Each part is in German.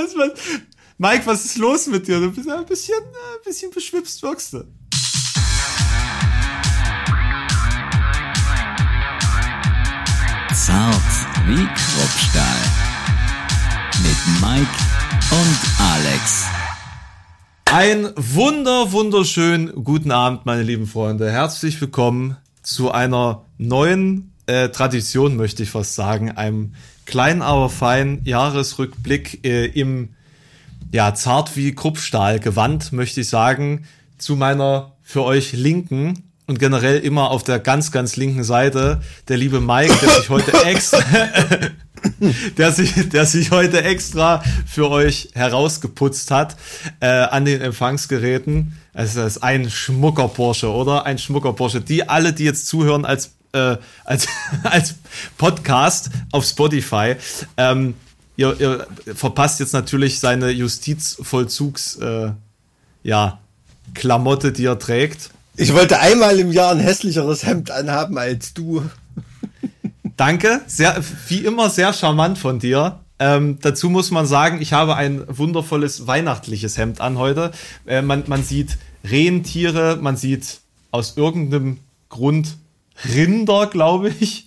Was, was, Mike, was ist los mit dir? Du bist ein bisschen, äh, ein bisschen beschwipst, wirkst du. Zart wie Kruppstahl. Mit Mike und Alex. Ein wunder, wunderschön guten Abend, meine lieben Freunde. Herzlich willkommen zu einer neuen äh, Tradition, möchte ich fast sagen. Einem kleinen, aber feinen Jahresrückblick äh, im ja, zart wie Kruppstahl gewandt, möchte ich sagen, zu meiner für euch linken und generell immer auf der ganz, ganz linken Seite der liebe Mike, der sich heute extra, der sich, der sich heute extra für euch herausgeputzt hat äh, an den Empfangsgeräten. Also das ist ein schmucker Porsche, oder? Ein schmucker Porsche. Die alle, die jetzt zuhören als äh, als als Podcast auf Spotify, ähm, ihr, ihr verpasst jetzt natürlich seine Justizvollzugs äh, ja Klamotte, die er trägt. Ich wollte einmal im Jahr ein hässlicheres Hemd anhaben als du. Danke, sehr, wie immer sehr charmant von dir. Ähm, dazu muss man sagen, ich habe ein wundervolles weihnachtliches Hemd an heute. Äh, man, man sieht Rentiere, man sieht aus irgendeinem Grund Rinder, glaube ich.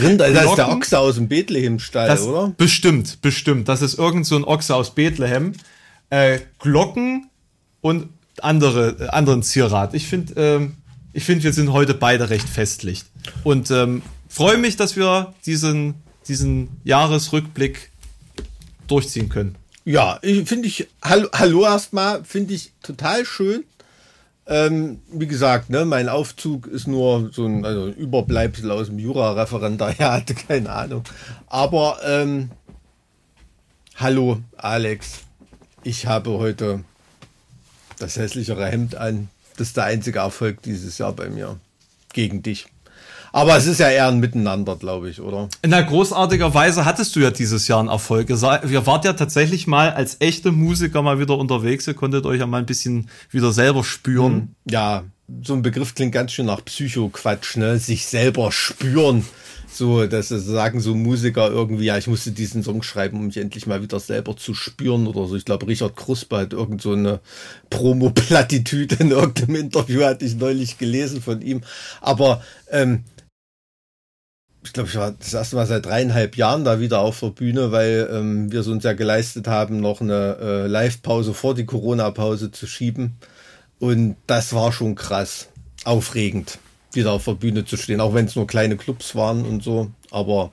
Rinder, das ist der Ochse aus dem Bethlehem-Stall, oder? Bestimmt, bestimmt. Das ist irgend so ein Ochse aus Bethlehem. Äh, Glocken und andere, äh, anderen Zierrat. Ich finde, ähm, ich finde, wir sind heute beide recht festlich. Und ähm, freue mich, dass wir diesen, diesen Jahresrückblick durchziehen können. Ja, finde ich, hallo, hallo erstmal, finde ich total schön. Ähm, wie gesagt, ne, mein Aufzug ist nur so ein, also Überbleibsel aus dem Jura-Referendariat, keine Ahnung. Aber ähm, hallo Alex, ich habe heute das hässlichere Hemd an. Das ist der einzige Erfolg dieses Jahr bei mir. Gegen dich. Aber es ist ja eher ein Miteinander, glaube ich, oder? In einer großartiger Weise hattest du ja dieses Jahr einen Erfolg. Ihr wart ja tatsächlich mal als echte Musiker mal wieder unterwegs. Ihr konntet euch ja mal ein bisschen wieder selber spüren. Hm, ja, so ein Begriff klingt ganz schön nach Psychoquatsch, ne? Sich selber spüren. So, dass sagen so Musiker irgendwie, ja, ich musste diesen Song schreiben, um mich endlich mal wieder selber zu spüren oder so. Ich glaube, Richard Kruspe hat irgend so eine Promo-Plattitüde in irgendeinem Interview, hatte ich neulich gelesen von ihm. Aber ähm, ich glaube, ich war das erste Mal seit dreieinhalb Jahren da wieder auf der Bühne, weil ähm, wir es uns ja geleistet haben, noch eine äh, Live-Pause vor die Corona-Pause zu schieben. Und das war schon krass, aufregend, wieder auf der Bühne zu stehen, auch wenn es nur kleine Clubs waren und so. Aber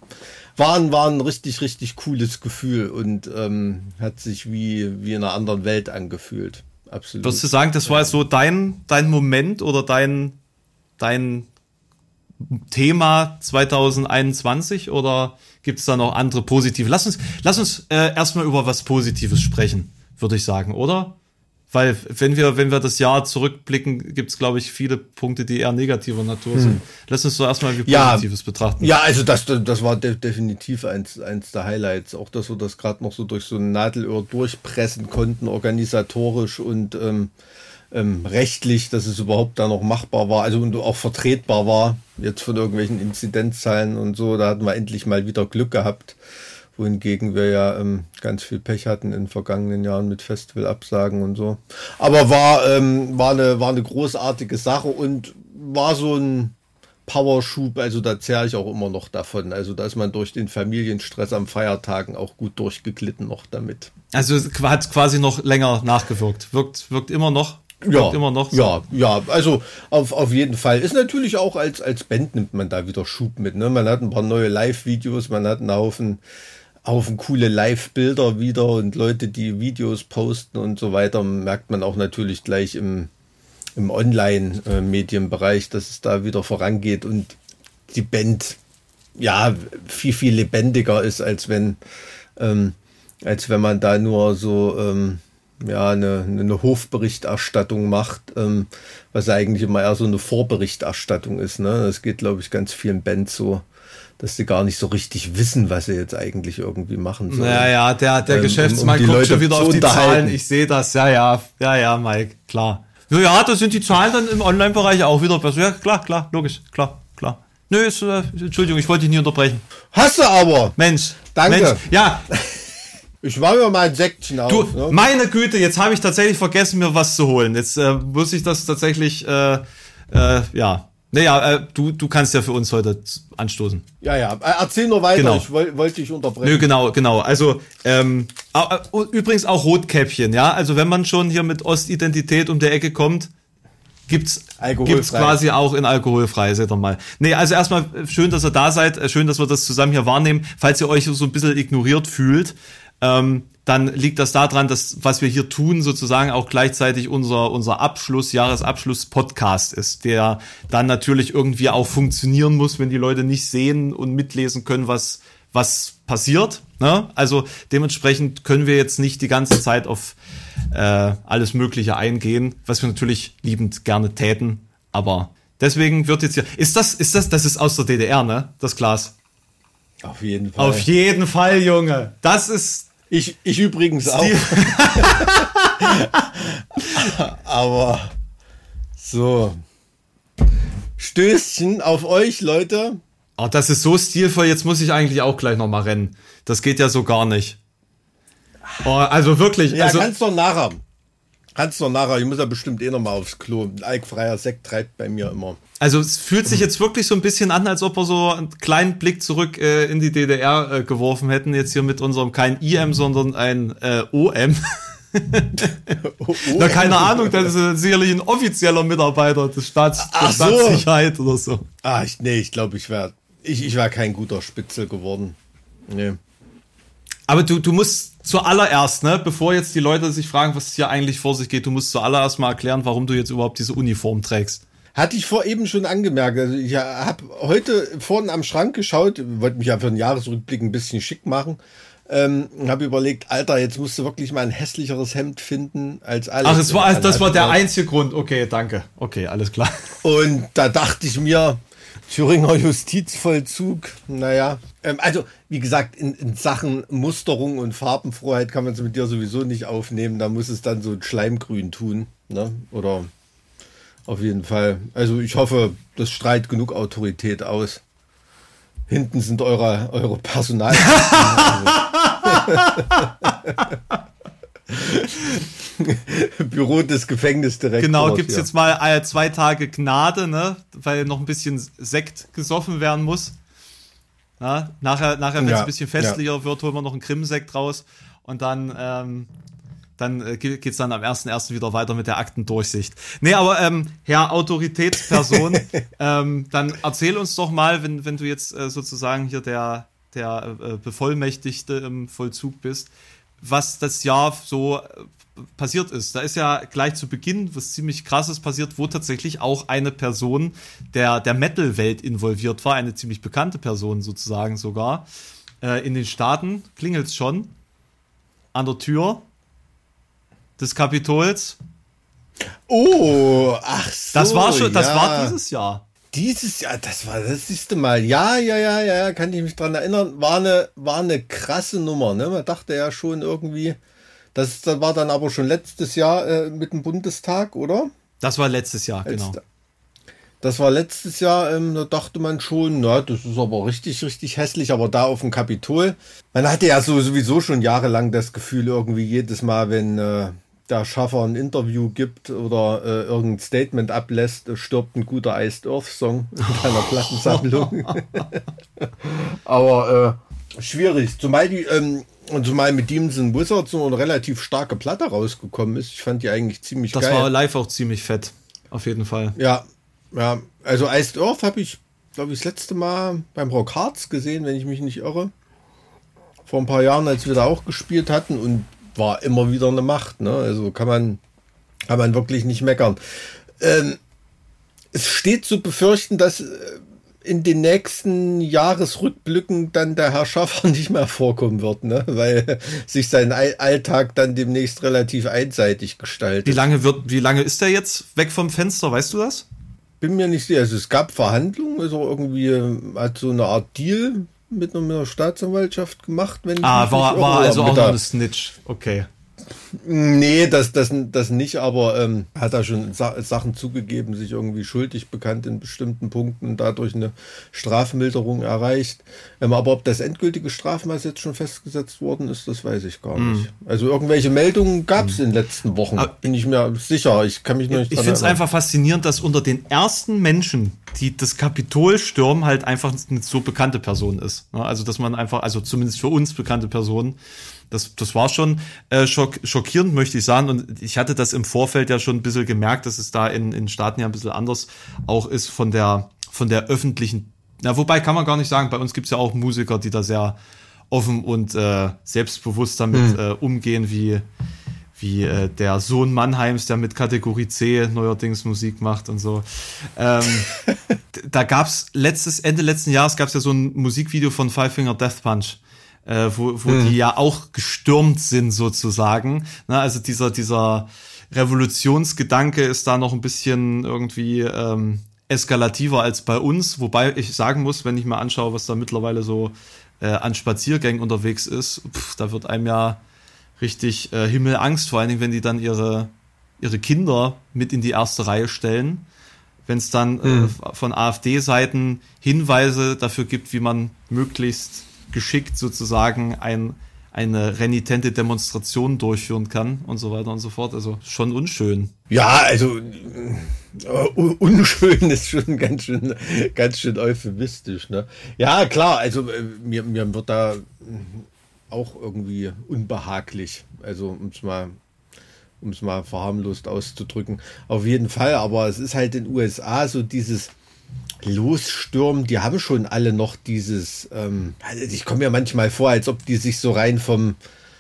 war, war ein richtig, richtig cooles Gefühl und ähm, hat sich wie, wie in einer anderen Welt angefühlt. Absolut. Würdest du sagen, das war so dein, dein Moment oder dein, dein Thema 2021 oder gibt es da noch andere positive? Lass uns, lass uns äh, erstmal über was Positives sprechen, würde ich sagen, oder? Weil wenn wir, wenn wir das Jahr zurückblicken, gibt es, glaube ich, viele Punkte, die eher negativer Natur hm. sind. Lass uns doch erstmal wie Positives ja, betrachten. Ja, also das, das war de definitiv eins, eins der Highlights. Auch, dass wir das gerade noch so durch so ein Nadelöhr durchpressen konnten, organisatorisch und ähm, ähm, rechtlich, dass es überhaupt da noch machbar war, also und auch vertretbar war, jetzt von irgendwelchen Inzidenzzahlen und so, da hatten wir endlich mal wieder Glück gehabt, wohingegen wir ja ähm, ganz viel Pech hatten in vergangenen Jahren mit Festivalabsagen und so. Aber war, ähm, war, eine, war eine großartige Sache und war so ein Powerschub, also da zehre ich auch immer noch davon. Also da ist man durch den Familienstress am Feiertagen auch gut durchgeglitten noch damit. Also hat quasi noch länger nachgewirkt. Wirkt, wirkt immer noch ja, immer noch so. Ja, ja, also auf, auf jeden Fall. Ist natürlich auch als, als Band nimmt man da wieder Schub mit. Ne? Man hat ein paar neue Live-Videos, man hat einen Haufen, Haufen coole Live-Bilder wieder und Leute, die Videos posten und so weiter, merkt man auch natürlich gleich im, im Online-Medienbereich, dass es da wieder vorangeht und die Band ja viel, viel lebendiger ist, als wenn, ähm, als wenn man da nur so ähm, ja, eine, eine Hofberichterstattung macht, ähm, was eigentlich immer eher so eine Vorberichterstattung ist. Ne? Das geht, glaube ich, ganz vielen Bands so, dass sie gar nicht so richtig wissen, was sie jetzt eigentlich irgendwie machen sollen. Ja, ja, der, der ähm, Geschäftsmann um, um guckt schon wieder auf die Zahlen. Ich sehe das, ja, ja, ja, ja, Mike, klar. Ja, ja, da sind die Zahlen dann im Online-Bereich auch wieder besser. Ja, klar, klar, logisch, klar, klar. Nö, ist, äh, Entschuldigung, ich wollte dich nie unterbrechen. Hast du aber. Mensch, danke. Mensch, ja. Ich war mir mal ein Säckchen auf. Du, ne? meine Güte, jetzt habe ich tatsächlich vergessen, mir was zu holen. Jetzt äh, muss ich das tatsächlich, äh, äh, ja. Naja, äh, du, du kannst ja für uns heute anstoßen. Ja, ja. Äh, Erzähl nur weiter, Genau. ich woll, wollte dich unterbrechen. Nö, genau, genau. Also, ähm, übrigens auch Rotkäppchen, ja. Also, wenn man schon hier mit Ostidentität um die Ecke kommt, gibt's, gibt's quasi auch in alkoholfrei, seht ihr mal. Nee, also erstmal schön, dass ihr da seid, äh, schön, dass wir das zusammen hier wahrnehmen. Falls ihr euch so ein bisschen ignoriert fühlt, ähm, dann liegt das daran, dass was wir hier tun, sozusagen auch gleichzeitig unser, unser Abschluss, Jahresabschluss-Podcast ist, der dann natürlich irgendwie auch funktionieren muss, wenn die Leute nicht sehen und mitlesen können, was, was passiert. Ne? Also dementsprechend können wir jetzt nicht die ganze Zeit auf äh, alles Mögliche eingehen, was wir natürlich liebend gerne täten. Aber deswegen wird jetzt hier. Ist das, ist das, das ist aus der DDR, ne? Das Glas. Auf jeden Fall. Auf jeden Fall, Junge. Das ist. Ich, ich übrigens auch. Aber so. Stößchen auf euch, Leute. Oh, das ist so stilvoll, jetzt muss ich eigentlich auch gleich nochmal rennen. Das geht ja so gar nicht. Oh, also wirklich, Ja, also. kannst doch nachher. Kannst doch nachher. Ich muss ja bestimmt eh nochmal aufs Klo. Ein alkfreier Sekt treibt bei mir immer. Also es fühlt sich jetzt wirklich so ein bisschen an, als ob wir so einen kleinen Blick zurück äh, in die DDR äh, geworfen hätten. Jetzt hier mit unserem kein IM, sondern ein äh, OM. Na, keine Ahnung, das ist sicherlich ein offizieller Mitarbeiter des Staats, der Ach so. Staatssicherheit oder so. Ah, ich, nee, ich glaube, ich wäre ich, ich wär kein guter Spitzel geworden. Nee. Aber du, du musst zuallererst, ne, bevor jetzt die Leute sich fragen, was hier eigentlich vor sich geht, du musst zuallererst mal erklären, warum du jetzt überhaupt diese Uniform trägst. Hatte ich vor eben schon angemerkt. Also ich habe heute vorne am Schrank geschaut, wollte mich ja für den Jahresrückblick ein bisschen schick machen. Ähm, habe überlegt, Alter, jetzt musst du wirklich mal ein hässlicheres Hemd finden als Alex. Ach, es war, das war der einzige Grund. Okay, danke. Okay, alles klar. Und da dachte ich mir, Thüringer Justizvollzug, naja. Ähm, also, wie gesagt, in, in Sachen Musterung und Farbenfroheit kann man es mit dir sowieso nicht aufnehmen. Da muss es dann so ein Schleimgrün tun. Ne? Oder auf jeden Fall. Also, ich hoffe, das strahlt genug Autorität aus. Hinten sind eure, eure Personal. Büro des Gefängnisdirektors. Genau, gibt's hier. jetzt mal zwei Tage Gnade, ne? Weil noch ein bisschen Sekt gesoffen werden muss. Na, nachher, nachher wenn es Ja, ein bisschen festlicher wird, holen wir noch einen Krimsekt raus und dann, ähm, dann äh, ge- geht's dann am 1.1. wieder weiter mit der Aktendurchsicht. Nee, aber ähm, Herr Autoritätsperson, ähm, dann erzähl uns doch mal, wenn, wenn du jetzt äh, sozusagen hier der, der äh, Bevollmächtigte im Vollzug bist, was das Jahr so äh, passiert ist. Da ist ja gleich zu Beginn was ziemlich krasses passiert, wo tatsächlich auch eine Person der, der Metal-Welt involviert war, eine ziemlich bekannte Person sozusagen sogar. Äh, in den Staaten klingelt's schon an der Tür des Kapitols. Oh, ach so. Das war schon, das ja. war dieses Jahr. Dieses Jahr, das war das siehste Mal. Ja, ja, ja, ja, ja, kann ich mich dran erinnern. War eine, war eine krasse Nummer. Ne? Man dachte ja schon irgendwie, das, das war dann aber schon letztes Jahr äh, mit dem Bundestag, oder? Das war letztes Jahr, genau. Als- Das war letztes Jahr, ähm, da dachte man schon, na, das ist aber richtig, richtig hässlich, aber da auf dem Kapitol. Man hatte ja so sowieso schon jahrelang das Gefühl, irgendwie jedes Mal, wenn äh, der Schaffer ein Interview gibt oder äh, irgendein Statement ablässt, stirbt ein guter Iced Earth Song in seiner Plattensammlung. aber äh, schwierig, zumal die, ähm, und zumal mit Demons and Wizards so eine relativ starke Platte rausgekommen ist. Ich fand die eigentlich ziemlich Das geil. war live auch ziemlich fett. Auf jeden Fall. Ja, ja. Also Iced Earth habe ich, glaube ich, das letzte Mal beim Rock Hearts gesehen, wenn ich mich nicht irre. Vor ein paar Jahren, als wir da auch gespielt hatten und war immer wieder eine Macht. Ne? Also kann man, kann man wirklich nicht meckern. Ähm, es steht zu befürchten, dass äh, in den nächsten Jahresrückblicken dann der Herr Schaffer nicht mehr vorkommen wird, ne? weil sich sein All- Alltag dann demnächst relativ einseitig gestaltet. Wie lange wird, wie lange ist der jetzt weg vom Fenster? Weißt du das? bin mir nicht sicher. Also es gab Verhandlungen, also irgendwie äh, hat so eine Art Deal mit einer, mit einer Staatsanwaltschaft gemacht, wenn ich Ah, war, nicht war also auch noch eine Snitch. Okay. Nee, das, das, das nicht, aber ähm, hat er schon Sa Sachen zugegeben, sich irgendwie schuldig bekannt in bestimmten Punkten, dadurch eine Strafmilderung erreicht. Ähm, aber ob das endgültige Strafmaß jetzt schon festgesetzt worden ist, das weiß ich gar nicht. Mm. Also irgendwelche Meldungen gab es mm. in den letzten Wochen, aber bin ich mir sicher. Ich kann mich noch nicht Ich finde es einfach faszinierend, dass unter den ersten Menschen, die das Kapitol stürmen, halt einfach eine so bekannte Person ist. Ne? Also dass man einfach, also zumindest für uns bekannte Personen, das, das war schon äh, schock, schockierend, möchte ich sagen. Und ich hatte das im Vorfeld ja schon ein bisschen gemerkt, dass es da in, in Staaten ja ein bisschen anders auch ist von der, von der öffentlichen. Na, wobei kann man gar nicht sagen, bei uns gibt's ja auch Musiker, die da sehr offen und äh, selbstbewusst damit mhm. äh, umgehen, wie, wie äh, der Sohn Mannheims, der mit Kategorie C neuerdings Musik macht und so. Ähm, da gab's letztes Ende letzten Jahres gab's ja so ein Musikvideo von Five Finger Death Punch äh, wo, wo mhm. die ja auch gestürmt sind sozusagen. Na, also dieser, dieser Revolutionsgedanke ist da noch ein bisschen irgendwie ähm, eskalativer als bei uns, wobei ich sagen muss, wenn ich mir anschaue, was da mittlerweile so äh, an Spaziergängen unterwegs ist, pff, da wird einem ja richtig äh, Himmelangst, vor allen Dingen, wenn die dann ihre, ihre Kinder mit in die erste Reihe stellen. Wenn es dann mhm. äh, von AfD-Seiten Hinweise dafür gibt, wie man möglichst geschickt sozusagen ein, eine renitente Demonstration durchführen kann und so weiter und so fort. Also schon unschön. Ja, also uh, unschön ist schon ganz schön, ganz schön euphemistisch. Ne? Ja, klar, also äh, mir, mir wird da auch irgendwie unbehaglich. Also um es mal um es mal verharmlost auszudrücken. Auf jeden Fall, aber es ist halt in den USA so dieses losstürmen, die haben schon alle noch dieses, ähm, also ich komme mir manchmal vor, als ob die sich so rein vom,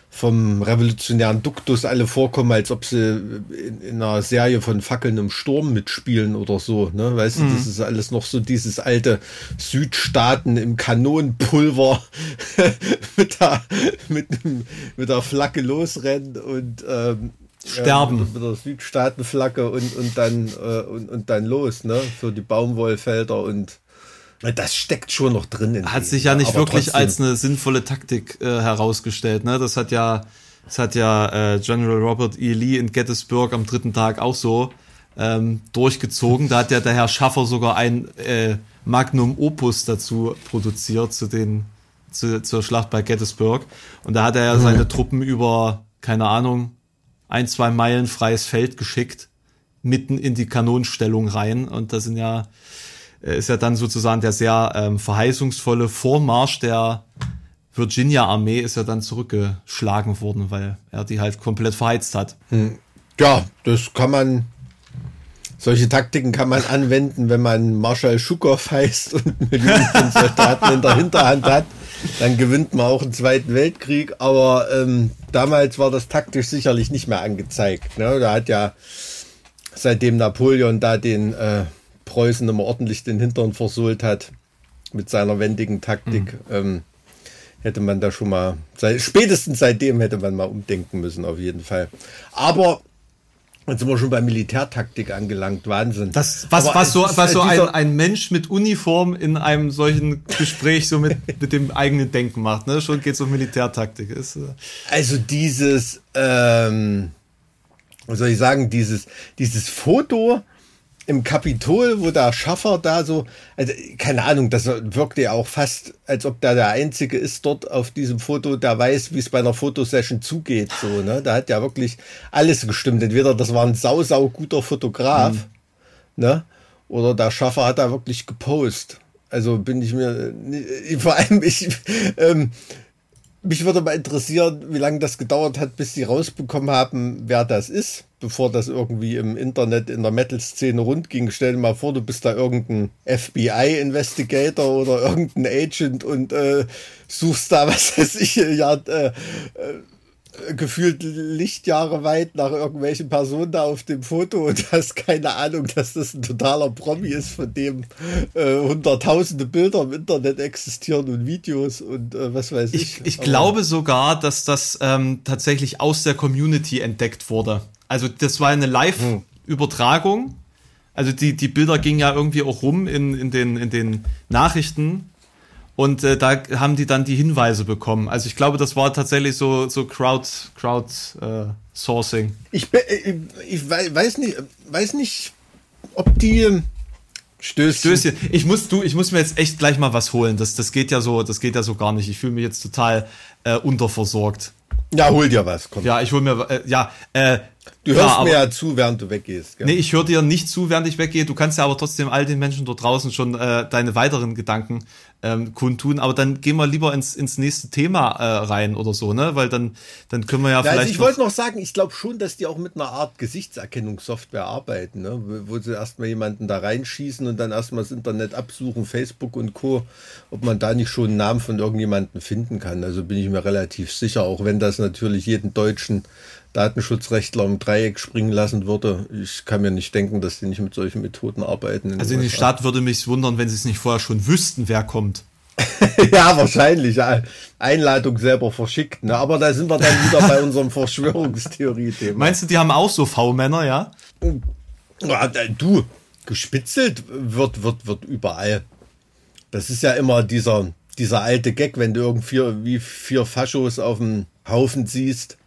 vom revolutionären Duktus alle vorkommen, als ob sie in, in einer Serie von Fackeln im Sturm mitspielen oder so. Ne? Weißt mhm. du, das ist alles noch so dieses alte Südstaaten im Kanonenpulver mit, der, mit, mit der Flagge losrennen und ähm, sterben. mit der Südstaatenflagge und, und, dann, äh, und, und dann los, ne? Für die Baumwollfelder und das steckt schon noch drin. hat sich ja nicht wirklich trotzdem. als eine sinnvolle Taktik äh, herausgestellt, ne? Das hat ja, das hat ja äh, General Robert E. Lee in Gettysburg am dritten Tag auch so ähm, durchgezogen. Da hat ja der Herr Schaffer sogar ein äh, Magnum Opus dazu produziert zu den zu, zur Schlacht bei Gettysburg. Und da hat er ja mhm. seine Truppen über, keine Ahnung, ein, zwei Meilen freies Feld geschickt, mitten in die Kanonenstellung rein. Und das sind ja, äh, ist ja dann sozusagen der sehr ähm, verheißungsvolle Vormarsch der Virginia-Armee ist ja dann zurückgeschlagen worden, weil er die halt komplett verheizt hat. Hm. Ja, das kann man, solche Taktiken kann man anwenden, wenn man Marshal Schukow heißt und Millionen von Soldaten in der Hinterhand hat. Dann gewinnt man auch einen Zweiten Weltkrieg, aber ähm, damals war das taktisch sicherlich nicht mehr angezeigt. Ne? Da hat ja seitdem Napoleon da den äh, Preußen immer ordentlich den Hintern versohlt hat mit seiner wendigen Taktik, mhm. ähm, hätte man da schon mal, spätestens seitdem hätte man mal umdenken müssen, auf jeden Fall. Aber Jetzt sind wir schon bei Militärtaktik angelangt. Wahnsinn. Das, was, was so, was so ein, ein Mensch mit Uniform in einem solchen Gespräch so mit, mit dem eigenen Denken macht. Ne? Schon geht es um Militärtaktik. Ist, äh also dieses, ähm, was soll ich sagen, dieses, dieses Foto, im Kapitol, wo der Schaffer da so, also keine Ahnung, das wirkte ja auch fast, als ob der der Einzige ist dort auf diesem Foto, der weiß, wie es bei einer Fotosession zugeht. So, ne? Da hat ja wirklich alles gestimmt. Entweder das war ein sau, sau guter Fotograf, mhm. ne? Oder der Schaffer hat da wirklich gepostet. Also bin ich mir, vor allem ich, ähm, mich würde mal interessieren, wie lange das gedauert hat, bis sie rausbekommen haben, wer das ist, bevor das irgendwie im Internet in der Metal-Szene rund ging. Stell dir mal vor, du bist da irgendein FBI-Investigator oder irgendein Agent und äh, suchst da, was weiß ich, ja, äh, äh gefühlt Lichtjahre weit nach irgendwelchen Personen da auf dem Foto und hast keine Ahnung, dass das ein totaler Promi ist, von dem äh, hunderttausende Bilder im Internet existieren und Videos und äh, was weiß ich. Ich, ich glaube sogar, dass das ähm, tatsächlich aus der Community entdeckt wurde. Also das war eine Live-Übertragung. Also die, die Bilder gingen ja irgendwie auch rum in, in, den, in den Nachrichten und äh, da haben die dann die Hinweise bekommen. Also ich glaube, das war tatsächlich so, so Crowd, Crowd äh, Sourcing. Ich, be- ich, ich wei- weiß nicht, weiß nicht, ob die Stößchen. Stößchen. Ich muss, du, ich muss mir jetzt echt gleich mal was holen. Das, das geht ja so, das geht ja so gar nicht. Ich fühle mich jetzt total äh, unterversorgt. Ja, hol dir was, komm. Ja, ich hol mir, äh, ja, äh, du ja, hörst aber- mir ja zu, während du weggehst. Gell? Nee, ich höre dir nicht zu, während ich weggehe. Du kannst ja aber trotzdem all den Menschen dort draußen schon äh, deine weiteren Gedanken ähm, kundtun. Aber dann gehen wir lieber ins, ins nächste Thema äh, rein oder so, ne? Weil dann, dann können wir ja, Ja, vielleicht. also ich wollte noch sagen, ich glaube schon, dass die auch mit einer Art Gesichtserkennungssoftware arbeiten, ne? wo wo sie erstmal jemanden da reinschießen und dann erstmal das Internet absuchen, Facebook und Co., ob man da nicht schon einen Namen von irgendjemanden finden kann. Also bin ich mir relativ sicher, auch wenn das natürlich jeden deutschen Datenschutzrechtler im Dreieck springen lassen würde. Ich kann mir nicht denken, dass die nicht mit solchen Methoden arbeiten. also in die. Stadt würde mich wundern, wenn sie es nicht vorher schon wüssten, wer kommt. Ja, wahrscheinlich. Ja. Einladung selber verschickt. Ne? Aber da sind wir dann wieder bei unserem Verschwörungstheorie-Thema. Meinst du, die haben auch so V-Männer, ja? Ja, äh, du, gespitzelt wird, wird, wird überall. Das ist ja immer dieser, dieser alte Gag, wenn du irgendwie wie vier Faschos auf dem Haufen siehst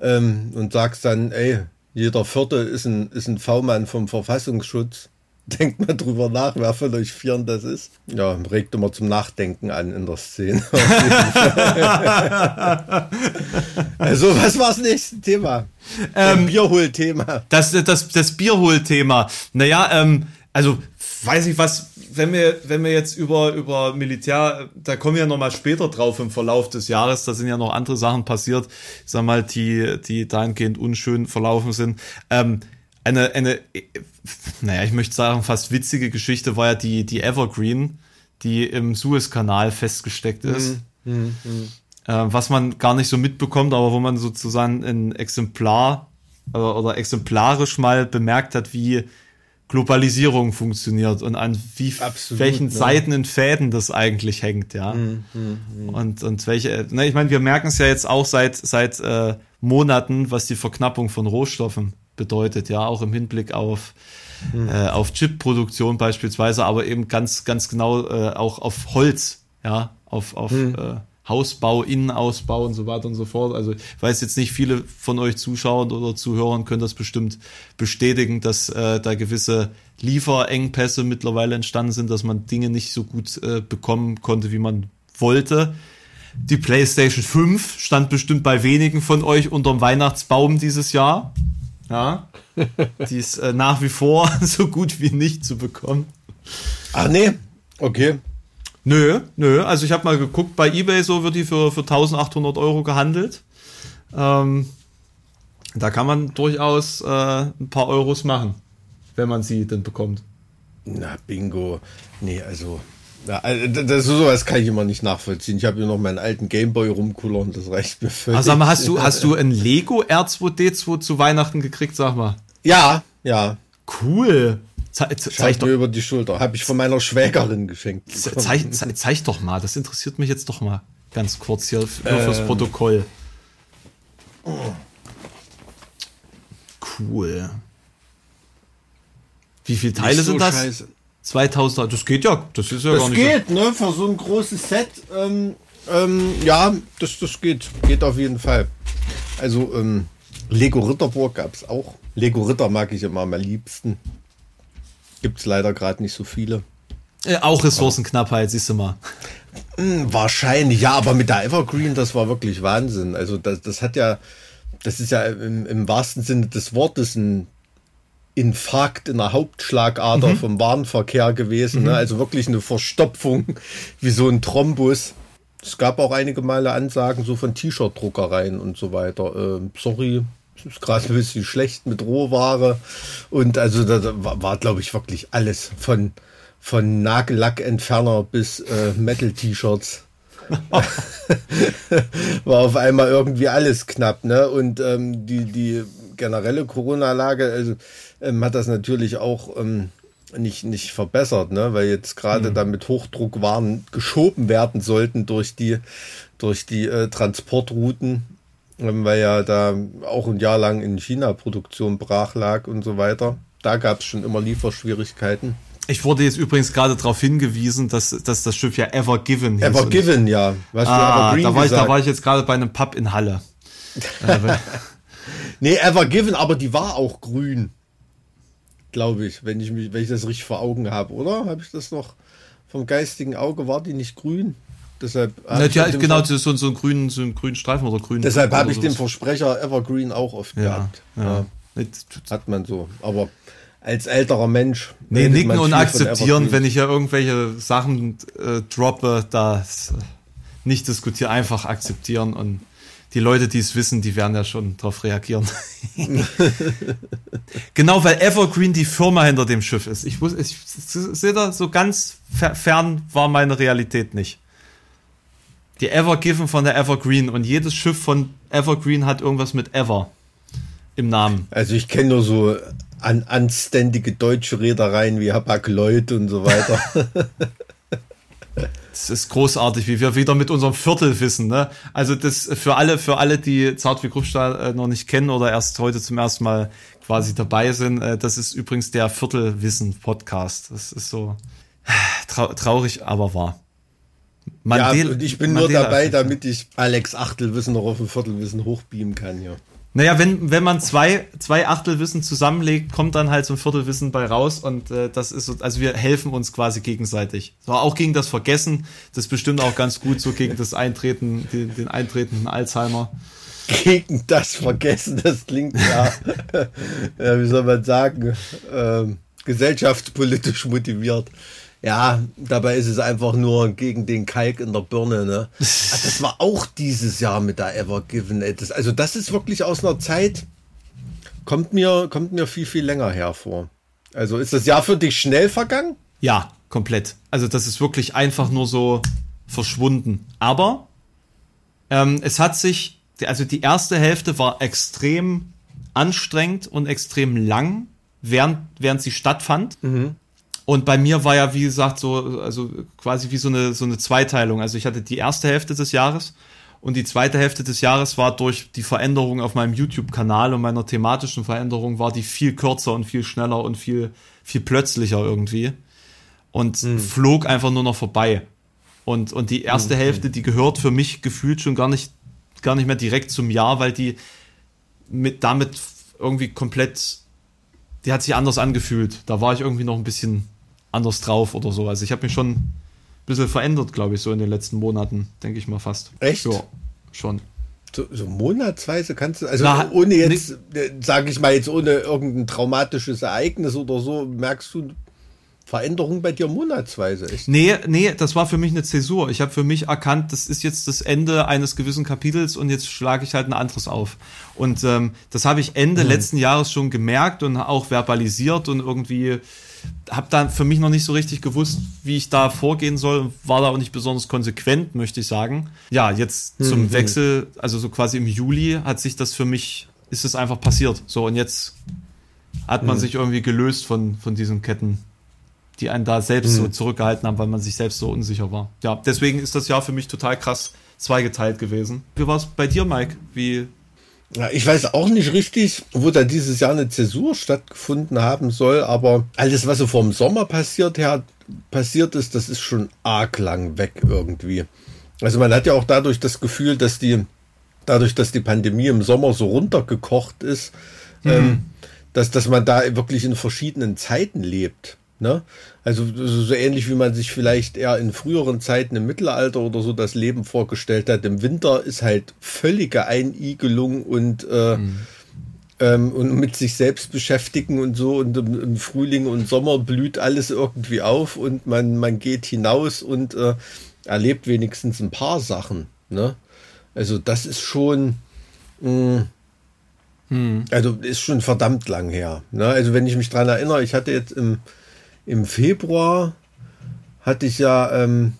ähm, und sagst dann, ey, jeder Vierte ist ein, ist ein V-Mann vom Verfassungsschutz. Denkt mal drüber nach, wer von euch Vieren das ist. Ja, regt immer zum Nachdenken an in der Szene. also, was war das nächste Thema? Ähm, Bierhol-Thema. Das, das, das Bierholthema. Naja, ähm, also weiß ich was, wenn wir, wenn wir jetzt über, über Militär, da kommen wir ja nochmal später drauf im Verlauf des Jahres, da sind ja noch andere Sachen passiert, ich sag mal, die, die dahingehend unschön verlaufen sind. Ähm, eine, eine, naja, ich möchte sagen, fast witzige Geschichte war ja die, die Evergreen, die im Suezkanal festgesteckt ist. Äh, was man gar nicht so mitbekommt, aber wo man sozusagen ein Exemplar äh, oder exemplarisch mal bemerkt hat, wie Globalisierung funktioniert und an wie Absolut, welchen ne? seidenen Fäden das eigentlich hängt, ja. Und, und welche, ne, ich meine, wir merken es ja jetzt auch seit, seit äh, Monaten, was die Verknappung von Rohstoffen bedeutet, ja, auch im Hinblick auf, äh, auf Chip-Produktion beispielsweise, aber eben ganz, ganz genau äh, auch auf Holz, ja, auf, auf äh, Hausbau, Innenausbau und so weiter und so fort. Also ich weiß jetzt nicht, viele von euch Zuschauern oder Zuhörern können das bestimmt bestätigen, dass äh, da gewisse Lieferengpässe mittlerweile entstanden sind, dass man Dinge nicht so gut äh, bekommen konnte, wie man wollte. Die PlayStation 5 stand bestimmt bei wenigen von euch unterm Weihnachtsbaum dieses Jahr. Ja. Die ist äh, nach wie vor so gut wie nicht zu bekommen. Ach nee, okay. Nö, nö. Also ich habe mal geguckt, bei eBay so wird die für, für 1800 Euro gehandelt. Ähm, da kann man durchaus äh, ein paar Euros machen, wenn man sie denn bekommt. Na, Bingo. Nee, also. Ja, also das, das, sowas kann ich immer nicht nachvollziehen. Ich habe hier noch meinen alten Gameboy rumkullern, das reicht mir völlig. Also sag mal, hast du, hast du ein Lego R2D2 zu Weihnachten gekriegt, sag mal? Ja, ja. Cool. Ze ze zeig, doch, mir über die Schulter. Habe ich von meiner Schwägerin geschenkt. ze zeig, zeig, zeig doch mal, das interessiert mich jetzt doch mal ganz kurz hier nur Ähm. fürs Protokoll. Cool. Wie viele Teile so sind das? scheiße. 2000, das geht ja, das ist ja gar Das nicht geht, ne? Für so ein großes Set. Ähm, ähm, ja, das, das geht. Geht auf jeden Fall. Also, ähm, Lego Ritterburg gab es auch. Lego Ritter mag ich immer am liebsten. Gibt es leider gerade nicht so viele. Äh, auch Ressourcenknappheit, siehst du mal. Hm, Wahrscheinlich, ja, aber mit der Evergreen, das war wirklich Wahnsinn. Also das, das hat ja, das ist ja im, im wahrsten Sinne des Wortes ein Infarkt in der Hauptschlagader vom Warenverkehr gewesen. Ne? Also wirklich eine Verstopfung wie so ein Thrombus. Es gab auch einige Male Ansagen so von T-Shirt-Druckereien und so weiter. Ähm, sorry, gerade ein bisschen schlecht mit Rohware. Und also da war, war glaube ich, wirklich alles von, von Nagellackentferner bis äh, Metal-T-Shirts. war auf einmal irgendwie alles knapp, ne? Und ähm, die, die generelle Corona-Lage also, ähm, hat das natürlich auch ähm, nicht, nicht verbessert, ne? Weil jetzt gerade da mit Hochdruckwaren geschoben werden sollten durch die, durch die äh, Transportrouten, weil ja da auch ein Jahr lang in China Produktion brach lag und so weiter. Da gab es schon immer Lieferschwierigkeiten. Ich wurde jetzt übrigens gerade darauf hingewiesen, dass, dass das Schiff ja Ever Given hieß. Ever Given, ja. Was Ah, da war, ich, da war ich jetzt gerade bei einem Pub in Halle. äh, nee, Ever Given, aber die war auch grün. Glaube ich, wenn ich mich, wenn ich das richtig vor Augen habe, oder? Habe ich das noch vom geistigen Auge, war die nicht grün? Deshalb ja, ja genau, so, so, einen grünen, so einen grünen Streifen oder grünen. Deshalb habe ich den Versprecher Evergreen auch oft ja, gehabt. Ja. ja. Hat man so. Aber als älterer Mensch. Nee, nicken und akzeptieren, wenn ich ja irgendwelche Sachen äh, droppe, das nicht diskutieren, einfach akzeptieren und die Leute, die es wissen, die werden ja schon darauf reagieren. genau, weil Evergreen die Firma hinter dem Schiff ist. Ich, wusste, ich sehe da so ganz fern war meine Realität nicht. Die Evergiven von der Evergreen und jedes Schiff von Evergreen hat irgendwas mit Ever im Namen. Also ich kenne nur so an, anständige deutsche Reedereien wie Hapag Lloyd und so weiter. Das ist großartig, wie wir wieder mit unserem Viertel wissen. Ne? Also das für alle, für alle, die Zart wie Kruppstahl äh, noch nicht kennen oder erst heute zum ersten Mal quasi dabei sind, äh, das ist übrigens der Viertelwissen-Podcast. Das ist so trau traurig, aber wahr. Mandel ja, und ich bin Mandela nur dabei, damit ich Alex Achtelwissen noch auf ein Viertelwissen hochbeamen kann, ja. Naja, wenn, wenn man zwei, zwei Achtelwissen zusammenlegt, kommt dann halt so ein Viertelwissen bei raus und äh, das ist so, also wir helfen uns quasi gegenseitig. So, auch gegen das Vergessen, das ist bestimmt auch ganz gut, so gegen das Eintreten, den, den eintretenden Alzheimer. Gegen das Vergessen, das klingt ja, ja wie soll man sagen, ähm, gesellschaftspolitisch motiviert. Ja, dabei ist es einfach nur gegen den Kalk in der Birne. Ne? Also das war auch dieses Jahr mit der Ever Given. Das, also das ist wirklich aus einer Zeit, kommt mir, kommt mir viel, viel länger hervor. Also ist das Jahr für dich schnell vergangen? Ja, komplett. Also das ist wirklich einfach nur so verschwunden. Aber ähm, es hat sich, also die erste Hälfte war extrem anstrengend und extrem lang, während, während sie stattfand. Mhm. Und bei mir war ja, wie gesagt, so, also quasi wie so eine, so eine Zweiteilung. Also ich hatte die erste Hälfte des Jahres und die zweite Hälfte des Jahres war durch die Veränderung auf meinem YouTube-Kanal und meiner thematischen Veränderung war die viel kürzer und viel schneller und viel, viel plötzlicher irgendwie. Und mhm. flog einfach nur noch vorbei. Und, und die erste mhm. Hälfte, die gehört für mich gefühlt schon gar nicht, gar nicht mehr direkt zum Jahr, weil die mit damit irgendwie komplett, die hat sich anders angefühlt. Da war ich irgendwie noch ein bisschen anders drauf oder so. Also ich habe mich schon ein bisschen verändert, glaube ich, so in den letzten Monaten, denke ich mal fast. Echt? Ja, schon. So, so monatsweise kannst du, also Na, ohne jetzt, äh, sage ich mal jetzt, ohne irgendein traumatisches Ereignis oder so, merkst du Veränderung bei dir monatsweise? Echt? Nee, nee, das war für mich eine Zäsur. Ich habe für mich erkannt, das ist jetzt das Ende eines gewissen Kapitels und jetzt schlage ich halt ein anderes auf. Und ähm, das habe ich Ende hm. letzten Jahres schon gemerkt und auch verbalisiert und irgendwie habe dann für mich noch nicht so richtig gewusst, wie ich da vorgehen soll. War da auch nicht besonders konsequent, möchte ich sagen. Ja, jetzt zum mhm. Wechsel, also so quasi im Juli, hat sich das für mich, ist es einfach passiert. So, und jetzt hat man mhm. sich irgendwie gelöst von, von diesen Ketten, die einen da selbst mhm. so zurückgehalten haben, weil man sich selbst so unsicher war. Ja, deswegen ist das Jahr für mich total krass zweigeteilt gewesen. Wie war es bei dir, Mike? Wie ja, ich weiß auch nicht richtig, wo da dieses Jahr eine Zäsur stattgefunden haben soll, aber alles, was so vom Sommer passiert, her, passiert ist, das ist schon arg lang weg irgendwie. Also man hat ja auch dadurch das Gefühl, dass die, dadurch, dass die Pandemie im Sommer so runtergekocht ist, mhm. ähm, dass, dass man da wirklich in verschiedenen Zeiten lebt. Ne? Also so ähnlich wie man sich vielleicht eher in früheren Zeiten im Mittelalter oder so das Leben vorgestellt hat. Im Winter ist halt völlige Einigelung und, äh, mhm. ähm, und mit sich selbst beschäftigen und so. Und im, im, Frühling und Sommer blüht alles irgendwie auf und man, man geht hinaus und äh, erlebt wenigstens ein paar Sachen. Ne? Also das ist schon... Mh, hm. Also ist schon verdammt lang her. Ne? Also wenn ich mich dran erinnere, ich hatte jetzt im im Februar hatte ich ja ähm,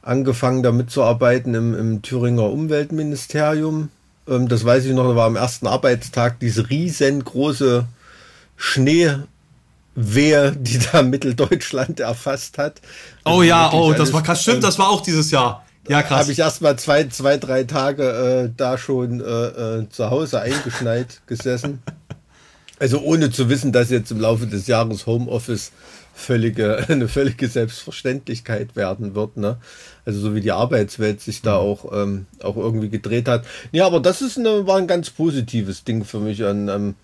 angefangen damit zu arbeiten im, im Thüringer Umweltministerium. Ähm, das weiß ich noch, da war am ersten Arbeitstag diese riesengroße Schneewehe, die da Mitteldeutschland erfasst hat. Das oh ja, oh, das war krass. Stimmt, ähm, das war auch dieses Jahr. Ja, krass. Habe ich erst mal zwei, zwei, drei Tage äh, da schon äh, äh, zu Hause eingeschneit gesessen. Also ohne zu wissen, dass jetzt im Laufe des Jahres Homeoffice völlige, eine völlige Selbstverständlichkeit werden wird. Ne? Also so wie die Arbeitswelt sich da auch, ähm, auch irgendwie gedreht hat. Ja, aber das ist eine, war ein ganz positives Ding für mich an ähm,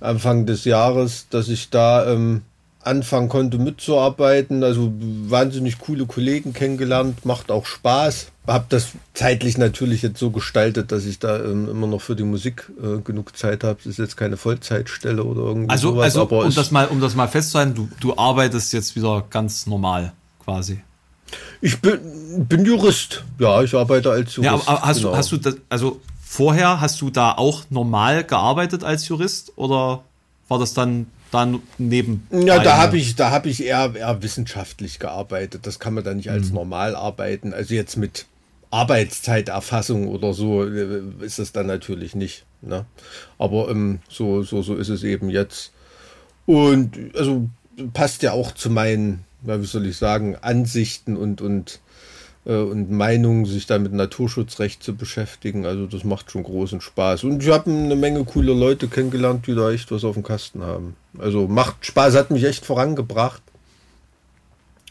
Anfang des Jahres, dass ich da ähm, anfangen konnte mitzuarbeiten. Also wahnsinnig coole Kollegen kennengelernt, macht auch Spaß. Hab das zeitlich natürlich jetzt so gestaltet, dass ich da ähm, immer noch für die Musik äh, genug Zeit habe. Das ist jetzt keine Vollzeitstelle oder irgendwie Also, sowas. also aber um, das mal, um das mal festzuhalten, du, du arbeitest jetzt wieder ganz normal quasi. ich bin, bin Jurist. Ja, ich arbeite als Jurist. Ja, aber, aber hast, genau. du, hast du das, also vorher hast du da auch normal gearbeitet als Jurist oder war das dann dann neben? Ja, da habe ich, da habe ich eher, eher wissenschaftlich gearbeitet. Das kann man da nicht Mhm. als normal arbeiten. Also jetzt mit Arbeitszeiterfassung oder so äh, ist es dann natürlich nicht. Ne? Aber ähm, so, so, so ist es eben jetzt. Und also passt ja auch zu meinen, ja, wie soll ich sagen, Ansichten und, und, und Meinungen, sich da mit Naturschutzrecht zu beschäftigen. Also das macht schon großen Spaß. Und ich habe eine Menge coole Leute kennengelernt, die da echt was auf dem Kasten haben. Also macht Spaß, hat mich echt vorangebracht.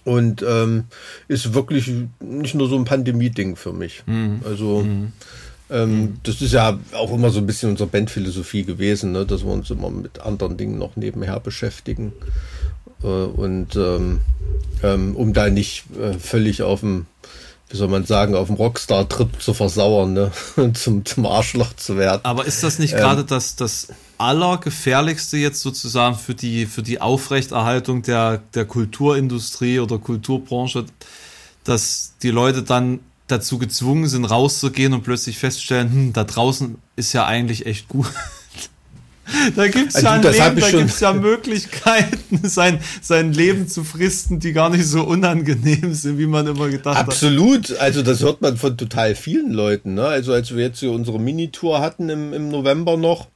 Und ähm, ist wirklich nicht nur so ein Pandemie-Ding für mich. Also ähm, das ist ja auch immer so ein bisschen unsere Bandphilosophie gewesen, ne? dass wir uns immer mit anderen Dingen noch nebenher beschäftigen. Äh, und ähm, ähm, um da nicht äh, völlig auf dem, wie soll man sagen, auf dem Rockstar-Trip zu versauern, ne? zum, zum Arschloch zu werden. Aber ist das nicht Ähm. gerade das, das Allergefährlichste jetzt sozusagen für die, für die Aufrechterhaltung der, der Kulturindustrie oder Kulturbranche, dass die Leute dann dazu gezwungen sind, rauszugehen und plötzlich feststellen, hm, da draußen ist ja eigentlich echt gut. Da gibt's Also ja hab Leben, da gibt's ja Möglichkeiten, sein, sein Leben zu fristen, die gar nicht so unangenehm sind, wie man immer gedacht hat. Absolut, also das hört man von total vielen Leuten. Ne? Also als wir jetzt hier unsere Minitour hatten im, im November noch,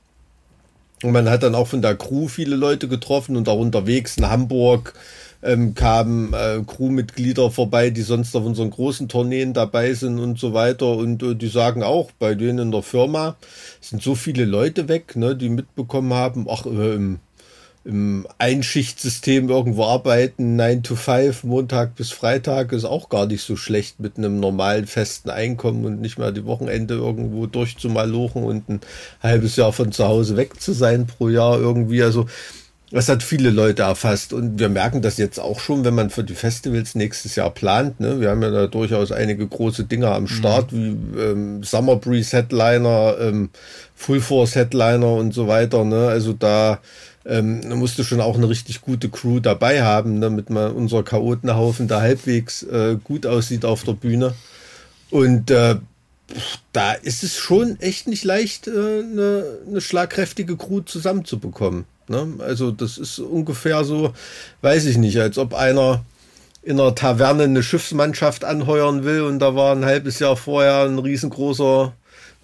und man hat dann auch von der Crew viele Leute getroffen und auch unterwegs in Hamburg ähm, kamen äh, Crewmitglieder vorbei, die sonst auf unseren großen Tourneen dabei sind und so weiter. Und äh, die sagen auch, bei denen in der Firma sind so viele Leute weg, ne, die mitbekommen haben, ach, äh, im, im Einschichtsystem irgendwo arbeiten, 9 to 5, Montag bis Freitag, ist auch gar nicht so schlecht mit einem normalen festen Einkommen und nicht mehr die Wochenende irgendwo durchzumalochen und ein halbes Jahr von zu Hause weg zu sein pro Jahr irgendwie. Also das hat viele Leute erfasst und wir merken das jetzt auch schon, wenn man für die Festivals nächstes Jahr plant. Ne? Wir haben ja da durchaus einige große Dinge am Start, wie ähm, Summer Breeze Headliner, ähm, Full Force Headliner und so weiter. Ne? Also da ähm, du schon auch eine richtig gute Crew dabei haben, damit man unser Chaotenhaufen da halbwegs äh, gut aussieht auf der Bühne. Und äh, da ist es schon echt nicht leicht, äh, eine, eine schlagkräftige Crew zusammenzubekommen. Ne? Also das ist ungefähr so, weiß ich nicht, als ob einer in einer Taverne eine Schiffsmannschaft anheuern will und da war ein halbes Jahr vorher ein riesengroßer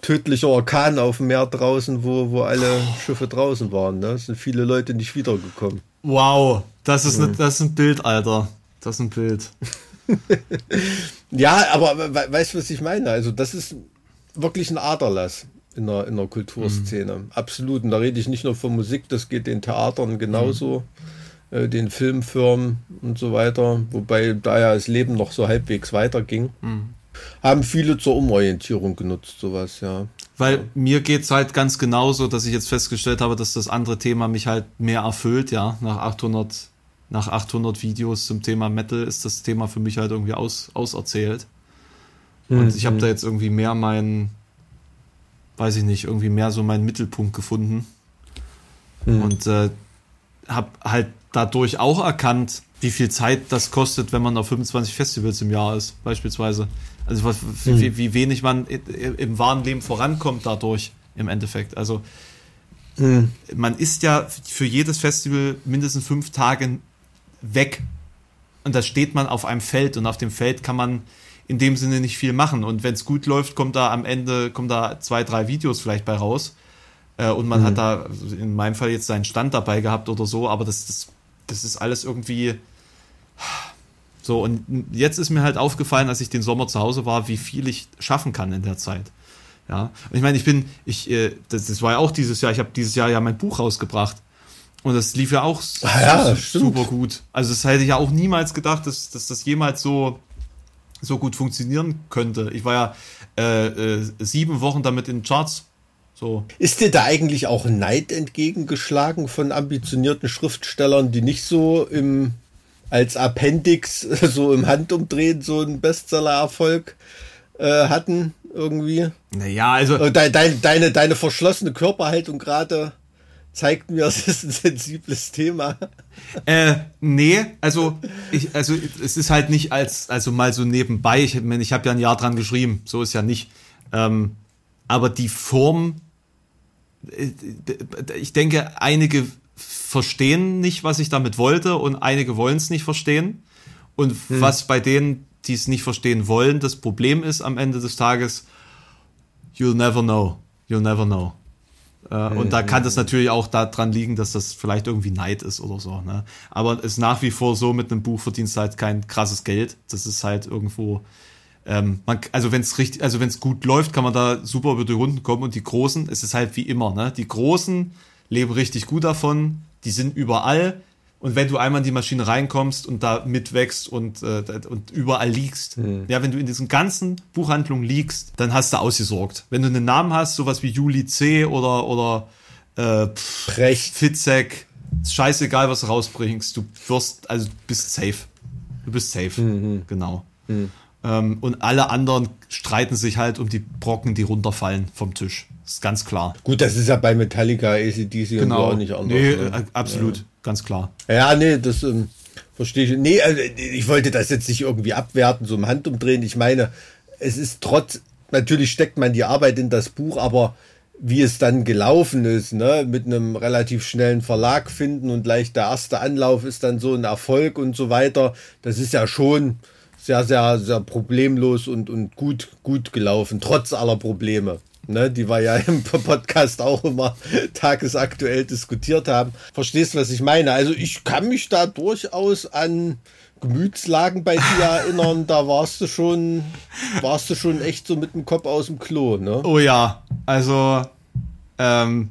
tödlicher Orkan auf dem Meer draußen, wo, wo alle Schiffe draußen waren. Ne? Es sind viele Leute nicht wiedergekommen. Wow, das ist, ne, das ist ein Bild, Alter. Das ist ein Bild. Ja, aber we weißt du, was ich meine? Also das ist wirklich ein Aderlass in der, in der Kulturszene. Absolut. Und da rede ich nicht nur von Musik, das geht den Theatern genauso, äh, den Filmfirmen und so weiter. Wobei da ja das Leben noch so halbwegs weiterging. Haben viele zur Umorientierung genutzt, sowas, ja. Weil mir geht's halt ganz genauso, dass ich jetzt festgestellt habe, dass das andere Thema mich halt mehr erfüllt, ja. Nach 800, nach 800 Videos zum Thema Metal ist das Thema für mich halt irgendwie aus, auserzählt. Und ich habe da jetzt irgendwie mehr meinen, weiß ich nicht, irgendwie mehr so meinen Mittelpunkt gefunden. Und äh, habe halt dadurch auch erkannt, wie viel Zeit das kostet, wenn man auf 25 Festivals im Jahr ist, beispielsweise. Also was, wie, wie wenig man im wahren Leben vorankommt dadurch im Endeffekt. Also man ist ja für jedes Festival mindestens fünf Tage weg. Und da steht man auf einem Feld und auf dem Feld kann man in dem Sinne nicht viel machen. Und wenn es gut läuft, kommt da am Ende, kommen da zwei, drei Videos vielleicht bei raus. Äh, und man hat da in meinem Fall jetzt seinen Stand dabei gehabt oder so, aber das, das, das ist alles irgendwie so. Und jetzt ist mir halt aufgefallen, als ich den Sommer zu Hause war, wie viel ich schaffen kann in der Zeit. Ja, und ich meine, ich bin, ich, äh, das, das war ja auch dieses Jahr, ich habe dieses Jahr ja mein Buch rausgebracht. Und das lief ja auch Ah ja, su- stimmt. super gut. Also das hätte ich ja auch niemals gedacht, dass, dass das jemals so, so gut funktionieren könnte. Ich war ja äh, äh, sieben Wochen damit in Charts. So. Ist dir da eigentlich auch Neid entgegengeschlagen von ambitionierten Schriftstellern, die nicht so im, als Appendix, so im Handumdrehen so einen Bestseller-Erfolg äh, hatten irgendwie? Naja, also Äh, deine, deine, deine verschlossene Körperhaltung gerade zeigt mir, es ist ein sensibles Thema. Äh, nee, also ich, also es ist halt nicht als, also mal so nebenbei. Ich, ich habe ja ein Jahr dran geschrieben, so ist ja nicht. Ähm, aber die Form, äh, ich denke, einige verstehen nicht, was ich damit wollte, und einige wollen es nicht verstehen. Und was bei denen, die es nicht verstehen wollen, das Problem ist am Ende des Tages, you'll never know. You'll never know. Äh, und da kann das natürlich auch daran liegen, dass das vielleicht irgendwie Neid ist oder so. Ne? Aber es ist nach wie vor so, mit einem Buch verdienst du halt kein krasses Geld. Das ist halt irgendwo. Ähm, man, also wenn es richtig, also wenn es gut läuft, kann man da super über die Runden kommen. Und die Großen, es ist halt wie immer, ne? Die Großen leben richtig gut davon, die sind überall. Und wenn du einmal in die Maschine reinkommst und da mitwächst und, äh, und überall liegst, ja, wenn du in diesen ganzen Buchhandlungen liegst, dann hast du ausgesorgt. Wenn du einen Namen hast, sowas wie Juli C. oder, oder äh, pff, Brecht. Fitzek, ist scheißegal, was du rausbringst, du wirst, also du bist safe. Du bist safe, genau. Ähm, und alle anderen streiten sich halt um die Brocken, die runterfallen vom Tisch. ist ganz klar. Gut, das ist ja bei Metallica, ACDC und so Genau. auch nicht anders. nee, ne? äh, absolut, ganz klar. Ja, nee, das ähm, verstehe ich. Nee, also, ich wollte das jetzt nicht irgendwie abwerten, so im Handumdrehen. Ich meine, es ist trotz, natürlich steckt man die Arbeit in das Buch, aber wie es dann gelaufen ist, ne, mit einem relativ schnellen Verlag finden und gleich der erste Anlauf ist dann so ein Erfolg und so weiter. Das ist ja schon sehr, sehr, sehr problemlos und, und gut, gut gelaufen, trotz aller Probleme. Ne, die wir ja im Podcast auch immer tagesaktuell diskutiert haben. Verstehst du, was ich meine? Also ich kann mich da durchaus an Gemütslagen bei dir erinnern. Da warst du schon, warst du schon echt so mit dem Kopf aus dem Klo, ne? Oh ja, also ähm,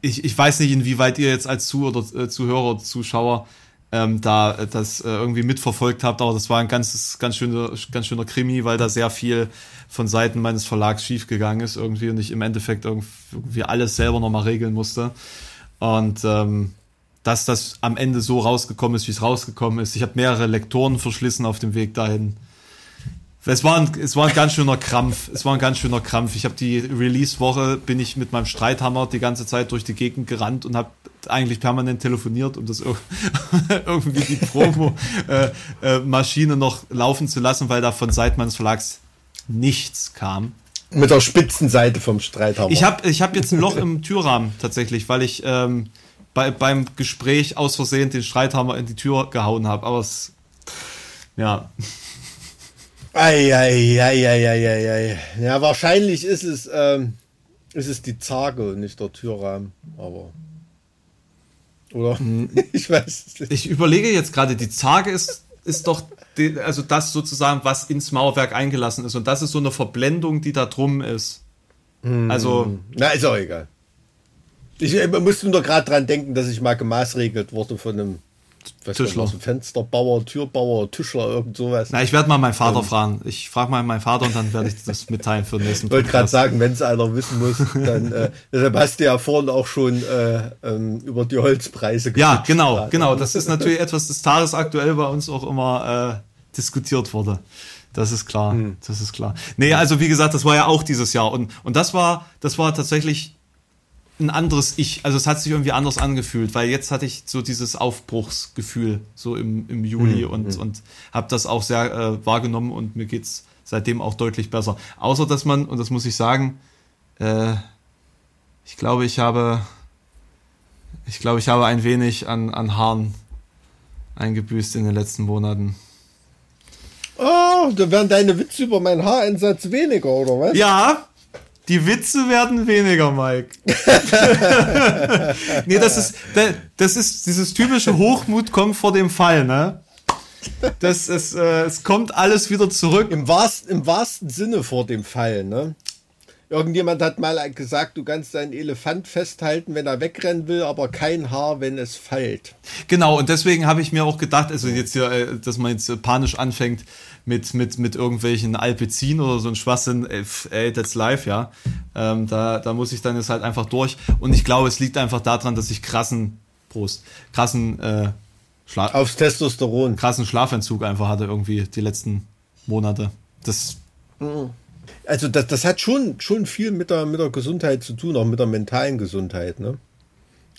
ich, ich weiß nicht, inwieweit ihr jetzt als äh, Zuhörer oder Zuschauer ähm, da äh, das äh, irgendwie mitverfolgt habt, aber das war ein ganzes, ganz schöner, ganz schöner Krimi, weil da sehr viel von Seiten meines Verlags schiefgegangen ist irgendwie und ich im Endeffekt irgendwie alles selber nochmal regeln musste. Und ähm, dass das am Ende so rausgekommen ist, wie es rausgekommen ist. Ich habe mehrere Lektoren verschlissen auf dem Weg dahin. Es war, ein, es war ein ganz schöner Krampf. Es war ein ganz schöner Krampf. Ich habe die Release-Woche, bin ich mit meinem Streithammer die ganze Zeit durch die Gegend gerannt und habe eigentlich permanent telefoniert, um das ir- irgendwie die Promo-Maschine noch laufen zu lassen, weil da von Seiten meines Verlags nichts kam. Mit der Spitzenseite vom Streithammer. Ich habe ich hab jetzt ein Loch im Türrahmen tatsächlich, weil ich ähm, bei, beim Gespräch aus Versehen den Streithammer in die Tür gehauen habe. Aber es, ja, Eieieiei. Ja, wahrscheinlich ist es, ähm, ist es die Zarge und nicht der Türrahmen, aber. Oder? ich weiß es nicht. ich überlege jetzt gerade, die Zarge ist, ist doch, die, also das sozusagen, was ins Mauerwerk eingelassen ist. Und das ist so eine Verblendung, die da drum ist. Also, Na, ist auch egal. Ich äh, musste nur gerade dran denken, dass ich mal gemaßregelt wurde von einem weiß nicht, Tischler. was, Fensterbauer, Türbauer, Tischler, irgend sowas. na, ich werde mal meinen Vater fragen. Ich frage mal meinen Vater und dann werde ich das mitteilen für den nächsten Ich wollte gerade sagen, wenn es einer wissen muss, dann äh, deshalb hast du ja vorhin auch schon äh, ähm, über die Holzpreise Ja, genau, gerade. genau. Das ist natürlich etwas, das tagesaktuell bei uns auch immer äh, diskutiert wurde. Das ist klar, das ist klar. Nee, also wie gesagt, das war ja auch dieses Jahr und und das war das war tatsächlich ein anderes Ich. Also es hat sich irgendwie anders angefühlt, weil jetzt hatte ich so dieses Aufbruchsgefühl so im, im Juli und und habe das auch sehr äh, wahrgenommen und mir geht's seitdem auch deutlich besser. Außer dass man und das muss ich sagen, äh, ich glaube, ich habe ich glaube, ich habe ein wenig an, an Haaren eingebüßt in den letzten Monaten. Oh, da werden deine Witze über meinen Haareinsatz weniger, oder was? Ja, die Witze werden weniger, Mike. nee, das ist, das ist dieses typische Hochmut kommt vor dem Fall, ne? Das ist, äh, es kommt alles wieder zurück. Im wahrsten, Im wahrsten Sinne vor dem Fall, ne? Irgendjemand hat mal gesagt, du kannst deinen Elefant festhalten, wenn er wegrennen will, aber kein Haar, wenn es fällt. Genau, und deswegen habe ich mir auch gedacht, also jetzt hier, äh, dass man jetzt panisch anfängt mit, mit, mit irgendwelchen Alpezin oder so ein Schwachsinn, äh, ey, that's life, ja. Ähm, da, da muss ich dann jetzt halt einfach durch. Und ich glaube, es liegt einfach daran, dass ich krassen, Prost, krassen, äh, Schla Aufs Testosteron. krassen Schlafentzug einfach hatte irgendwie die letzten Monate. Das. Mhm also das, das hat schon, schon viel mit der, mit der Gesundheit zu tun, auch mit der mentalen Gesundheit. Ne?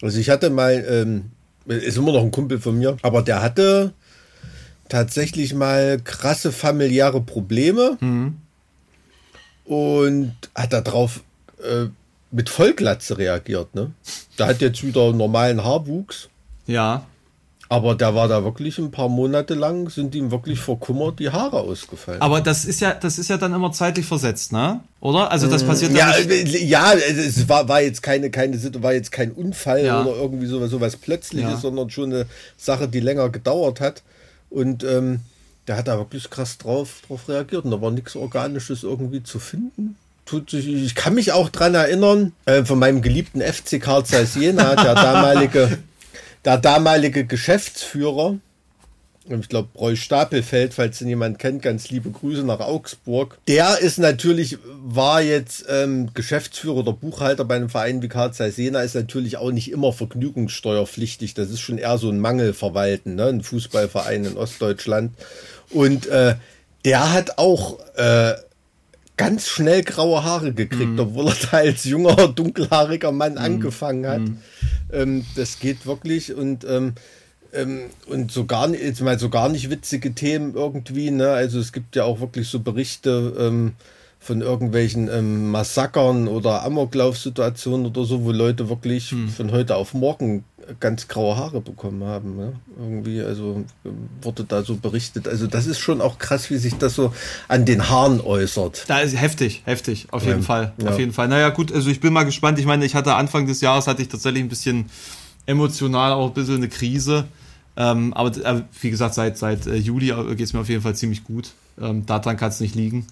Also ich hatte mal, ähm, ist immer noch ein Kumpel von mir, aber der hatte tatsächlich mal krasse familiäre Probleme mhm. und hat darauf äh, mit Vollglatze reagiert. Ne? Der hat jetzt wieder normalen Haarwuchs. Ja. Aber der war da wirklich ein paar Monate lang, sind ihm wirklich verkummert die Haare ausgefallen. Aber das ist ja, das ist ja dann immer zeitlich versetzt, ne? Oder? Also das mm, passiert ja, ja nicht. Ja, es war, war jetzt keine, keine, war jetzt kein Unfall ja. oder irgendwie sowas, sowas Plötzliches, ja. sondern schon eine Sache, die länger gedauert hat. Und ähm, der hat da wirklich krass drauf, drauf reagiert und da war nichts Organisches irgendwie zu finden. Tut sich, ich kann mich auch dran erinnern, äh, von meinem geliebten FC Karl Zeiss Jena, der damalige der damalige Geschäftsführer, ich glaube, Roy Stapelfeld, falls ihn jemand kennt, ganz liebe Grüße nach Augsburg. Der ist natürlich, war jetzt ähm, Geschäftsführer oder Buchhalter bei einem Verein wie Karl Sena, ist natürlich auch nicht immer vergnügungssteuerpflichtig. Das ist schon eher so ein Mangelverwalten, ne? ein Fußballverein in Ostdeutschland. Und äh, der hat auch äh, ganz schnell graue Haare gekriegt, mhm. obwohl er da als junger, dunkelhaariger Mann mhm. angefangen hat. Mhm. Ähm, das geht wirklich und ähm, ähm, und so gar nicht, jetzt mal so gar nicht witzige Themen irgendwie, ne? Also es gibt ja auch wirklich so Berichte ähm, von irgendwelchen ähm, Massakern oder Amoklaufsituationen oder so, wo Leute wirklich hm. von heute auf morgen ganz graue Haare bekommen haben. Ne? Irgendwie, also wurde da so berichtet. Also das ist schon auch krass, wie sich das so an den Haaren äußert. Da ist heftig, heftig, auf jeden Fall. Ja. Auf jeden Fall. Naja, gut, also ich bin mal gespannt. Ich meine, ich hatte Anfang des Jahres hatte ich tatsächlich ein bisschen emotional auch ein bisschen eine Krise. Ähm, aber äh, wie gesagt, seit, seit äh, Juli geht es mir auf jeden Fall ziemlich gut. Ähm, daran kann es nicht liegen.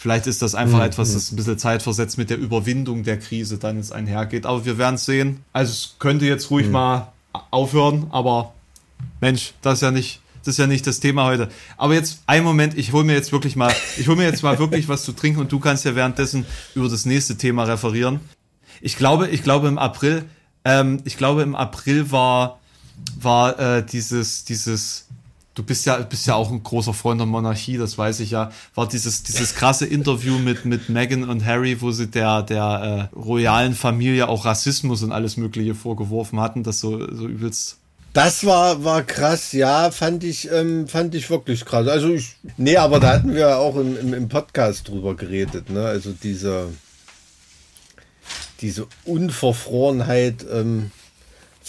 Vielleicht ist das einfach mhm. etwas, das ein bisschen zeitversetzt mit der Überwindung der Krise dann jetzt einhergeht. Aber wir werden es sehen. Also es könnte jetzt ruhig mhm. mal aufhören, aber Mensch, das ist ja nicht, das ist ja nicht das Thema heute. Aber jetzt ein Moment, ich hole mir jetzt wirklich mal, ich hole mir jetzt mal wirklich was zu trinken und du kannst ja währenddessen über das nächste Thema referieren. Ich glaube, ich glaube im April, ähm, ich glaube im April war war äh, dieses dieses du bist ja, bist ja auch ein großer Freund der Monarchie, das weiß ich ja, war dieses, dieses krasse Interview mit, mit Meghan und Harry, wo sie der, der äh, royalen Familie auch Rassismus und alles Mögliche vorgeworfen hatten, das so, so übelst. Das war, war krass, ja, fand ich, ähm, fand ich wirklich krass. Also ich, nee, aber da hatten wir auch im, im, im Podcast drüber geredet, ne? Also diese, diese Unverfrorenheit, ähm,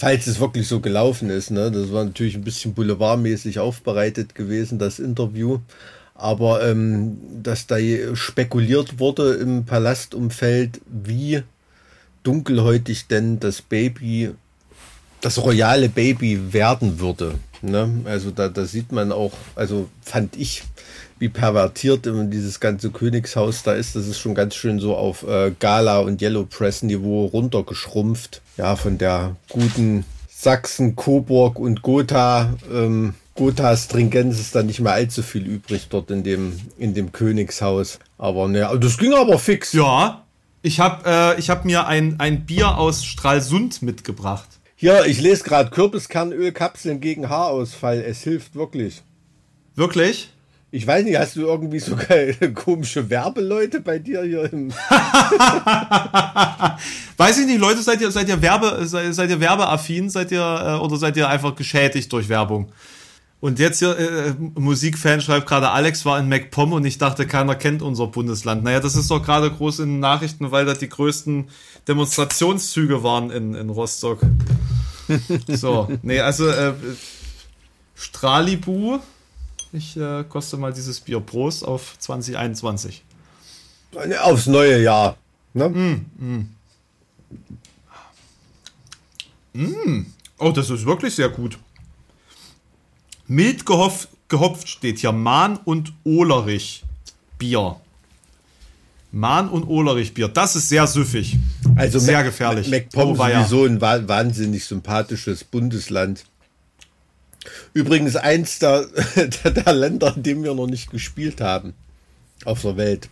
falls es wirklich so gelaufen ist. Ne? Das war natürlich ein bisschen boulevardmäßig aufbereitet gewesen, das Interview. Aber ähm, dass da spekuliert wurde im Palastumfeld, wie dunkelhäutig denn das Baby, das royale Baby werden würde. Ne? Also da, da sieht man auch, also fand ich, wie pervertiert dieses ganze Königshaus da ist. Das ist schon ganz schön so auf äh, Gala und Yellow Press Niveau runtergeschrumpft. Ja, von der guten Sachsen, Coburg und Gotha. Ähm, Gotha Stringenz ist da nicht mehr allzu viel übrig dort in dem, in dem Königshaus. Aber ne, das ging aber fix. Ja, ich habe äh, hab mir ein, ein Bier aus Stralsund mitgebracht. Hier, ich lese gerade Kürbiskernölkapseln gegen Haarausfall. Es hilft wirklich. Wirklich? Ich weiß nicht, hast du irgendwie sogar komische Werbeleute bei dir hier im. weiß ich nicht, Leute, seid ihr, seid ihr Werbe, seid, seid ihr werbeaffin, seid ihr, äh, oder seid ihr einfach geschädigt durch Werbung? Und jetzt hier, äh, Musikfan schreibt gerade, Alex war in MacPom und ich dachte, keiner kennt unser Bundesland. Naja, das ist doch gerade groß in den Nachrichten, weil da die größten Demonstrationszüge waren in, in Rostock. so, nee, also äh, Stralibu ich äh, koste mal dieses Bier Prost auf 2021. Aufs neue Jahr. Ne? Mm, mm. Mm. Oh, das ist wirklich sehr gut. Mild gehopft, gehopft steht hier Mahn und Olerich Bier. Mahn und Olerich Bier. Das ist sehr süffig. Also sehr Mac- gefährlich. MacPom Oh, weia. sowieso ein wa- wahnsinnig sympathisches Bundesland. Übrigens eins der, der, der Länder, in dem wir noch nicht gespielt haben auf der Welt.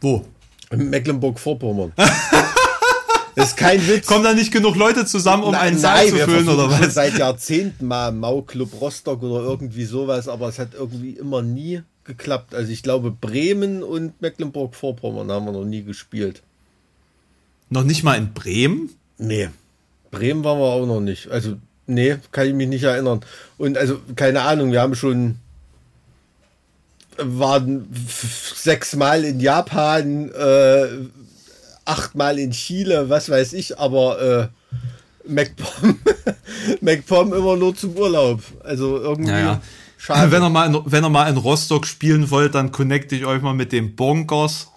Wo? Mecklenburg-Vorpommern. ist kein Witz. Kommen da nicht genug Leute zusammen, um einen Saal Nein, zu füllen oder was? Seit Jahrzehnten mal Mau-Club Rostock oder irgendwie sowas, aber es hat irgendwie immer nie geklappt. Also ich glaube, Bremen und Mecklenburg-Vorpommern haben wir noch nie gespielt. Noch nicht mal in Bremen? Nee. Bremen waren wir auch noch nicht. Also, nee, kann ich mich nicht erinnern. Und also, keine Ahnung, wir haben schon waren sechsmal in Japan, äh, achtmal in Chile, was weiß ich, aber äh, MacPom, MacPom immer nur zum Urlaub. Also irgendwie Ja, ja. schade. Wenn ihr, mal in, wenn ihr mal in Rostock spielen wollt, dann connecte ich euch mal mit dem Bonkers.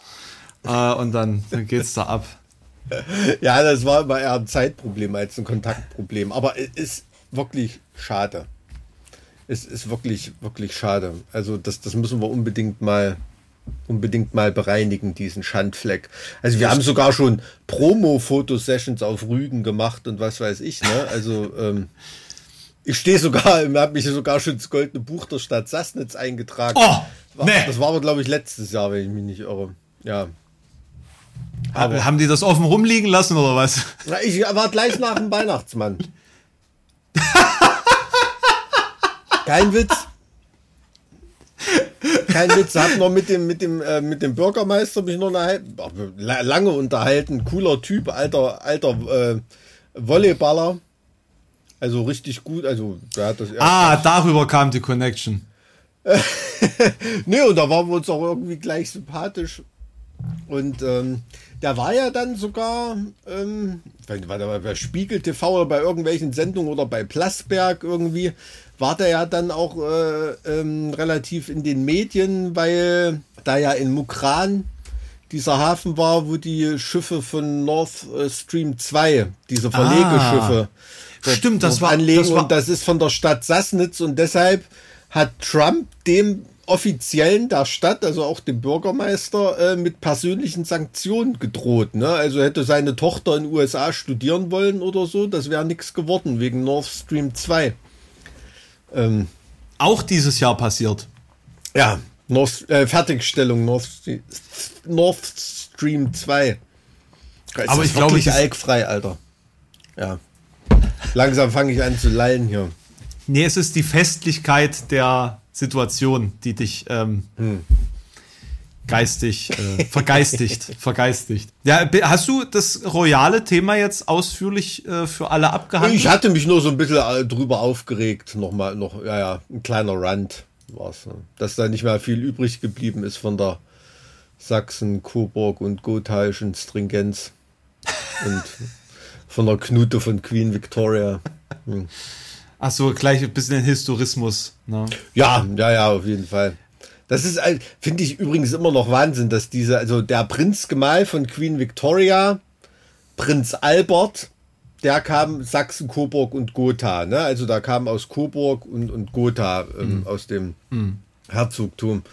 Äh, und dann, dann geht's da ab. Ja, das war immer eher ein Zeitproblem als ein Kontaktproblem. Aber es ist wirklich schade. Es ist wirklich, wirklich schade. Also das, das müssen wir unbedingt mal, unbedingt mal bereinigen, diesen Schandfleck. Also wir haben sogar schon Promo-Fotosessions auf Rügen gemacht und was weiß ich. Ne? Also ähm, ich stehe sogar, habe mich sogar schon ins Goldene Buch der Stadt Sassnitz eingetragen. Oh, nee. Das war aber, glaube ich, letztes Jahr, wenn ich mich nicht irre. Ja. Aber haben die das offen rumliegen lassen oder was? Ich war gleich nach dem Weihnachtsmann. Kein Witz. Kein Witz. Hab noch mit dem, mit dem, äh, mit dem Bürgermeister mich noch eine, lange unterhalten. Cooler Typ, alter, alter äh, Volleyballer. Also richtig gut. Also, der hat das. Ah, darüber kam die Connection. Nee, und da waren wir uns auch irgendwie gleich sympathisch. Und ähm, der war ja dann sogar, ähm, war der bei- Spiegel TV oder bei irgendwelchen Sendungen oder bei Plasberg irgendwie, war der ja dann auch äh, ähm, relativ in den Medien, weil da ja in Mukran dieser Hafen war, wo die Schiffe von North äh, Stream 2, diese Verlegeschiffe, dort- Stimmt, das war- anlegen das war- und das ist von der Stadt Sassnitz und deshalb hat Trump dem Offiziellen der Stadt, also auch dem Bürgermeister, äh, mit persönlichen Sanktionen gedroht. Ne? Also hätte seine Tochter in den USA studieren wollen oder so, das wäre nichts geworden wegen Nord Stream 2. Ähm, Auch dieses Jahr passiert. ja, North, äh, Fertigstellung Nord, Stream- Nord Stream 2. Ist Aber ich glaube, das- alkfrei, Alter. Ja. Langsam fange ich an zu lallen hier. Nee, es ist die Festlichkeit der Situation, die dich ähm, geistig äh, vergeistigt, vergeistigt. Ja, hast du das royale Thema jetzt ausführlich äh, für alle abgehandelt? Ich hatte mich nur so ein bisschen äh, drüber aufgeregt. Nochmal, noch, ja, ja, ein kleiner Rand war's. Ne? Dass da nicht mehr viel übrig geblieben ist von der Sachsen, Coburg und Gothaischen Stringenz. und von der Knute von Queen Victoria. Ach so, gleich ein bisschen den Historismus. Ne? Ja, ja, ja, auf jeden Fall. Das ist, finde ich übrigens immer noch Wahnsinn, dass diese, also der Prinzgemahl von Queen Victoria, Prinz Albert, der kam Sachsen, Coburg und Gotha, ne? Also da kam aus Coburg und, und Gotha, ähm, aus dem Herzogtum.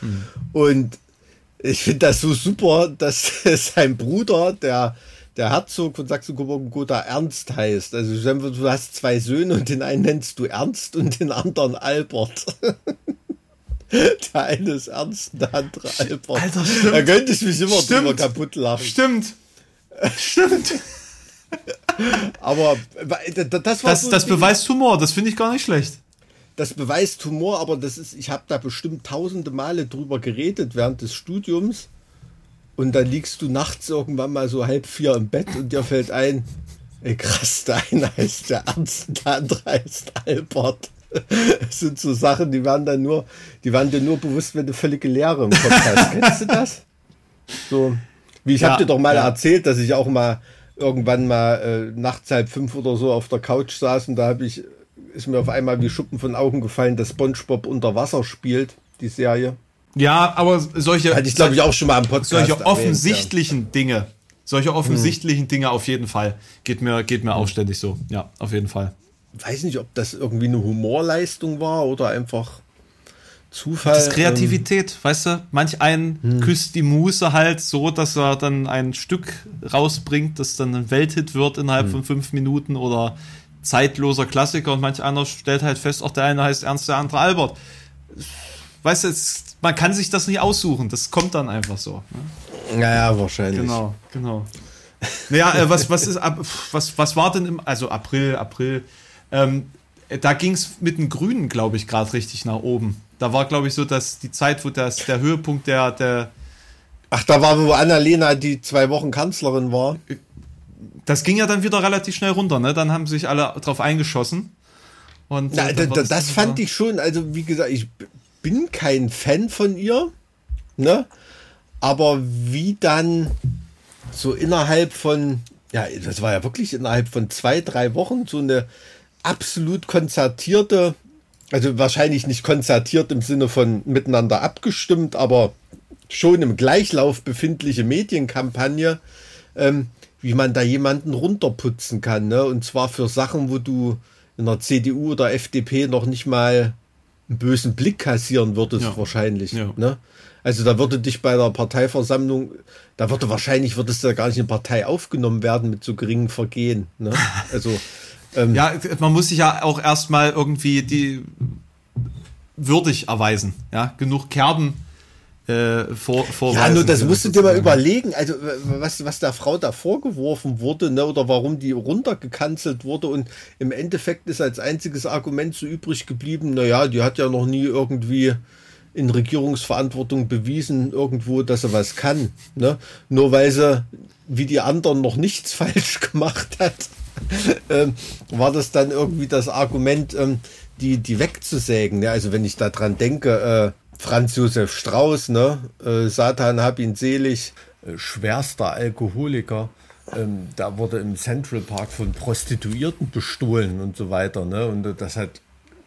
Und ich finde das so super, dass sein Bruder, der, der Herzog von Sachsen, Coburg und Gotha, Ernst heißt. Also du hast zwei Söhne und den einen nennst du Ernst und den anderen Albert. Der eine ist Ernst, der andere Albert. Alter, stimmt. Da könnte ich mich immer Stimmt. drüber kaputt lachen. Stimmt. Stimmt. Aber das war Das, so das beweist Humor, das finde ich gar nicht schlecht. das beweist Humor, aber das ist, ich habe da bestimmt tausende Male drüber geredet während des Studiums. Und dann liegst du nachts irgendwann mal so halb vier im Bett und dir fällt ein, ey krass, der eine heißt der Ernst, der andere heißt Albert. Das sind so Sachen, die werden dann nur, die werden dir nur bewusst, wenn du völlige Leere im Kopf hast. Kennst du das? So, wie ich Ja, habe dir doch mal ja. erzählt, dass ich auch mal irgendwann mal äh, nachts halb fünf oder so auf der Couch saß und da habe ich, ist mir auf einmal wie Schuppen von Augen gefallen, dass SpongeBob unter Wasser spielt, die Serie. Ja, aber solche, Hatte ich glaube ich auch schon mal im Podcast. solche erwähnt, offensichtlichen Dinge, solche offensichtlichen Hm. Dinge auf jeden Fall. Geht mir, geht mir auch ständig so. Ja, auf jeden Fall. Ja. Weiß nicht, ob das irgendwie eine Humorleistung war oder einfach Zufall. Das ist Kreativität, ähm, weißt du? Manch einen hm. küsst die Muse halt so, dass er dann ein Stück rausbringt, das dann ein Welthit wird innerhalb hm. von fünf Minuten oder zeitloser Klassiker und manch einer stellt halt fest, auch der eine heißt Ernst, der andere Albert. Weißt du, es, man kann sich das nicht aussuchen, das kommt dann einfach so. Ne? Naja, wahrscheinlich. Genau, genau. Naja, äh, was, was, ist, was, was war denn im, also April, April, ähm, da ging es mit den Grünen, glaube ich, gerade richtig nach oben. Da war, glaube ich, so, dass die Zeit, wo das der Höhepunkt der, der Ach, da war, wo Annalena die zwei Wochen Kanzlerin war. Das ging ja dann wieder relativ schnell runter, ne? Dann haben sich alle drauf eingeschossen. Und Na, da, das, das fand ich schon, also wie gesagt, ich bin kein Fan von ihr, ne? Aber wie dann so innerhalb von, ja, das war ja wirklich innerhalb von zwei, drei Wochen so eine absolut konzertierte, also wahrscheinlich nicht konzertiert im Sinne von miteinander abgestimmt, aber schon im Gleichlauf befindliche Medienkampagne, ähm, wie man da jemanden runterputzen kann. Ne? Und zwar für Sachen, wo du in der CDU oder FDP noch nicht mal einen bösen Blick kassieren würdest, ja. wahrscheinlich. Ja. Ne? Also da würde dich bei der Parteiversammlung, da würde wahrscheinlich, würdest du gar nicht in Partei aufgenommen werden mit so geringen Vergehen. Ne? Also ähm, ja, man muss sich ja auch erstmal irgendwie die würdig erweisen. Ja, genug Kerben äh, vor, vorweisen. Ja, nur das musst du dir mal überlegen, also was, was der Frau da vorgeworfen wurde, ne, oder warum die runtergekanzelt wurde und im Endeffekt ist als einziges Argument so übrig geblieben, naja, die hat ja noch nie irgendwie in Regierungsverantwortung bewiesen irgendwo, dass er was kann. Ne? Nur weil sie wie die anderen noch nichts falsch gemacht hat, ähm, war das dann irgendwie das Argument, ähm, die, die wegzusägen. Ne? Also wenn ich daran denke, äh, Franz Josef Strauß, ne? Äh, Satan hab ihn selig, äh, schwerster Alkoholiker. Ähm, da wurde im Central Park von Prostituierten bestohlen und so weiter. Ne? Und das hat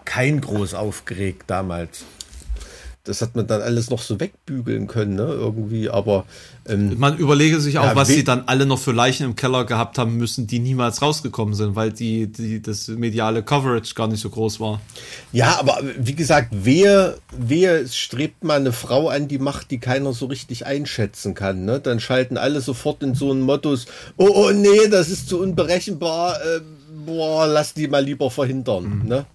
kein groß aufgeregt damals das hat man dann alles noch so wegbügeln können, ne? Irgendwie, aber ähm, man überlege sich auch, ja, was sie dann alle noch für Leichen im Keller gehabt haben müssen, die niemals rausgekommen sind, weil die, die das mediale Coverage gar nicht so groß war. Ja, aber wie gesagt, wer, wer strebt mal eine Frau an die Macht, die keiner so richtig einschätzen kann, ne? Dann schalten alle sofort in so einen Mottos, oh, oh nee, das ist zu unberechenbar, äh, boah, lass die mal lieber verhindern, mhm. ne?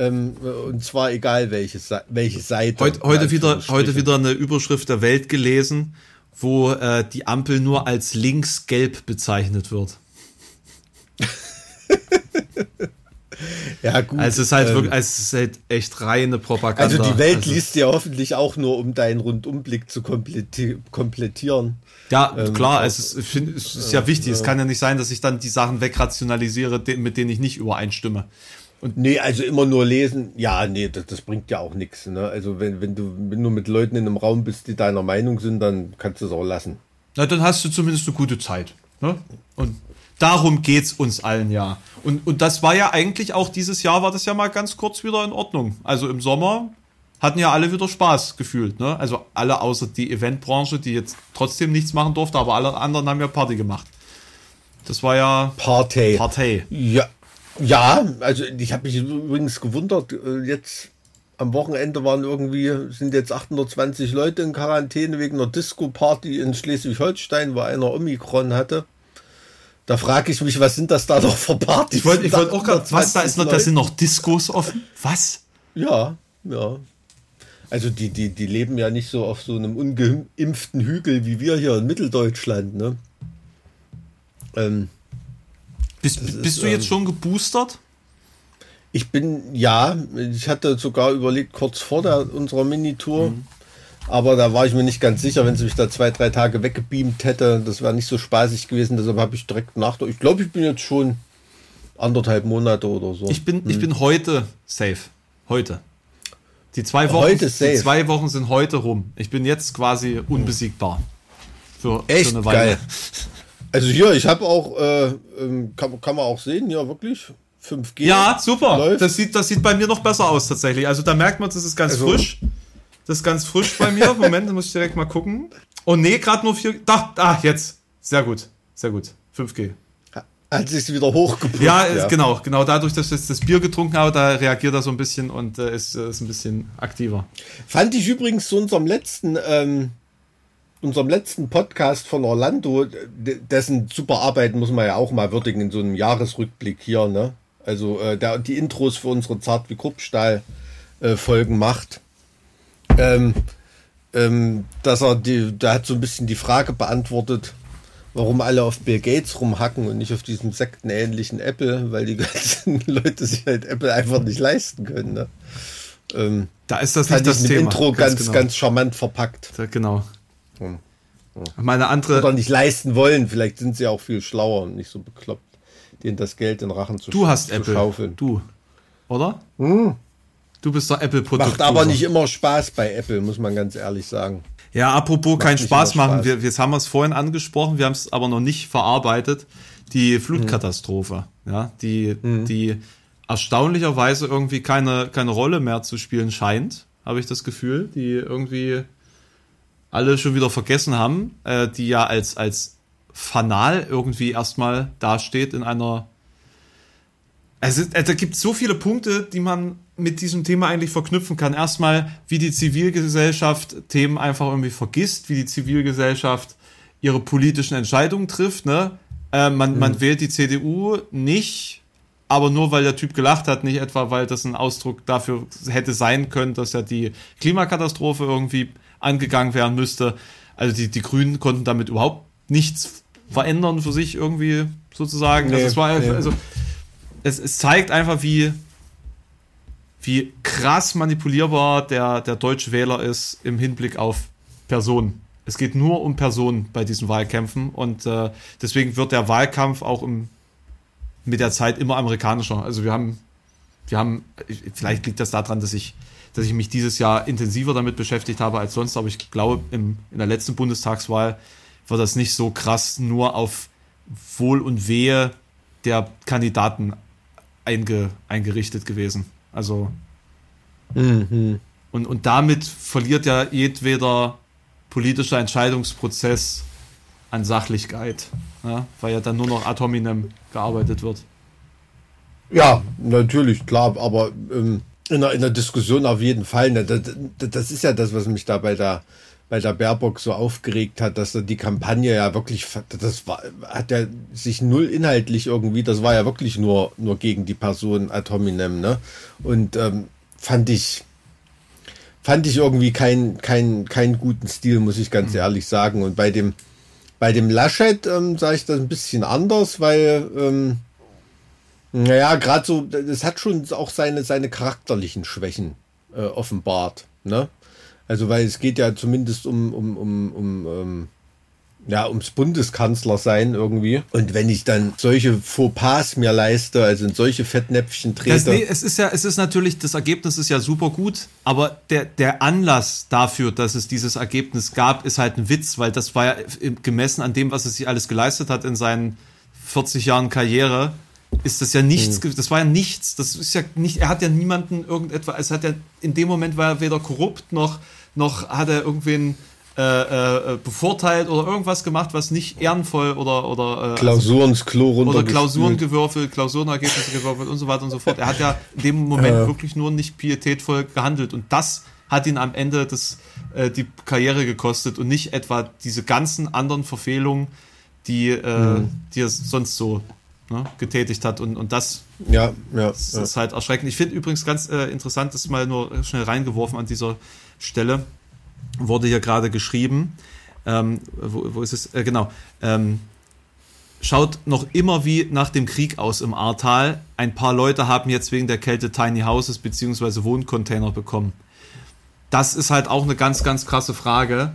Ähm, und zwar egal welche, welche Seite. Heut, heute, wieder, heute wieder eine Überschrift der Welt gelesen, wo äh, die Ampel nur als linksgelb bezeichnet wird. ja, gut. Also es ist halt ähm, wirklich, also es ist halt echt reine Propaganda. Also die Welt also, liest ja hoffentlich auch nur, um deinen Rundumblick zu komplettieren. Ja, ähm, klar, es ist, find, es ist ja wichtig. Äh, es kann ja nicht sein, dass ich dann die Sachen wegrationalisiere, mit denen ich nicht übereinstimme. Und nee, also immer nur lesen, ja, nee, das, das bringt ja auch nichts. Ne? Also wenn, wenn du wenn du mit Leuten in einem Raum bist, die deiner Meinung sind, dann kannst du es auch lassen. Na, dann hast du zumindest eine gute Zeit. Ne? Und darum geht's uns allen ja. Und, und das war ja eigentlich auch dieses Jahr, war das ja mal ganz kurz wieder in Ordnung. Also im Sommer hatten ja alle wieder Spaß gefühlt. Ne? Also alle außer die Eventbranche, die jetzt trotzdem nichts machen durfte, aber alle anderen haben ja Party gemacht. Das war ja Party. Party. Ja, ja, also ich habe mich übrigens gewundert, äh, jetzt am Wochenende waren irgendwie, sind jetzt 820 Leute in Quarantäne wegen einer Disco-Party in Schleswig-Holstein, wo einer Omikron hatte. Da frage ich mich, was sind das da noch für Partys? Ich wollte wollt auch gerade, was, da ist noch, da sind noch Discos offen? Was? Ja, ja. Also die, die, die leben ja nicht so auf so einem ungeimpften Hügel wie wir hier in Mitteldeutschland, ne? Ähm, bist, bist ist, du jetzt ähm, schon geboostert? Ich bin, ja, ich hatte sogar überlegt, kurz vor der, unserer Minitour. Mhm. Aber da war ich mir nicht ganz sicher, wenn sie mich da zwei, drei Tage weggebeamt hätte. Das wäre nicht so spaßig gewesen. Deshalb habe ich direkt nach. Ich glaube, ich bin jetzt schon anderthalb Monate oder so. Ich bin, hm. ich bin heute safe. Heute. Die zwei, Wochen, die zwei Wochen sind heute rum. Ich bin jetzt quasi unbesiegbar. Für, Echt für eine Weile. Geil. Also hier, ich habe auch, äh, ähm, kann, kann man auch sehen, ja wirklich, 5G. Ja, super. Das sieht, das sieht bei mir noch besser aus tatsächlich. Also da merkt man, das ist ganz also, frisch. Das ist ganz frisch bei mir. Moment, da muss ich direkt mal gucken. Oh nee, gerade nur 4. Da, ah, jetzt. Sehr gut. Sehr gut. 5G. Hat sich wieder hochgepusht. Ja, ja, genau, genau. Dadurch, dass ich das Bier getrunken habe, da reagiert er so ein bisschen und äh, ist, ist ein bisschen aktiver. Fand ich übrigens zu unserem letzten, ähm, unserem letzten Podcast von Orlando, dessen super Arbeit muss man ja auch mal würdigen in so einem Jahresrückblick hier, ne? Also äh, der die Intros für unsere Zart wie Kruppstahl äh, Folgen macht. Ähm, ähm, dass er die, der hat so ein bisschen die Frage beantwortet, warum alle auf Bill Gates rumhacken und nicht auf diesem sektenähnlichen Apple, weil die ganzen Leute sich halt Apple einfach nicht leisten können. Ne? Ähm, da ist das nicht das Thema. Intro ganz, ganz, genau. ganz charmant verpackt. Ja, genau. Hm. Hm. Meine andere. Oder nicht leisten wollen. Vielleicht sind sie auch viel schlauer und nicht so bekloppt, denen das Geld in Rachen zu Du hast zu Apple. Schaufeln. Du. Oder? Hm. Du bist der Apple-Produkt. Macht aber nicht immer Spaß bei Apple, muss man ganz ehrlich sagen. Ja, apropos Macht keinen Spaß machen, Spaß. wir, wir haben es vorhin angesprochen, wir haben es aber noch nicht verarbeitet. Die Flutkatastrophe, mhm. ja, die, mhm. die erstaunlicherweise irgendwie keine, keine Rolle mehr zu spielen scheint, habe ich das Gefühl, die irgendwie alle schon wieder vergessen haben, äh, die ja als, als Fanal irgendwie erstmal dasteht in einer also, da gibt so viele Punkte, die man mit diesem Thema eigentlich verknüpfen kann. Erstmal, wie die Zivilgesellschaft Themen einfach irgendwie vergisst, wie die Zivilgesellschaft ihre politischen Entscheidungen trifft. Ne? Äh, man, mhm. man wählt die CDU nicht, aber nur weil der Typ gelacht hat, nicht etwa, weil das ein Ausdruck dafür hätte sein können, dass ja die Klimakatastrophe irgendwie angegangen werden müsste. Also die, die Grünen konnten damit überhaupt nichts verändern für sich irgendwie sozusagen. Nee, also es war nee. also es, es zeigt einfach, wie, wie krass manipulierbar der, der deutsche Wähler ist im Hinblick auf Personen. Es geht nur um Personen bei diesen Wahlkämpfen und äh, deswegen wird der Wahlkampf auch im, mit der Zeit immer amerikanischer. Also wir haben, wir haben, vielleicht liegt das daran, dass ich, dass ich mich dieses Jahr intensiver damit beschäftigt habe als sonst, aber ich glaube, im, in der letzten Bundestagswahl war das nicht so krass nur auf Wohl und Wehe der Kandidaten einge, eingerichtet gewesen. Also. Mhm. Und, und damit verliert ja jedweder politischer Entscheidungsprozess an Sachlichkeit, ja, weil ja dann nur noch ad hominem gearbeitet wird. Ja, natürlich, klar, aber ähm, in, der, in der Diskussion auf jeden Fall. Ne, das, das ist ja das, was mich da bei der, weil der Baerbock so aufgeregt hat, dass er die Kampagne ja wirklich, das war, hat ja sich null inhaltlich irgendwie, das war ja wirklich nur, nur gegen die Person ad hominem, ne? Und ähm, fand ich, fand ich irgendwie keinen kein, kein guten Stil, muss ich ganz mhm. ehrlich sagen. Und bei dem, bei dem Laschet ähm, sage ich das ein bisschen anders, weil, ähm, naja, gerade so, das hat schon auch seine, seine charakterlichen Schwächen äh, offenbart, ne? Also, weil es geht ja zumindest um, um, um, um, um ähm, ja, ums Bundeskanzler sein irgendwie. Und wenn ich dann solche Fauxpas mir leiste, also in solche Fettnäpfchen trete. Das, nee, es ist ja, es ist natürlich, das Ergebnis ist ja super gut, aber der, der Anlass dafür, dass es dieses Ergebnis gab, ist halt ein Witz, weil das war ja gemessen an dem, was er sich alles geleistet hat in seinen 40 Jahren Karriere, ist das ja nichts, hm. das war ja nichts, das ist ja nicht, er hat ja niemanden irgendetwas, es hat ja, in dem Moment war er weder korrupt noch noch hat er irgendwen äh, äh, bevorteilt oder irgendwas gemacht, was nicht ehrenvoll oder oder äh, Klausuren ins Klo oder Klausuren gewürfelt, Klausurenergebnisse gewürfelt und so weiter und so fort. Er hat ja in dem Moment ja. wirklich nur nicht pietätvoll gehandelt und das hat ihn am Ende das, äh, die Karriere gekostet und nicht etwa diese ganzen anderen Verfehlungen, die, äh, mhm. die er sonst so ne, getätigt hat. Und, und das, ja, ja, ist halt erschreckend. Ich finde übrigens ganz äh, interessant, das mal nur schnell reingeworfen an dieser Stelle, wurde hier gerade geschrieben. Ähm, wo, wo ist es? Äh, genau. Ähm, schaut noch immer wie nach dem Krieg aus im Ahrtal. Ein paar Leute haben jetzt wegen der Kälte Tiny Houses bzw. Wohncontainer bekommen. Das ist halt auch eine ganz, ganz krasse Frage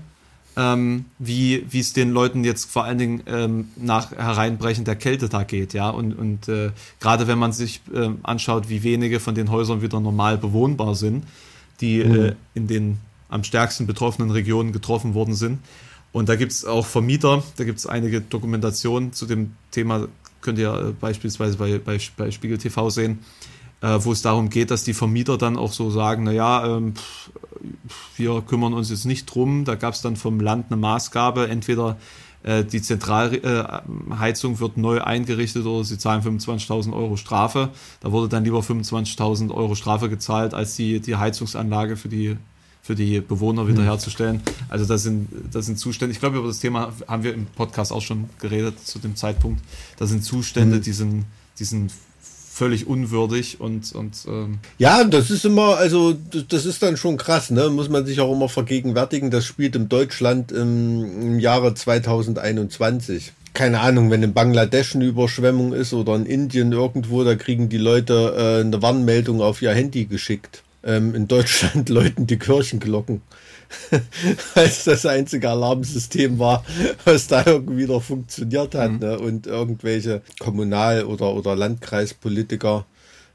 ähm, wie wie es den Leuten jetzt vor allen Dingen ähm, nach Hereinbrechen der Kälte da geht, ja. Und, und äh, gerade wenn man sich äh, anschaut, wie wenige von den Häusern wieder normal bewohnbar sind, die mhm. äh, in den am stärksten betroffenen Regionen getroffen worden sind. Und da gibt es auch Vermieter, da gibt es einige Dokumentationen zu dem Thema, könnt ihr äh, beispielsweise bei, bei, bei Spiegel TV sehen, äh, wo es darum geht, dass die Vermieter dann auch so sagen, naja, ähm, wir kümmern uns jetzt nicht drum. Da gab es dann vom Land eine Maßgabe, entweder äh, die Zentralheizung wird neu eingerichtet oder sie zahlen 25.000 Euro Strafe. Da wurde dann lieber 25.000 Euro Strafe gezahlt, als die, die Heizungsanlage für die für die Bewohner wiederherzustellen. Also das sind, das sind Zustände, ich glaube, über das Thema haben wir im Podcast auch schon geredet zu dem Zeitpunkt. Das sind Zustände, mhm. die, sind, die sind völlig unwürdig und, und ähm ja, das ist immer, also das ist dann schon krass, ne? Muss man sich auch immer vergegenwärtigen. Das spielt in Deutschland im, im Jahre 2021 keine Ahnung, wenn in Bangladesch eine Überschwemmung ist oder in Indien irgendwo, da kriegen die Leute äh, eine Warnmeldung auf ihr Handy geschickt. Ähm, in Deutschland läuten die Kirchenglocken. Es das einzige Alarmsystem war, was da irgendwie noch funktioniert hat. Mhm. Ne? Und irgendwelche Kommunal- oder, oder Landkreispolitiker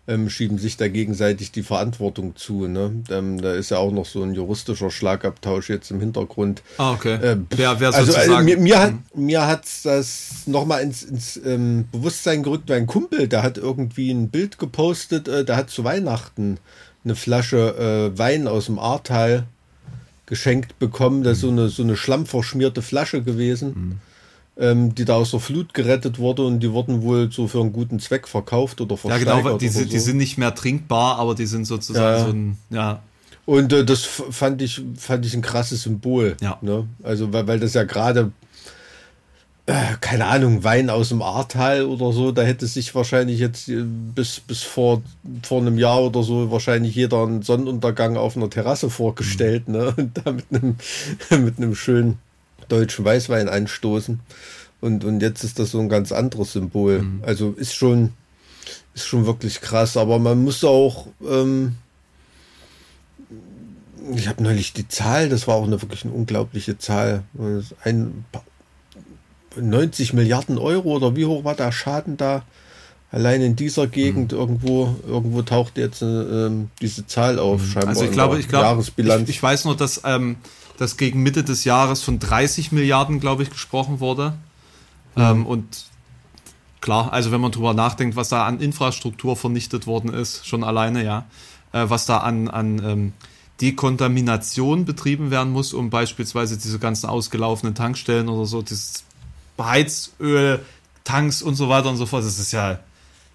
ähm, schieben sich da gegenseitig die Verantwortung zu. Ne? Ähm, da ist ja auch noch so ein juristischer Schlagabtausch jetzt im Hintergrund. Ah, okay. Äh, wer, wer also, also mir, mir, hat mhm. mir hat's das nochmal ins, ins ähm, Bewusstsein gerückt, mein Kumpel, der hat irgendwie ein Bild gepostet, äh, der hat zu Weihnachten eine Flasche äh, Wein aus dem Ahrtal geschenkt bekommen. Das ist so eine, so eine schlammverschmierte Flasche gewesen, mhm. ähm, die da aus der Flut gerettet wurde und die wurden wohl so für einen guten Zweck verkauft oder versteigert. Ja, genau, die, so. die sind nicht mehr trinkbar, aber die sind sozusagen ja. so ein, ja. Und äh, das fand ich, fand ich ein krasses Symbol. Ja. Ne? Also, weil, weil das ja gerade keine Ahnung, Wein aus dem Ahrtal oder so, da hätte sich wahrscheinlich jetzt äh, bis, bis vor, vor einem Jahr oder so wahrscheinlich jeder einen Sonnenuntergang auf einer Terrasse vorgestellt, ne? Und da mit einem, mit einem schönen deutschen Weißwein anstoßen. Und, und jetzt ist das so ein ganz anderes Symbol. Mhm. Also ist schon, ist schon wirklich krass, aber man muss auch, ähm, ich habe neulich die Zahl, das war auch eine wirklich eine unglaubliche Zahl. Ein 90 Milliarden Euro oder wie hoch war der Schaden da? Allein in dieser Gegend mhm. irgendwo, irgendwo taucht jetzt äh, diese Zahl auf, mhm. scheinbar. Also ich glaube, ich glaube. Ich, ich, weiß nur, dass, ähm, dass gegen Mitte des Jahres von 30 Milliarden, glaube ich, gesprochen wurde. Mhm. Ähm, und klar, also wenn man drüber nachdenkt, was da an Infrastruktur vernichtet worden ist, schon alleine, ja, äh, was da an, an ähm, Dekontamination betrieben werden muss, um beispielsweise diese ganzen ausgelaufenen Tankstellen oder so, dieses Heizöl, Tanks und so weiter und so fort. Das ist ja,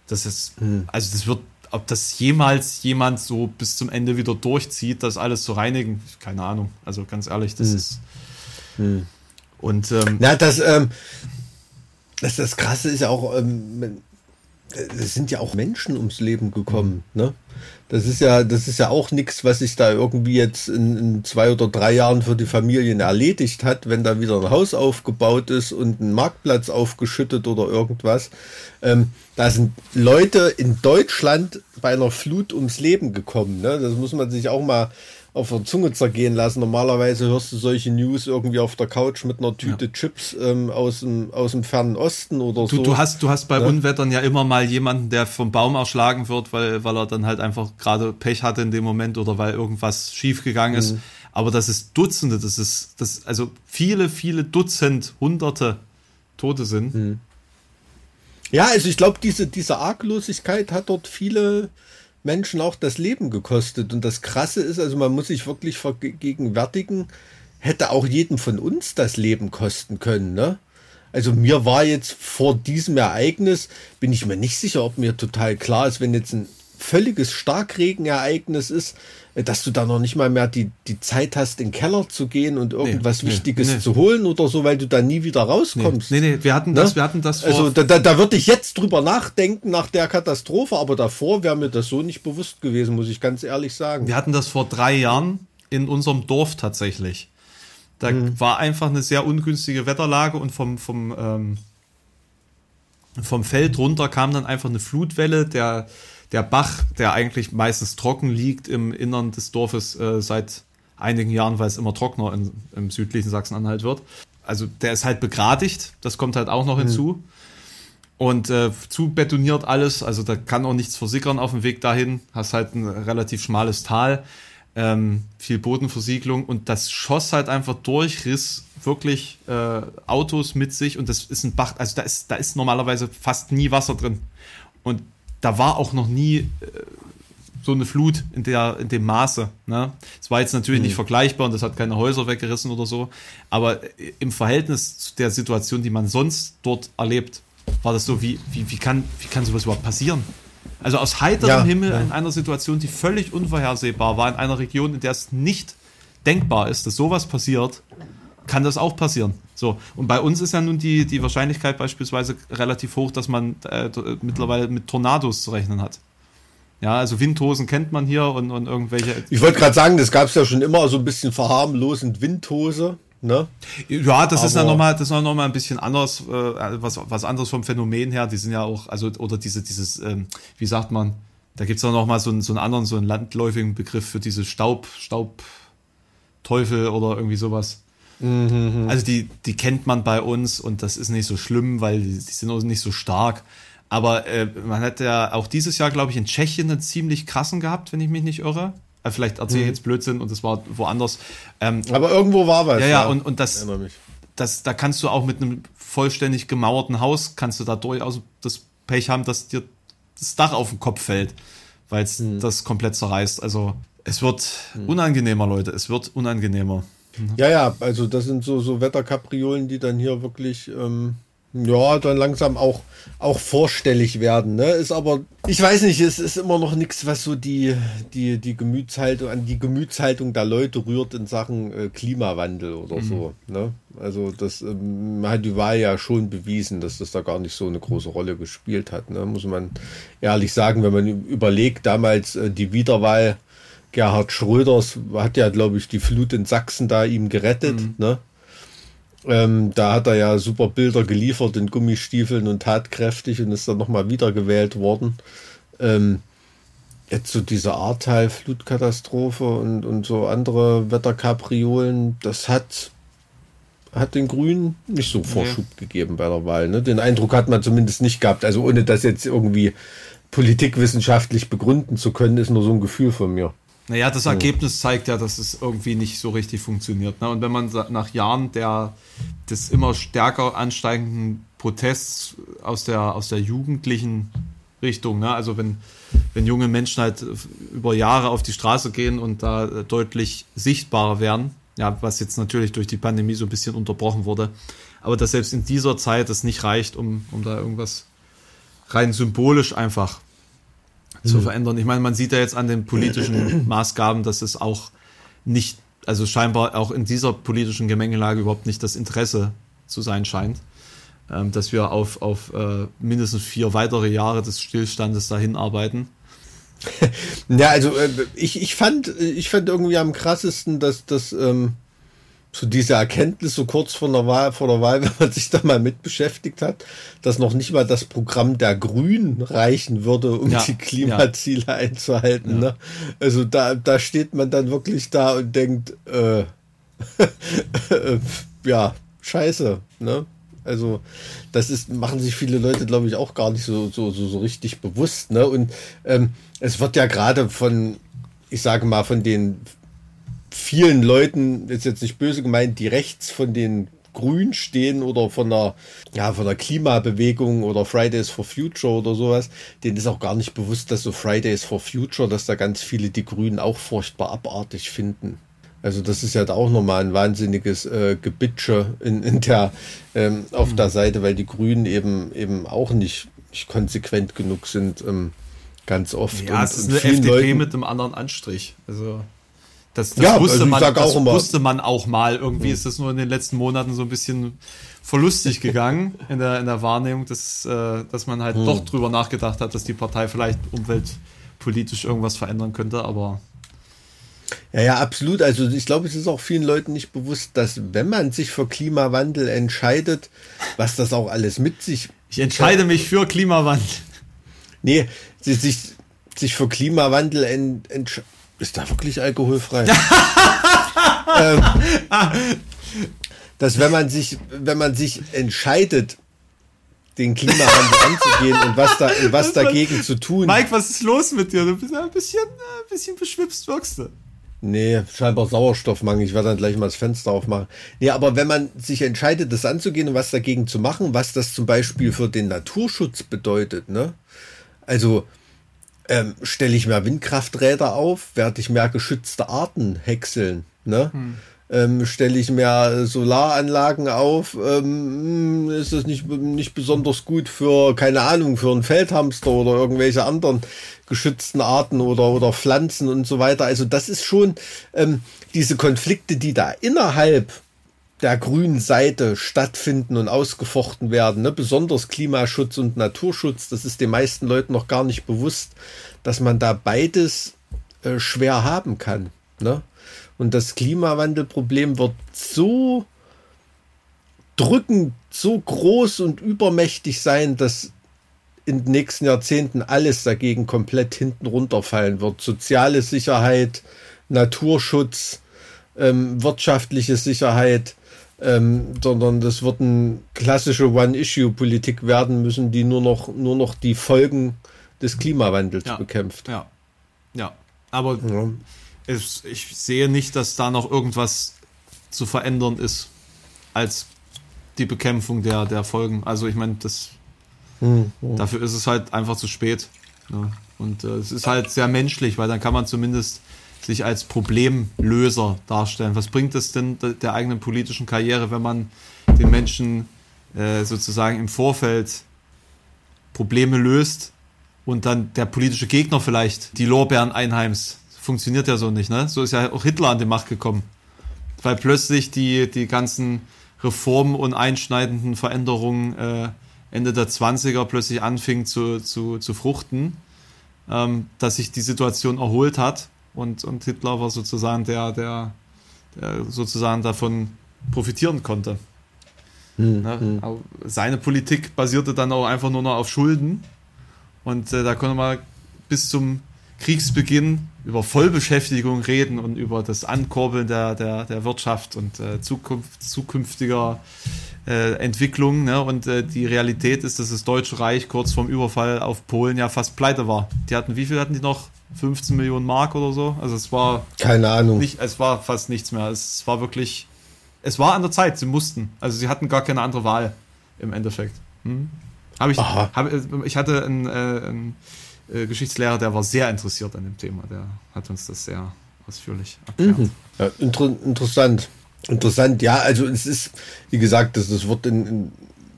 das ist, hm. also das wird, ob das jemals jemand so bis zum Ende wieder durchzieht, das alles zu reinigen, keine Ahnung. Also ganz ehrlich, das hm. ist. Hm. Und ähm, ja, das, ähm, das, das Krasse ist ja auch, ähm, es sind ja auch Menschen ums Leben gekommen, ne? Das ist ja, das ist ja auch nichts, was sich da irgendwie jetzt in, in, zwei oder drei Jahren für die Familien erledigt hat, wenn da wieder ein Haus aufgebaut ist und ein Marktplatz aufgeschüttet oder irgendwas. Ähm, da sind Leute in Deutschland bei einer Flut ums Leben gekommen. Ne? Das muss man sich auch mal auf der Zunge zergehen lassen. Normalerweise hörst du solche News irgendwie auf der Couch mit einer Tüte ja. Chips ähm, aus, dem, aus dem fernen Osten oder du, so. Du hast, du hast bei ja. Unwettern ja immer mal jemanden, der vom Baum erschlagen wird, weil, weil er dann halt einfach gerade Pech hatte in dem Moment oder weil irgendwas schiefgegangen ist. Mhm. Aber das ist Dutzende, das ist, das, also viele, viele Dutzend, Hunderte Tote sind. Mhm. Ja, also ich glaube, diese, diese Arglosigkeit hat dort viele, Menschen auch das Leben gekostet. Und das Krasse ist, also man muss sich wirklich vergegenwärtigen, hätte auch jedem von uns das Leben kosten können. Ne? Also mir war jetzt vor diesem Ereignis, bin ich mir nicht sicher, ob mir total klar ist, wenn jetzt ein völliges Starkregenereignis ist, dass du da noch nicht mal mehr die, die Zeit hast, in den Keller zu gehen und irgendwas nee, Wichtiges nee. zu holen oder so, weil du da nie wieder rauskommst. Nee, nee, wir hatten ne? das, wir hatten das vor Also da, da, da würde ich jetzt drüber nachdenken nach der Katastrophe, aber davor wäre mir das so nicht bewusst gewesen, muss ich ganz ehrlich sagen. Wir hatten das vor drei Jahren in unserem Dorf tatsächlich. Da mhm. war einfach eine sehr ungünstige Wetterlage und vom, vom, ähm, vom Feld runter kam dann einfach eine Flutwelle, der der Bach, der eigentlich meistens trocken liegt im Innern des Dorfes äh, seit einigen Jahren, weil es immer trockener in, im südlichen Sachsen-Anhalt wird. Also der ist halt begradigt, das kommt halt auch noch mhm. hinzu. Und äh, zu betoniert alles, also da kann auch nichts versickern auf dem Weg dahin. Hast halt ein relativ schmales Tal, ähm, viel Bodenversiegelung und das schoss halt einfach durch, riss wirklich äh, Autos mit sich und das ist ein Bach, also da ist, da ist normalerweise fast nie Wasser drin. Und da war auch noch nie äh, so eine Flut in der in dem Maße. Ne? Es war jetzt natürlich mhm. nicht vergleichbar und das hat keine Häuser weggerissen oder so, aber im Verhältnis zu der Situation, die man sonst dort erlebt, war das so, wie, wie, wie, kann, wie kann sowas überhaupt passieren? Also aus heiterem ja, Himmel ja. in einer Situation, die völlig unvorhersehbar war, in einer Region, in der es nicht denkbar ist, dass sowas passiert, kann das auch passieren. So, und bei uns ist ja nun die, die Wahrscheinlichkeit beispielsweise relativ hoch, dass man äh, mittlerweile mit Tornados zu rechnen hat. Ja, also Windhosen kennt man hier und, und irgendwelche. Ich wollte gerade sagen, das gab es ja schon immer so ein bisschen verharmlosend Windhose. Ne? Ja, das Aber ist ja nochmal, das ist noch mal ein bisschen anders, äh, was, was anderes vom Phänomen her. Die sind ja auch, also, oder diese, dieses, ähm, wie sagt man, da gibt's es noch mal so einen, so einen anderen, so einen landläufigen Begriff für diese Staub, Staubteufel oder irgendwie sowas. Mhm. Also die, die kennt man bei uns und das ist nicht so schlimm, weil die, die sind auch nicht so stark. Aber äh, man hat ja auch dieses Jahr, glaube ich, in Tschechien einen ziemlich krassen gehabt, wenn ich mich nicht irre. Äh, vielleicht erzähle ich mhm. jetzt Blödsinn und es war woanders. Ähm, Aber irgendwo war was. Ja, ja, ja. und, und das, das, da kannst du auch mit einem vollständig gemauerten Haus, kannst du da durchaus das Pech haben, dass dir das Dach auf den Kopf fällt, weil es mhm. das komplett zerreißt. Also es wird mhm. unangenehmer, Leute, es wird unangenehmer. Ja, ja, also das sind so, so Wetterkapriolen, die dann hier wirklich ähm, ja, dann langsam auch, auch vorstellig werden. Ne? Ist aber, ich weiß nicht, es ist immer noch nichts, was so die, die, die Gemütshaltung, an die Gemütshaltung der Leute rührt in Sachen äh, Klimawandel oder mhm. so. Ne? Also das ähm, hat die Wahl ja schon bewiesen, dass das da gar nicht so eine große Rolle gespielt hat. Ne? Muss man ehrlich sagen, wenn man überlegt, damals äh, die Wiederwahl Gerhard Schröders hat ja, glaube ich, die Flut in Sachsen da ihm gerettet. Mhm. Ne? Ähm, da hat er ja super Bilder geliefert in Gummistiefeln und tatkräftig und ist dann nochmal wiedergewählt worden. Ähm, jetzt so diese Ahrtal-Flutkatastrophe und, und so andere Wetterkapriolen, das hat, hat den Grünen nicht so Vorschub nee. gegeben bei der Wahl. Ne? Den Eindruck hat man zumindest nicht gehabt. Also ohne das jetzt irgendwie politikwissenschaftlich begründen zu können, ist nur so ein Gefühl von mir. Naja, das Ergebnis zeigt ja, dass es irgendwie nicht so richtig funktioniert. Ne? Und wenn man nach Jahren der, des immer stärker ansteigenden Protests aus der, aus der jugendlichen Richtung, ne? also wenn, wenn junge Menschen halt über Jahre auf die Straße gehen und da deutlich sichtbarer werden, ja, was jetzt natürlich durch die Pandemie so ein bisschen unterbrochen wurde, aber dass selbst in dieser Zeit es nicht reicht, um, um da irgendwas rein symbolisch einfach zu mhm. verändern. Ich meine, man sieht ja jetzt an den politischen Maßgaben, dass es auch nicht, also scheinbar auch in dieser politischen Gemengelage überhaupt nicht das Interesse zu sein scheint, ähm, dass wir auf, auf äh, mindestens vier weitere Jahre des Stillstandes dahin arbeiten. Ja, also äh, ich, ich fand, ich fand irgendwie am krassesten, dass das ähm, so diese Erkenntnis so kurz vor der Wahl, vor der Wahl, wenn man sich da mal mit beschäftigt hat, dass noch nicht mal das Programm der Grünen reichen würde, um ja, die Klimaziele ja. einzuhalten. Ja. Ne? Also da, da steht man dann wirklich da und denkt, äh, ja, scheiße, ne? Also, das ist, machen sich viele Leute, glaube ich, auch gar nicht so, so, so, so richtig bewusst. Ne? Und ähm, es wird ja gerade von, ich sage mal, von den vielen Leuten, ist jetzt nicht böse gemeint, die rechts von den Grün stehen oder von der, ja, von der Klimabewegung oder Fridays for Future oder sowas, denen ist auch gar nicht bewusst, dass so Fridays for Future, dass da ganz viele die Grünen auch furchtbar abartig finden. Also das ist ja auch nochmal ein wahnsinniges äh, Gebitsche in, in der, ähm, auf der Seite, weil die Grünen eben eben auch nicht, nicht konsequent genug sind, ähm, ganz oft. Ja, und, es ist eine FDP Leuten, mit einem anderen Anstrich. Also das, das, ja, wusste, also man, das wusste man auch mal. Irgendwie mhm. ist das nur in den letzten Monaten so ein bisschen verlustig gegangen in der, in der Wahrnehmung, dass, äh, dass man halt mhm. doch drüber nachgedacht hat, dass die Partei vielleicht umweltpolitisch irgendwas verändern könnte, aber. Ja, ja, absolut. Also ich glaube, es ist auch vielen Leuten nicht bewusst, dass wenn man sich für Klimawandel entscheidet, was das auch alles mit sich. Ich entscheide mich für Klimawandel. Nee, sich, sich für Klimawandel entscheiden ist da wirklich alkoholfrei? ähm, dass wenn man sich, wenn man sich entscheidet, den Klimawandel anzugehen und was da, was dagegen zu tun. Mike, was ist los mit dir? Du bist ein bisschen, ein bisschen beschwipst, wirkst du. Nee, scheinbar Sauerstoffmangel. Ich werde dann gleich mal das Fenster aufmachen. Nee, aber wenn man sich entscheidet, das anzugehen und was dagegen zu machen, was das zum Beispiel für den Naturschutz bedeutet, ne? Also, Ähm, Stelle ich mehr Windkrafträder auf, werde ich mehr geschützte Arten häckseln. Ne? Hm. Ähm, stelle ich mehr Solaranlagen auf, ähm, ist das nicht, nicht besonders gut für, keine Ahnung, für einen Feldhamster oder irgendwelche anderen geschützten Arten oder, oder Pflanzen und so weiter. Also das ist schon ähm, diese Konflikte, die da innerhalb der grünen Seite stattfinden und ausgefochten werden, ne? besonders Klimaschutz und Naturschutz, das ist den meisten Leuten noch gar nicht bewusst, dass man da beides äh, schwer haben kann. Ne? Und das Klimawandelproblem wird so drückend, so groß und übermächtig sein, dass in den nächsten Jahrzehnten alles dagegen komplett hinten runterfallen wird. Soziale Sicherheit, Naturschutz, ähm, wirtschaftliche Sicherheit, ähm, sondern das wird eine klassische One-Issue-Politik werden müssen, die nur noch, nur noch die Folgen des Klimawandels ja, bekämpft. Ja, ja. Aber ja. Es, ich sehe nicht, dass da noch irgendwas zu verändern ist als die Bekämpfung der, der Folgen. Also ich meine, das hm, hm. dafür ist es halt einfach zu spät. Ne? Und äh, es ist halt sehr menschlich, weil dann kann man zumindest sich als Problemlöser darstellen. Was bringt es denn der eigenen politischen Karriere, wenn man den Menschen äh, sozusagen im Vorfeld Probleme löst und dann der politische Gegner vielleicht die Lorbeeren einheimst? Funktioniert ja so nicht, ne? So ist ja auch Hitler an die Macht gekommen. Weil plötzlich die, die ganzen Reformen und einschneidenden Veränderungen äh, Ende der 20er plötzlich anfing zu, zu, zu fruchten, ähm, dass sich die Situation erholt hat und, und Hitler war sozusagen der, der, der sozusagen davon profitieren konnte. Hm, ne? hm. Seine Politik basierte dann auch einfach nur noch auf Schulden und äh, da konnte man bis zum Kriegsbeginn über Vollbeschäftigung reden und über das Ankurbeln der, der, der Wirtschaft und äh, Zukunft, zukünftiger äh, Entwicklung. Ne? Und äh, die Realität ist, dass das Deutsche Reich kurz vorm Überfall auf Polen ja fast pleite war. Die hatten, wie viel hatten die noch? 15 Millionen Mark oder so. Also es war. Keine Ahnung. Nicht, es war fast nichts mehr. Es war wirklich. Es war an der Zeit, sie mussten. Also sie hatten gar keine andere Wahl im Endeffekt. Hm? Hab ich, hab, ich hatte einen, äh, einen äh, Geschichtslehrer, der war sehr interessiert an dem Thema. Der hat uns das sehr ausführlich erklärt. Mhm. Ja, inter interessant. Interessant, ja, also es ist, wie gesagt, das, das wird in, in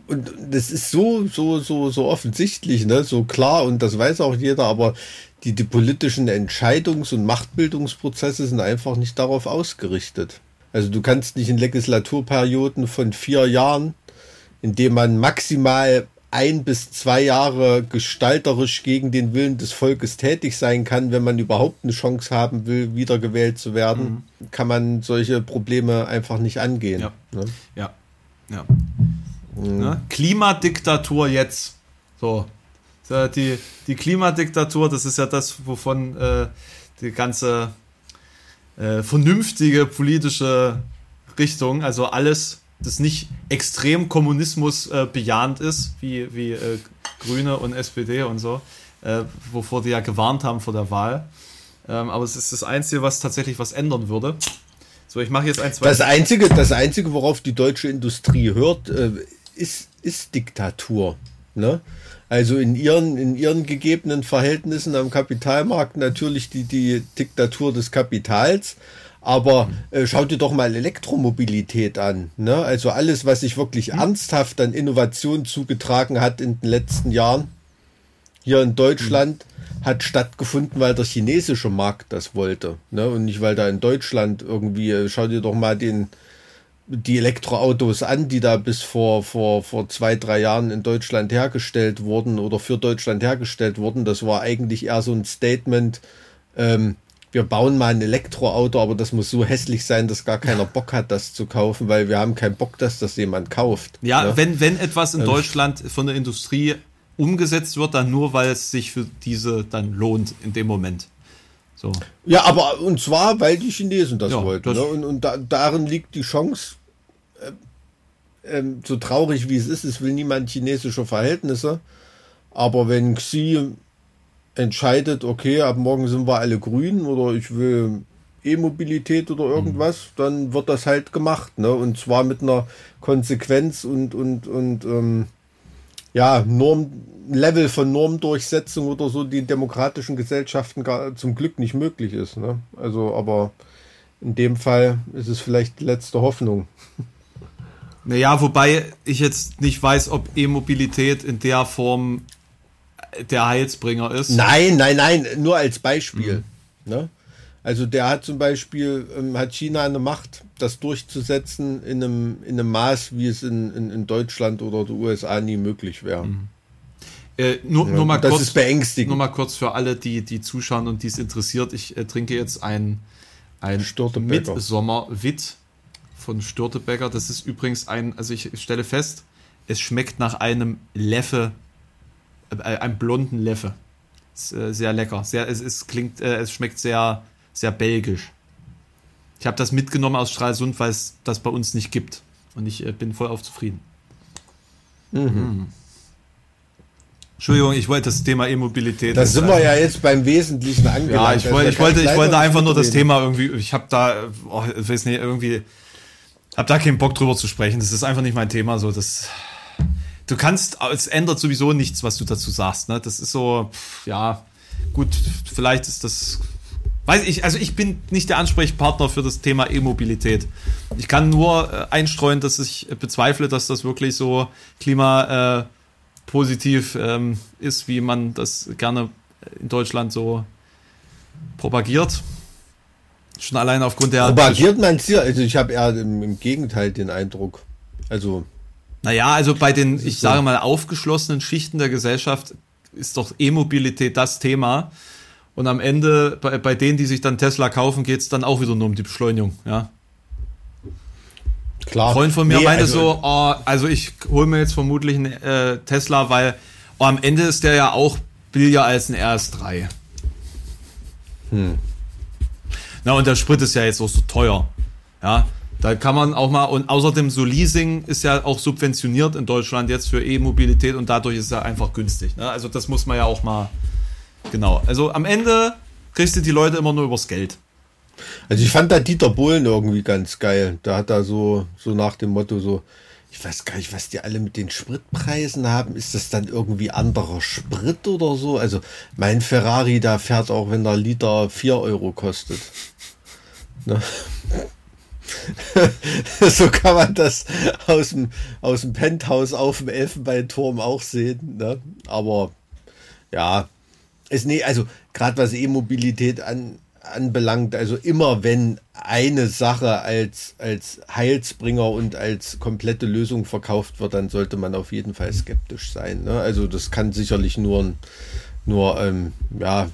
und das ist so, so, so, so offensichtlich, ne, so klar und das weiß auch jeder, aber die, die politischen Entscheidungs- und Machtbildungsprozesse sind einfach nicht darauf ausgerichtet. Also du kannst nicht in Legislaturperioden von vier Jahren, in dem man maximal ein bis zwei Jahre gestalterisch gegen den Willen des Volkes tätig sein kann, wenn man überhaupt eine Chance haben will, wiedergewählt zu werden, mhm. kann man solche Probleme einfach nicht angehen. Ja. Ne? Ja. ja. Mhm. Ne? Klimadiktatur jetzt. So. Die, die Klimadiktatur, das ist ja das, wovon äh, die ganze äh, vernünftige politische Richtung, also alles das nicht extrem Kommunismus äh, bejahend ist, wie, wie äh, Grüne und SPD und so, äh, wovor die ja gewarnt haben vor der Wahl. Ähm, aber es ist das Einzige, was tatsächlich was ändern würde. So, ich mache jetzt ein, zwei. Das Einzige, das Einzige, worauf die deutsche Industrie hört, äh, ist, ist Diktatur. Ne? Also in ihren, in ihren gegebenen Verhältnissen am Kapitalmarkt natürlich die, die Diktatur des Kapitals. Aber äh, schau dir doch mal Elektromobilität an. Ne? Also alles, was sich wirklich mhm. ernsthaft an Innovation zugetragen hat in den letzten Jahren hier in Deutschland, mhm. hat stattgefunden, weil der chinesische Markt das wollte. Ne? Und nicht, weil da in Deutschland irgendwie, äh, schau dir doch mal den, die Elektroautos an, die da bis vor, vor, vor zwei, drei Jahren in Deutschland hergestellt wurden oder für Deutschland hergestellt wurden. Das war eigentlich eher so ein Statement, ähm, wir bauen mal ein Elektroauto, aber das muss so hässlich sein, dass gar keiner Bock hat, das zu kaufen, weil wir haben keinen Bock, dass das jemand kauft. Ja, ne? wenn, wenn etwas in also Deutschland von der Industrie umgesetzt wird, dann nur, weil es sich für diese dann lohnt in dem Moment. So. Ja, aber und zwar, weil die Chinesen das ja, wollten. Das ne? Und, und da, darin liegt die Chance, äh, äh, so traurig wie es ist, es will niemand chinesische Verhältnisse. Aber wenn Xi entscheidet, okay, ab morgen sind wir alle grün oder ich will E-Mobilität oder irgendwas, mhm. dann wird das halt gemacht, ne? Und zwar mit einer Konsequenz und und und ähm, ja Norm Level von Normdurchsetzung oder so, die in demokratischen Gesellschaften gar zum Glück nicht möglich ist. Ne? Also, aber in dem Fall ist es vielleicht die letzte Hoffnung. Naja, wobei ich jetzt nicht weiß, ob E-Mobilität in der Form der Heilsbringer ist. Nein, nein, nein, nur als Beispiel. Mhm. Ne? Also der hat zum Beispiel, ähm, hat China eine Macht, das durchzusetzen in einem, in einem Maß, wie es in, in, in Deutschland oder den USA nie möglich wäre. Mhm. Äh, nur, ja, nur mal kurz. Nur mal kurz für alle, die, die zuschauen und die es interessiert. Ich äh, trinke jetzt ein, ein Midsommer-Witt von Störtebecker. Das ist übrigens ein, also ich stelle fest, es schmeckt nach einem Leffe, äh, einem blonden Leffe. Ist, äh, sehr lecker. Sehr, es, es klingt, äh, es schmeckt sehr, sehr belgisch. Ich habe das mitgenommen aus Stralsund, weil es das bei uns nicht gibt. Und ich äh, bin voll auf zufrieden. Mhm. Mhm. Entschuldigung, ich wollte das Thema E-Mobilität. Da sind wir ja jetzt beim Wesentlichen angelangt. Ja, ich wollte, ich wollte, ich wollte einfach nur das Thema irgendwie, ich habe da, oh, ich weiß nicht, irgendwie hab da keinen Bock drüber zu sprechen. Das ist einfach nicht mein Thema. So, das, du kannst, es ändert sowieso nichts, was du dazu sagst. Ne? Das ist so, ja, gut, vielleicht ist das. Weiß ich, also ich bin nicht der Ansprechpartner für das Thema E-Mobilität. Ich kann nur äh, einstreuen, dass ich bezweifle, dass das wirklich so klimapositiv äh, ähm, ist, wie man das gerne in Deutschland so propagiert. Schon allein aufgrund der. Propagiert man es hier? Also ich habe eher im, im, Gegenteil den Eindruck. Also. Naja, also bei den, ich sage mal, aufgeschlossenen Schichten der Gesellschaft ist doch E-Mobilität das Thema. Und am Ende, bei, bei denen, die sich dann Tesla kaufen, geht es dann auch wieder nur um die Beschleunigung, ja. Klar. Ein Freund von mir nee, meinte also, so, oh, also ich hole mir jetzt vermutlich einen äh, Tesla, weil oh, am Ende ist der ja auch billiger als ein RS3. Hm. Na, und der Sprit ist ja jetzt auch so teuer. Ja, da kann man auch mal, und außerdem so Leasing ist ja auch subventioniert in Deutschland jetzt für E-Mobilität und dadurch ist es ja einfach günstig. Ne? Also das muss man ja auch mal, genau. Also am Ende kriegst du die Leute immer nur übers Geld. Also ich fand da Dieter Bohlen irgendwie ganz geil. Da hat er so, so nach dem Motto so, ich weiß gar nicht, was die alle mit den Spritpreisen haben. Ist das dann irgendwie anderer Sprit oder so? Also mein Ferrari, da fährt auch, wenn der Liter 4 Euro kostet. Ne? so kann man das aus dem, aus dem Penthouse auf dem Elfenbeinturm auch sehen. Ne? Aber ja, ist nee, also gerade was E-Mobilität an, anbelangt, also immer wenn eine Sache als, als Heilsbringer und als komplette Lösung verkauft wird, dann sollte man auf jeden Fall skeptisch sein. Ne? Also das kann sicherlich nur, nur ähm, ja,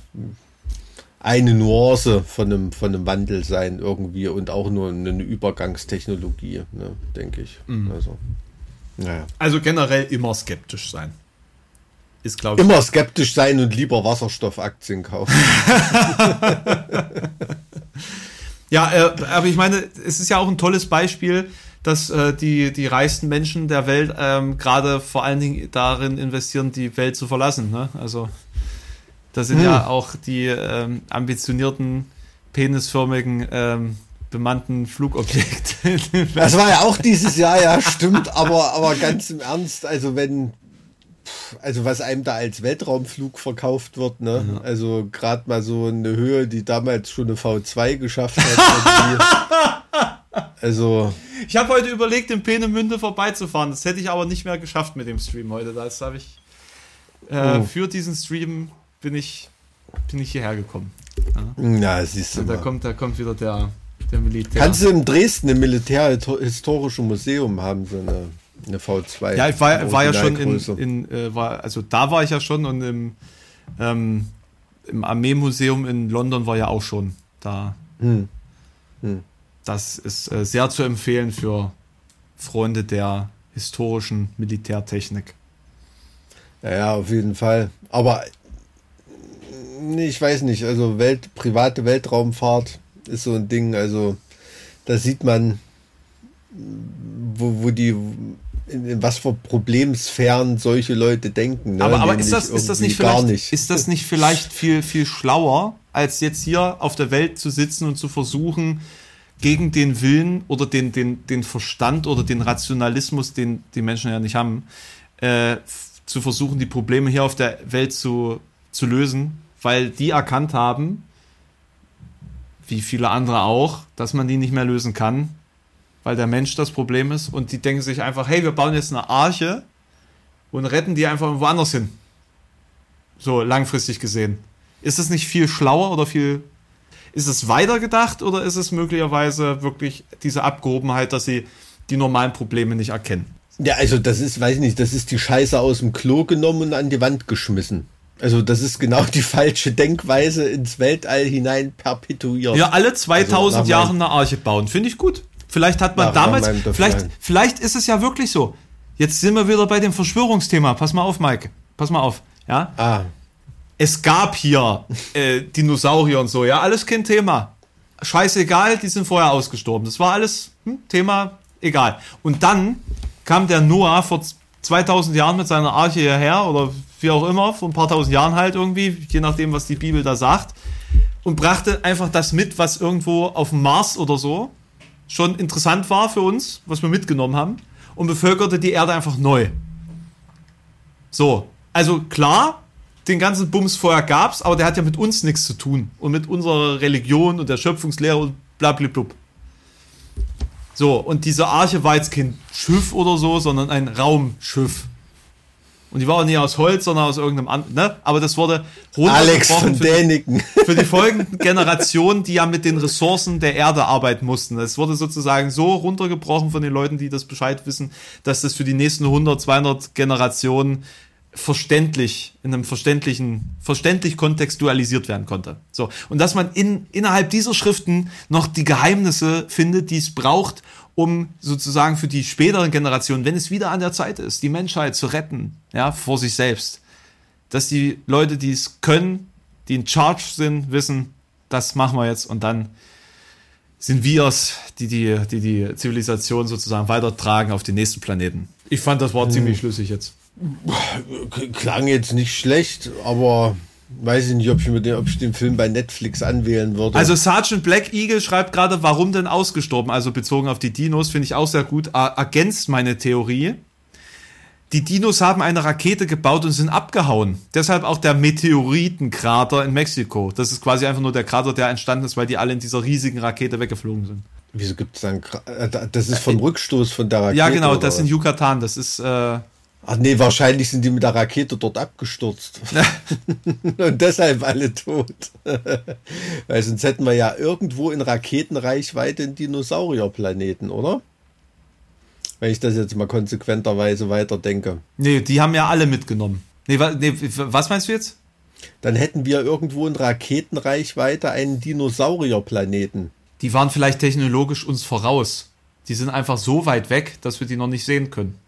eine Nuance von einem, von einem Wandel sein irgendwie und auch nur eine Übergangstechnologie, ne, denke ich. Mhm. Also, naja. also generell immer skeptisch sein. Ist, glaube ich. Immer skeptisch sein und lieber Wasserstoffaktien kaufen. ja, äh, aber ich meine, es ist ja auch ein tolles Beispiel, dass äh, die, die reichsten Menschen der Welt ähm, gerade vor allen Dingen darin investieren, die Welt zu verlassen. Ne? Also da sind hm. ja auch die ähm, ambitionierten, penisförmigen ähm, bemannten Flugobjekte. das war ja auch dieses Jahr, ja, stimmt, aber, aber ganz im Ernst, also wenn also was einem da als Weltraumflug verkauft wird, ne? Mhm. Also gerade mal so eine Höhe, die damals schon eine V2 geschafft hat. also. Ich habe heute überlegt, in Peenemünde vorbeizufahren. Das hätte ich aber nicht mehr geschafft mit dem Stream heute. Das habe ich. Äh, oh. Für diesen Stream bin ich, bin ich hierher gekommen. Ja, ja siehst du. Da kommt, da kommt wieder der, der Militär. Kannst du in Dresden im Militärhistorischen Museum haben, so eine eine V2. Ja, ich war, war ja schon in, in äh, war, also da war ich ja schon und im, ähm, im Armeemuseum in London war ja auch schon da. Hm. Hm. Das ist äh, sehr zu empfehlen für Freunde der historischen Militärtechnik. Ja, ja, auf jeden Fall. Aber nee, ich weiß nicht, also Welt, private Weltraumfahrt ist so ein Ding, also da sieht man, wo, wo die in, was für Problemsphären solche Leute denken. Ne? Aber, aber ist, das, ist das nicht vielleicht, nicht. ist das nicht vielleicht viel, viel schlauer, als jetzt hier auf der Welt zu sitzen und zu versuchen, gegen den Willen oder den, den, den Verstand oder den Rationalismus, den die Menschen ja nicht haben, äh, zu versuchen, die Probleme hier auf der Welt zu, zu lösen, weil die erkannt haben, wie viele andere auch, dass man die nicht mehr lösen kann, weil der Mensch das Problem ist und die denken sich einfach, hey, wir bauen jetzt eine Arche und retten die einfach woanders hin. So langfristig gesehen. Ist es nicht viel schlauer oder viel ist es weitergedacht oder ist es möglicherweise wirklich diese Abgehobenheit, dass sie die normalen Probleme nicht erkennen? Ja, also das ist, weiß ich nicht, das ist die Scheiße aus dem Klo genommen und an die Wand geschmissen. Also das ist genau die falsche Denkweise ins Weltall hinein perpetuiert. Ja, alle 2000 also Jahre eine Arche bauen, finde ich gut. Vielleicht hat man damals, vielleicht, vielleicht ist es ja wirklich so. Jetzt sind wir wieder bei dem Verschwörungsthema. Pass mal auf, Mike. Pass mal auf. Ja. Ah. Es gab hier äh, Dinosaurier und so. Ja, alles kein Thema. Scheißegal, die sind vorher ausgestorben. Das war alles hm, Thema, egal. Und dann kam der Noah vor 2000 Jahren mit seiner Arche hierher oder wie auch immer, vor ein paar tausend Jahren halt irgendwie, je nachdem, was die Bibel da sagt, und brachte einfach das mit, was irgendwo auf dem Mars oder so schon interessant war für uns, was wir mitgenommen haben, und bevölkerte die Erde einfach neu. So, also klar, den ganzen Bums vorher gab's, aber der hat ja mit uns nichts zu tun und mit unserer Religion und der Schöpfungslehre und blablabla. So, und diese Arche war jetzt kein Schiff oder so, sondern ein Raumschiff. Und die war auch nicht aus Holz, sondern aus irgendeinem anderen, ne? Aber das wurde Alex von Däniken. Für die folgenden Generationen, die ja mit den Ressourcen der Erde arbeiten mussten. Es wurde sozusagen so runtergebrochen von den Leuten, die das Bescheid wissen, dass das für die nächsten 100, 200 Generationen verständlich, in einem verständlichen, verständlich kontextualisiert werden konnte. So. Und dass man in, innerhalb dieser Schriften noch die Geheimnisse findet, die es braucht, um sozusagen für die späteren Generationen, wenn es wieder an der Zeit ist, die Menschheit zu retten, ja, vor sich selbst. Dass die Leute, die es können, die in Charge sind, wissen, das machen wir jetzt und dann sind wir es, die die, die die Zivilisation sozusagen weitertragen auf den nächsten Planeten. Ich fand das Wort hm. ziemlich schlüssig jetzt. Klang jetzt nicht schlecht, aber weiß ich nicht, ob ich, den, ob ich den Film bei Netflix anwählen würde. Also Sergeant Black Eagle schreibt gerade, warum denn ausgestorben? Also bezogen auf die Dinos, finde ich auch sehr gut. ergänzt meine Theorie. Die Dinos haben eine Rakete gebaut und sind abgehauen. Deshalb auch der Meteoritenkrater in Mexiko. Das ist quasi einfach nur der Krater, der entstanden ist, weil die alle in dieser riesigen Rakete weggeflogen sind. Wieso gibt es dann? Äh, das ist vom Rückstoß von der Rakete. Ja, genau, das in Yucatan. Das ist. Äh, Ach nee, wahrscheinlich sind die mit der Rakete dort abgestürzt. Und deshalb alle tot. Weil sonst hätten wir ja irgendwo in Raketenreichweite einen Dinosaurierplaneten, oder? Wenn ich das jetzt mal konsequenterweise weiterdenke. Nee, die haben ja alle mitgenommen. Nee, wa nee, was meinst du jetzt? Dann hätten wir irgendwo in Raketenreichweite einen Dinosaurierplaneten. Die waren vielleicht technologisch uns voraus. Die sind einfach so weit weg, dass wir die noch nicht sehen können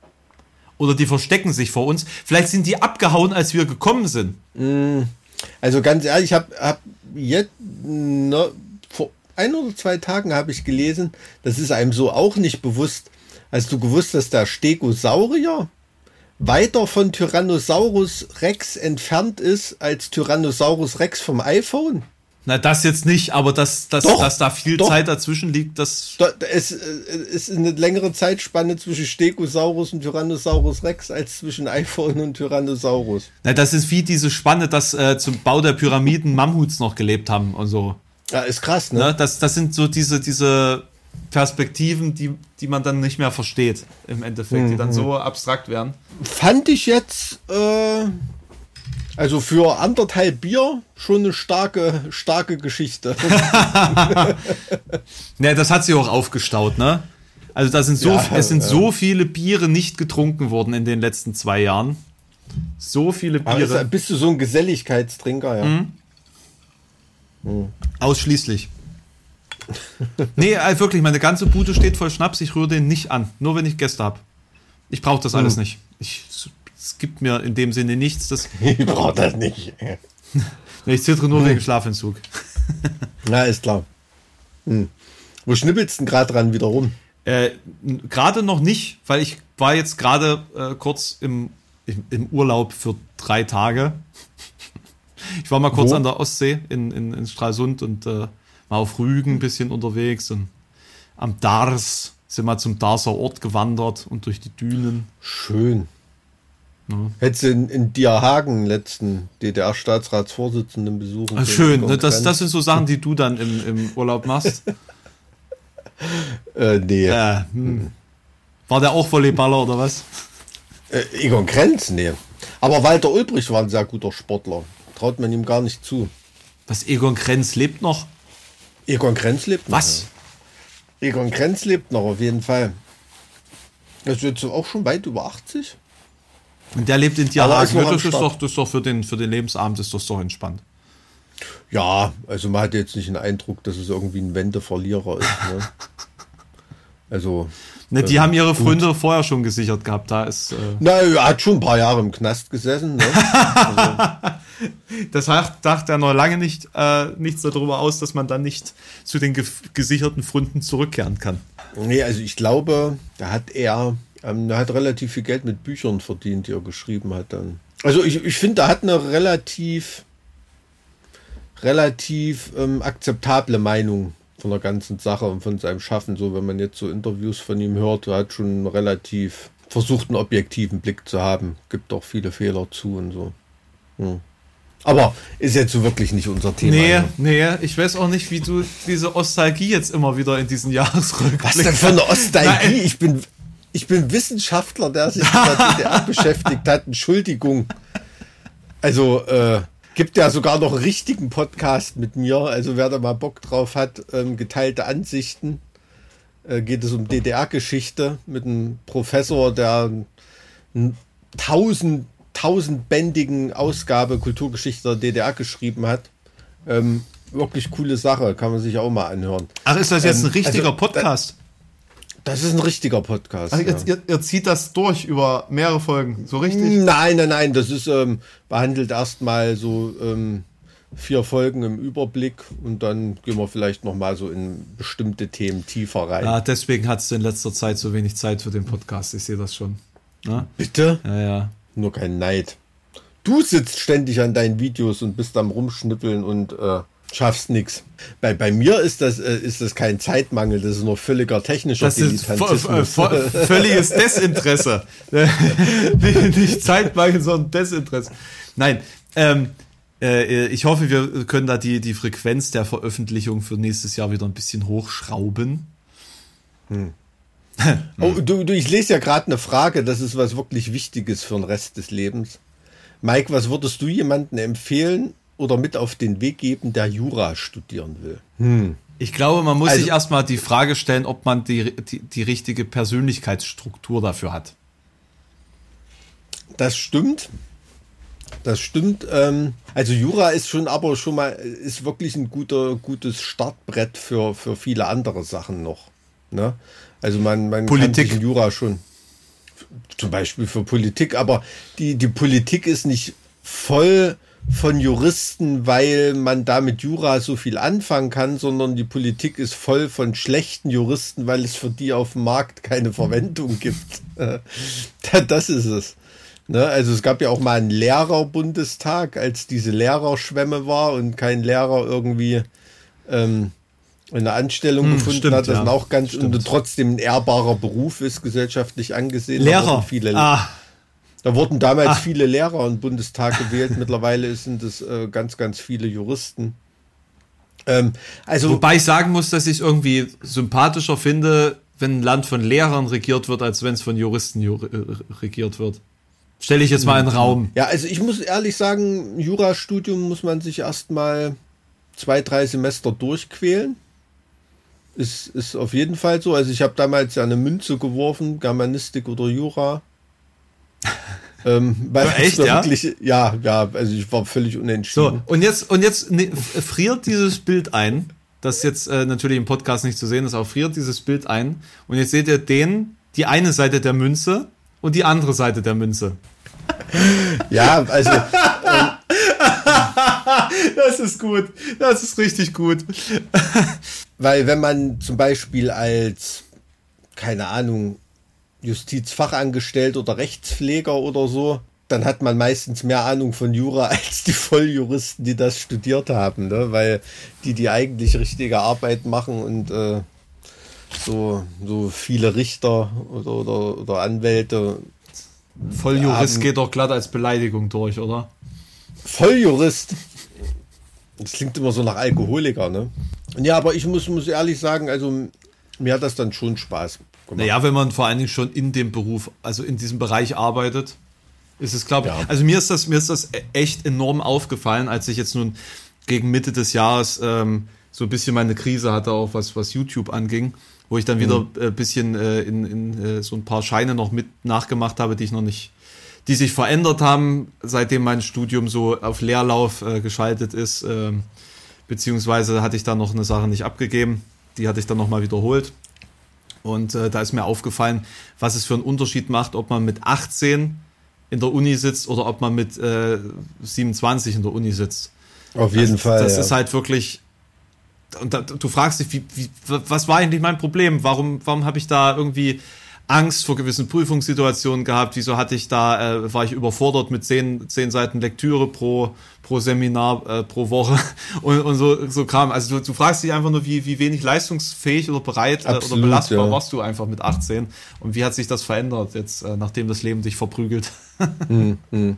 oder die verstecken sich vor uns. Vielleicht sind die abgehauen, als wir gekommen sind. Mm. Also ganz ehrlich, ich habe hab jetzt ne, vor ein oder zwei Tagen habe ich gelesen, das ist einem so auch nicht bewusst. Hast du gewusst, dass der Stegosaurier weiter von Tyrannosaurus Rex entfernt ist als Tyrannosaurus Rex vom iPhone? Na, das jetzt nicht, aber dass, dass, doch, dass da viel doch. Zeit dazwischen liegt, das. Da, es, es ist eine längere Zeitspanne zwischen Stegosaurus und Tyrannosaurus Rex als zwischen iPhone und Tyrannosaurus. Na, das ist wie diese Spanne, dass äh, zum Bau der Pyramiden Mammuts noch gelebt haben und so. Ja, ist krass, ne? ne? Das, das sind so diese, diese Perspektiven, die, die man dann nicht mehr versteht, im Endeffekt, mhm. die dann mhm. so abstrakt werden. Fand ich jetzt. Äh also für anderthalb Bier schon eine starke, starke Geschichte. ne, das hat sich auch aufgestaut, ne? Also da sind so, ja, es sind äh, so viele Biere nicht getrunken worden in den letzten zwei Jahren. So viele Biere. Also bist du so ein Geselligkeitstrinker, ja? Mhm. Mhm. Ausschließlich. nee, also wirklich, meine ganze Bude steht voll Schnaps, ich rühre den nicht an. Nur wenn ich Gäste habe. Ich brauche das alles mhm. nicht. Ich es gibt mir in dem Sinne nichts. Das ich brauche das nicht. ich zittere nur wegen Schlafentzug. Na, ist klar. Hm. Wo schnippelst du denn gerade dran wieder rum? Äh, gerade noch nicht, weil ich war jetzt gerade äh, kurz im, im, im, Urlaub für drei Tage. Ich war mal kurz Wo? an der Ostsee in, in, in Stralsund und äh, war auf Rügen ein bisschen unterwegs und am Dars sind wir zum Darser Ort gewandert und durch die Dünen. Schön. Ja. Hättest du in, in Dierhagen letzten DDR-Staatsratsvorsitzenden besuchen Ach, Schön, ne? das, das sind so Sachen, die du dann im, im Urlaub machst. äh, nee. Äh, hm. War der auch Volleyballer oder was? Äh, Egon Krenz, nee. Aber Walter Ulbricht war ein sehr guter Sportler. Traut man ihm gar nicht zu. Was, Egon Krenz lebt noch? Egon Krenz lebt noch. Was? Egon Krenz lebt noch, auf jeden Fall. Das ist jetzt auch schon weit über 80. Und der lebt in Tierhagen. Das ist doch, das ist doch für den, für den Lebensabend ist das doch entspannt. Ja, also man hat jetzt nicht den Eindruck, dass es irgendwie ein Wendeverlierer ist. Ne? Also. Ne, die äh, haben ihre Freunde gut. vorher schon gesichert gehabt. Da ist. Äh Na, er hat schon ein paar Jahre im Knast gesessen. Ne? also. Das dachte er noch lange nicht äh, nichts darüber aus, dass man dann nicht zu den ge gesicherten Freunden zurückkehren kann. Nee, also ich glaube, da hat er ähm, er hat relativ viel Geld mit Büchern verdient, die er geschrieben hat dann. Also ich, ich finde, er hat eine relativ, relativ ähm, akzeptable Meinung von der ganzen Sache und von seinem Schaffen. So, wenn man jetzt so Interviews von ihm hört, er hat schon relativ versucht, einen objektiven Blick zu haben. Gibt auch viele Fehler zu und so. Hm. Aber ist jetzt so wirklich nicht unser Thema. Nee, ne? nee, ich weiß auch nicht, wie du diese Nostalgie jetzt immer wieder in diesen Jahresrückblick. Was denn für eine Nostalgie? Ich bin, ich bin Wissenschaftler, der sich mit der DDR beschäftigt hat. Entschuldigung. Also, äh, gibt ja sogar noch einen richtigen Podcast mit mir. Also, wer da mal Bock drauf hat, ähm, geteilte Ansichten. Äh, geht es um DDR-Geschichte mit einem Professor, der einen tausend, tausendbändigen Ausgabe Kulturgeschichte der DDR geschrieben hat. Ähm, wirklich coole Sache, kann man sich auch mal anhören. Ach, ist das jetzt ein ähm, richtiger also, Podcast? Das ist ein richtiger Podcast. Also ja. ihr, ihr, zieht das durch über mehrere Folgen, so richtig? Nein, nein, nein. Das ist ähm, behandelt erstmal so ähm, vier Folgen im Überblick und dann gehen wir vielleicht noch mal so in bestimmte Themen tiefer rein. Ja, deswegen hat es in letzter Zeit so wenig Zeit für den Podcast. Ich sehe das schon. Na? Ne? Bitte? Ja, ja. Nur kein Neid. Du sitzt ständig an deinen Videos und bist am rumschnippeln und äh, schaffst nichts. Bei, bei mir ist das, äh, ist das kein Zeitmangel, das ist nur völliger technischer das ist völliges Desinteresse. Nicht Zeitmangel, sondern Desinteresse. Nein, ähm, äh, ich hoffe, wir können da die, die Frequenz der Veröffentlichung für nächstes Jahr wieder ein bisschen hochschrauben. Hm. oh, du, du, ich lese ja gerade eine Frage, das ist was wirklich Wichtiges für den Rest des Lebens. Mike, was würdest du jemandem empfehlen, oder mit auf den Weg geben, der Jura studieren will? Hm. Ich glaube, man muss also, sich erstmal die Frage stellen, ob man die, die, die richtige Persönlichkeitsstruktur dafür hat. Das stimmt. Das stimmt. Ähm, also Jura ist schon aber schon mal, ist wirklich ein guter, gutes Startbrett für, für viele andere Sachen noch. Ne? Also man, man Politik. kann Jura schon, zum Beispiel für Politik, aber die, die Politik ist nicht voll von Juristen, weil man da mit Jura so viel anfangen kann, sondern die Politik ist voll von schlechten Juristen, weil es für die auf dem Markt keine Verwendung gibt. das ist es. Ne? Also es gab ja auch mal einen Lehrerbundestag, als diese Lehrerschwemme war und kein Lehrer irgendwie ähm, eine Anstellung hm, gefunden stimmt, hat. Das ja, auch ganz stimmt. und trotzdem ein ehrbarer Beruf ist, gesellschaftlich angesehen. Lehrer. Viele ah da wurden damals Ach. viele Lehrer im Bundestag gewählt. Mittlerweile sind es äh, ganz, ganz viele Juristen. Ähm, also Wobei ich sagen muss, dass ich es irgendwie sympathischer finde, wenn ein Land von Lehrern regiert wird, als wenn es von Juristen jur äh, regiert wird. Stelle ich jetzt mal in den Raum. Ja, also ich muss ehrlich sagen, Jurastudium muss man sich erstmal zwei, drei Semester durchquälen. Ist, ist auf jeden Fall so. Also ich habe damals ja eine Münze geworfen, Germanistik oder Jura. Ähm, weil echt, ja? Wirklich, ja, ja, also ich war völlig unentschieden. So, und jetzt, und jetzt ne, friert dieses Bild ein, das jetzt äh, natürlich im Podcast nicht zu sehen ist, aber friert dieses Bild ein. Und jetzt seht ihr den, die eine Seite der Münze und die andere Seite der Münze. ja, also. Ähm, das ist gut. Das ist richtig gut. Weil wenn man zum Beispiel als, keine Ahnung, Justizfachangestellt oder Rechtspfleger oder so, dann hat man meistens mehr Ahnung von Jura als die Volljuristen, die das studiert haben, ne? weil die die eigentlich richtige Arbeit machen und äh, so, so viele Richter oder, oder, oder Anwälte, Volljurist geht doch glatt als Beleidigung durch, oder? Volljurist. Das klingt immer so nach Alkoholiker, ne? Ja, aber ich muss, muss ehrlich sagen, also mir hat das dann schon Spaß gemacht. Naja, wenn man vor allen Dingen schon in dem Beruf, also in diesem Bereich arbeitet, ist es, glaube ich. Ja. Also mir ist das, mir ist das echt enorm aufgefallen, als ich jetzt nun gegen Mitte des Jahres ähm, so ein bisschen meine Krise hatte, auch was, was YouTube anging, wo ich dann wieder mhm. ein bisschen äh, in, in äh, so ein paar Scheine noch mit nachgemacht habe, die ich noch nicht, die sich verändert haben, seitdem mein Studium so auf Leerlauf äh, geschaltet ist. Äh, beziehungsweise hatte ich dann noch eine Sache nicht abgegeben, die hatte ich dann nochmal wiederholt. Und äh, da ist mir aufgefallen, was es für einen Unterschied macht, ob man mit 18 in der Uni sitzt oder ob man mit äh, 27 in der Uni sitzt. Auf jeden das, Fall. Das ja. ist halt wirklich. Und da, du fragst dich, wie, wie, was war eigentlich mein Problem? Warum, warum habe ich da irgendwie Angst vor gewissen Prüfungssituationen gehabt. Wieso hatte ich da, äh, war ich überfordert mit zehn, zehn Seiten Lektüre pro, pro Seminar äh, pro Woche und, und so, so kam. Also du, du fragst dich einfach nur, wie, wie wenig leistungsfähig oder bereit Absolut, äh, oder belastbar ja. warst du einfach mit 18 und wie hat sich das verändert jetzt, äh, nachdem das Leben dich verprügelt. hm, hm,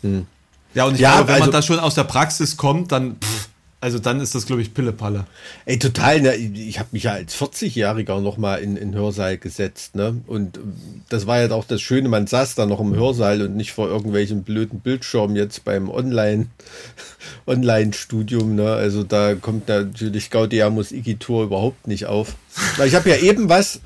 hm. Ja, und ich ja, glaube, wenn also, man da schon aus der Praxis kommt, dann pff, also dann ist das, glaube ich, Pillepalle. Ey, total. Ne? Ich habe mich ja als 40-Jähriger noch mal in den Hörsaal gesetzt. Ne? Und das war ja auch das Schöne, man saß da noch im Hörsaal und nicht vor irgendwelchen blöden Bildschirmen jetzt beim Online, Online-Studium. Ne? Also da kommt natürlich Gaudiamus Igitur überhaupt nicht auf. Weil ich habe ja eben was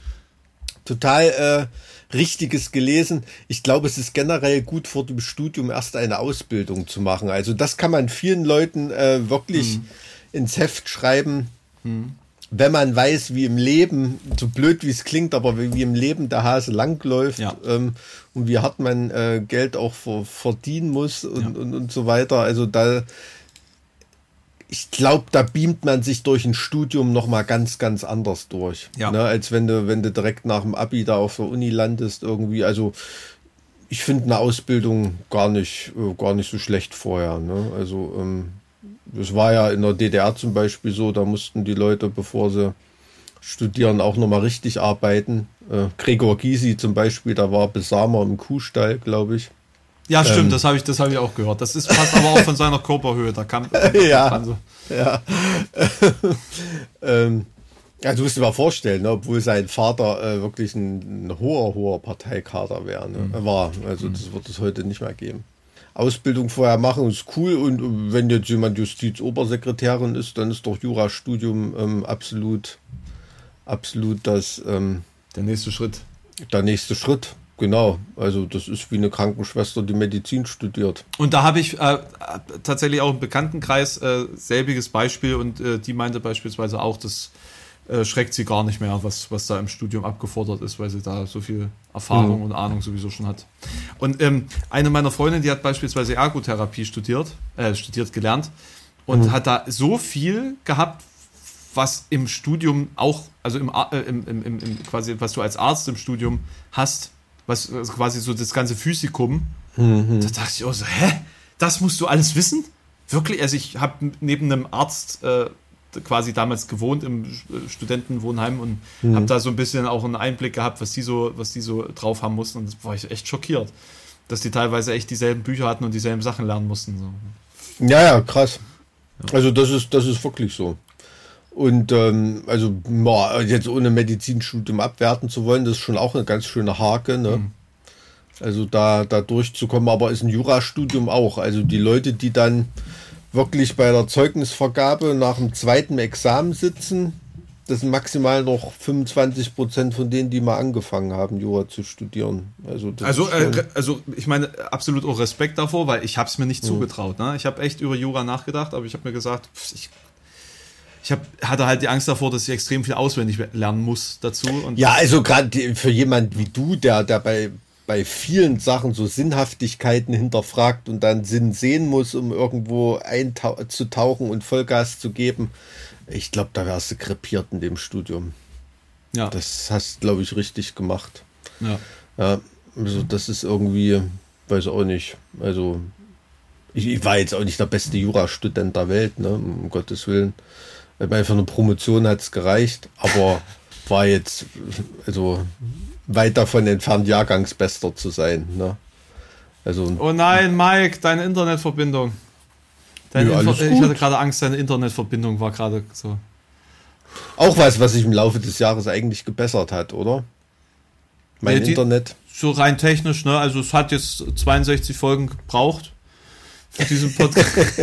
total... Äh, Richtiges gelesen. Ich glaube, es ist generell gut vor dem Studium erst eine Ausbildung zu machen. Also das kann man vielen Leuten äh, wirklich hm. ins Heft schreiben. Hm. Wenn man weiß, wie im Leben, so blöd wie es klingt, aber wie, im Leben der Hase langläuft ja. ähm, und wie hart man äh, Geld auch verdienen muss und, ja. und, und so weiter. Also da, ich glaube, da beamt man sich durch ein Studium noch mal ganz, ganz anders durch. Ja. Ne, als wenn du, wenn du direkt nach dem Abi da auf der Uni landest irgendwie. Also ich finde eine Ausbildung gar nicht, äh, gar nicht so schlecht vorher. Ne? Also ähm, das war ja in der DDR zum Beispiel so, da mussten die Leute, bevor sie studieren, auch noch mal richtig arbeiten. Äh, Gregor Gysi zum Beispiel, da war Besamer im Kuhstall, glaube ich. Ja, stimmt, ähm, das habe ich, das ich auch gehört. Das ist fast aber auch von seiner Körperhöhe. Da kam, ja, so. ja. ähm, ja, du musst dir mal vorstellen, ne, obwohl sein Vater äh, wirklich ein, ein, hoher, hoher Parteikader wäre, ne, mhm. war. Also das wird es heute nicht mehr geben. Ausbildung vorher machen ist cool und wenn jetzt jemand Justizobersekretärin ist, dann ist doch Jurastudium ähm, absolut, absolut das ähm, der nächste Schritt. Der nächste Schritt. Genau, also das ist wie eine Krankenschwester, die Medizin studiert. Und da habe ich äh, tatsächlich auch im Bekanntenkreis äh, selbiges Beispiel und äh, die meinte beispielsweise auch, das äh, schreckt sie gar nicht mehr, was, was da im Studium abgefordert ist, weil sie da so viel Erfahrung mhm. und Ahnung sowieso schon hat. Und ähm, eine meiner Freundinnen, die hat beispielsweise Ergotherapie studiert, äh, studiert gelernt und mhm. hat da so viel gehabt, was im Studium auch, also im, äh, im, im, im, quasi, was du als Arzt im Studium hast, was also quasi so das ganze Physikum. Mhm. Da dachte ich auch so, hä? Das musst du alles wissen? Wirklich? Also ich habe neben einem Arzt äh, quasi damals gewohnt im äh, Studentenwohnheim und mhm. habe da so ein bisschen auch einen Einblick gehabt, was die so, was die so drauf haben mussten. Und das war ich echt schockiert, dass die teilweise echt dieselben Bücher hatten und dieselben Sachen lernen mussten. So. Ja, ja, krass. Ja. Also das ist, das ist wirklich so. Und ähm, also boah, jetzt ohne Medizinstudium abwerten zu wollen, das ist schon auch eine ganz schöne Hake. Ne? Mhm. Also da, da durchzukommen, aber ist ein Jurastudium auch. Also die Leute, die dann wirklich bei der Zeugnisvergabe nach dem zweiten Examen sitzen, das sind maximal noch 25 Prozent von denen, die mal angefangen haben, Jura zu studieren. Also, also, äh, also ich meine, absolut auch Respekt davor, weil ich habe es mir nicht mhm. zugetraut. Ne? Ich habe echt über Jura nachgedacht, aber ich habe mir gesagt, ich ich hab, hatte halt die Angst davor, dass ich extrem viel auswendig lernen muss dazu. ja, also gerade für jemand wie du, der, der bei, bei vielen Sachen so Sinnhaftigkeiten hinterfragt und dann Sinn sehen muss, um irgendwo einzutauchen und Vollgas zu geben, ich glaube, da wärst du krepiert in dem Studium. Ja. Das hast, glaube ich, richtig gemacht. Ja. ja. Also das ist irgendwie, weiß auch nicht. Also ich, ich war jetzt auch nicht der beste Jurastudent der Welt, ne, um Gottes Willen. Bei für eine Promotion hat es gereicht, aber war jetzt, also weit davon entfernt, Jahrgangsbester zu sein. Ne? Also, oh nein, Mike, deine Internetverbindung. Deine ja, Info ich hatte gerade Angst, deine Internetverbindung war gerade so. Auch was, was sich im Laufe des Jahres eigentlich gebessert hat, oder? Mein die, Internet. So rein technisch, ne? Also es hat jetzt 62 Folgen gebraucht für diesen Podcast.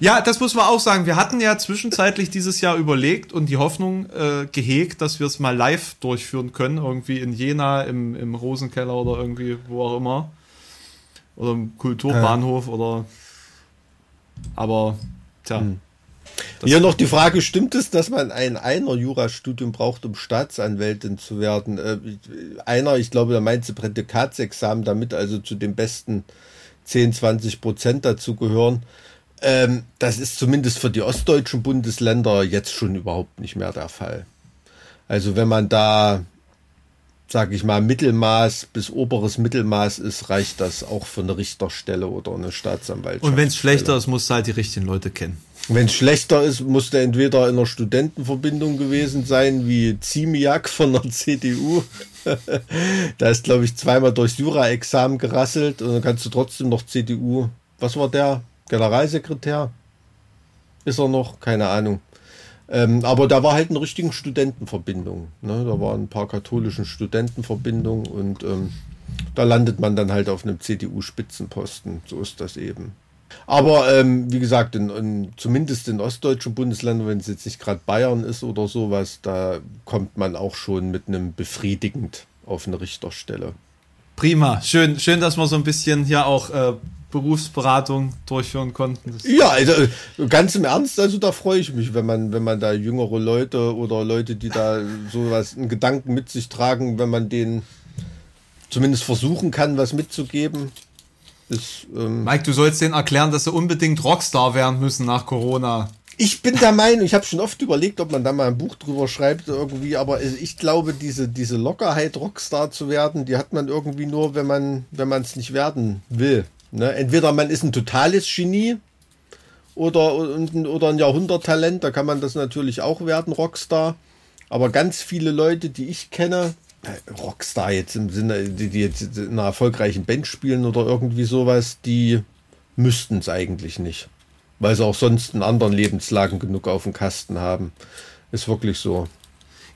ja, das muss man auch sagen. Wir hatten ja zwischenzeitlich dieses Jahr überlegt und die Hoffnung äh, gehegt, dass wir es mal live durchführen können, irgendwie in Jena, im, im Rosenkeller oder irgendwie, wo auch immer. Oder im Kulturbahnhof ja. oder. Aber, tja. Hm. Hier noch die Frage, stimmt es, dass man ein einer Jurastudium braucht, um Staatsanwältin zu werden? Äh, einer, ich glaube, da meint sie Prädikatsexamen, damit also zu den besten 10, 20 Prozent dazu gehören. Ähm, das ist zumindest für die ostdeutschen Bundesländer jetzt schon überhaupt nicht mehr der Fall. Also wenn man da, sage ich mal, Mittelmaß bis oberes Mittelmaß ist, reicht das auch für eine Richterstelle oder eine Staatsanwaltschaft. Und wenn es schlechter ist, musst du halt die richtigen Leute kennen. Wenn es schlechter ist, muss der entweder in einer Studentenverbindung gewesen sein, wie Ziemiak von der CDU. da ist, glaube ich, zweimal durchs Jura-Examen gerasselt und dann kannst du trotzdem noch CDU. Was war der? Generalsekretär? Ist er noch? Keine Ahnung. Ähm, aber da war halt eine richtige Studentenverbindung. Ne? Da waren ein paar katholischen Studentenverbindungen und ähm, da landet man dann halt auf einem CDU-Spitzenposten. So ist das eben. Aber ähm, wie gesagt, in, in, zumindest in ostdeutschen Bundesländern, wenn es jetzt nicht gerade Bayern ist oder sowas, da kommt man auch schon mit einem befriedigend auf eine Richterstelle. Prima, schön, schön, dass wir so ein bisschen hier auch äh, Berufsberatung durchführen konnten. Das ja, also, ganz im Ernst, also da freue ich mich, wenn man, wenn man da jüngere Leute oder Leute, die da sowas, einen Gedanken mit sich tragen, wenn man denen zumindest versuchen kann, was mitzugeben. Ist, ähm Mike, du sollst denen erklären, dass sie unbedingt Rockstar werden müssen nach Corona. Ich bin der Meinung, ich habe schon oft überlegt, ob man da mal ein Buch drüber schreibt irgendwie, aber ich glaube, diese, diese Lockerheit, Rockstar zu werden, die hat man irgendwie nur, wenn man wenn man es nicht werden will. Ne? Entweder man ist ein totales Genie oder, oder ein Jahrhunderttalent, da kann man das natürlich auch werden, Rockstar. Aber ganz viele Leute, die ich kenne, Rockstar jetzt im Sinne, die, die jetzt in einer erfolgreichen Band spielen oder irgendwie sowas, die müssten es eigentlich nicht. Weil sie auch sonst in anderen Lebenslagen genug auf dem Kasten haben. Ist wirklich so.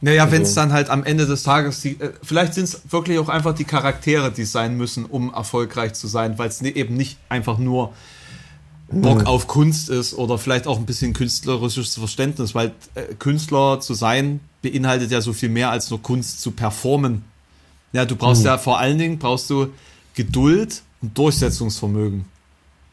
Naja, also, wenn es dann halt am Ende des Tages, die, äh, vielleicht sind es wirklich auch einfach die Charaktere, die sein müssen, um erfolgreich zu sein, weil es ne, eben nicht einfach nur Bock mhm. auf Kunst ist oder vielleicht auch ein bisschen künstlerisches Verständnis, weil äh, Künstler zu sein beinhaltet ja so viel mehr als nur Kunst zu performen. Ja, du brauchst mhm. ja vor allen Dingen brauchst du Geduld und Durchsetzungsvermögen.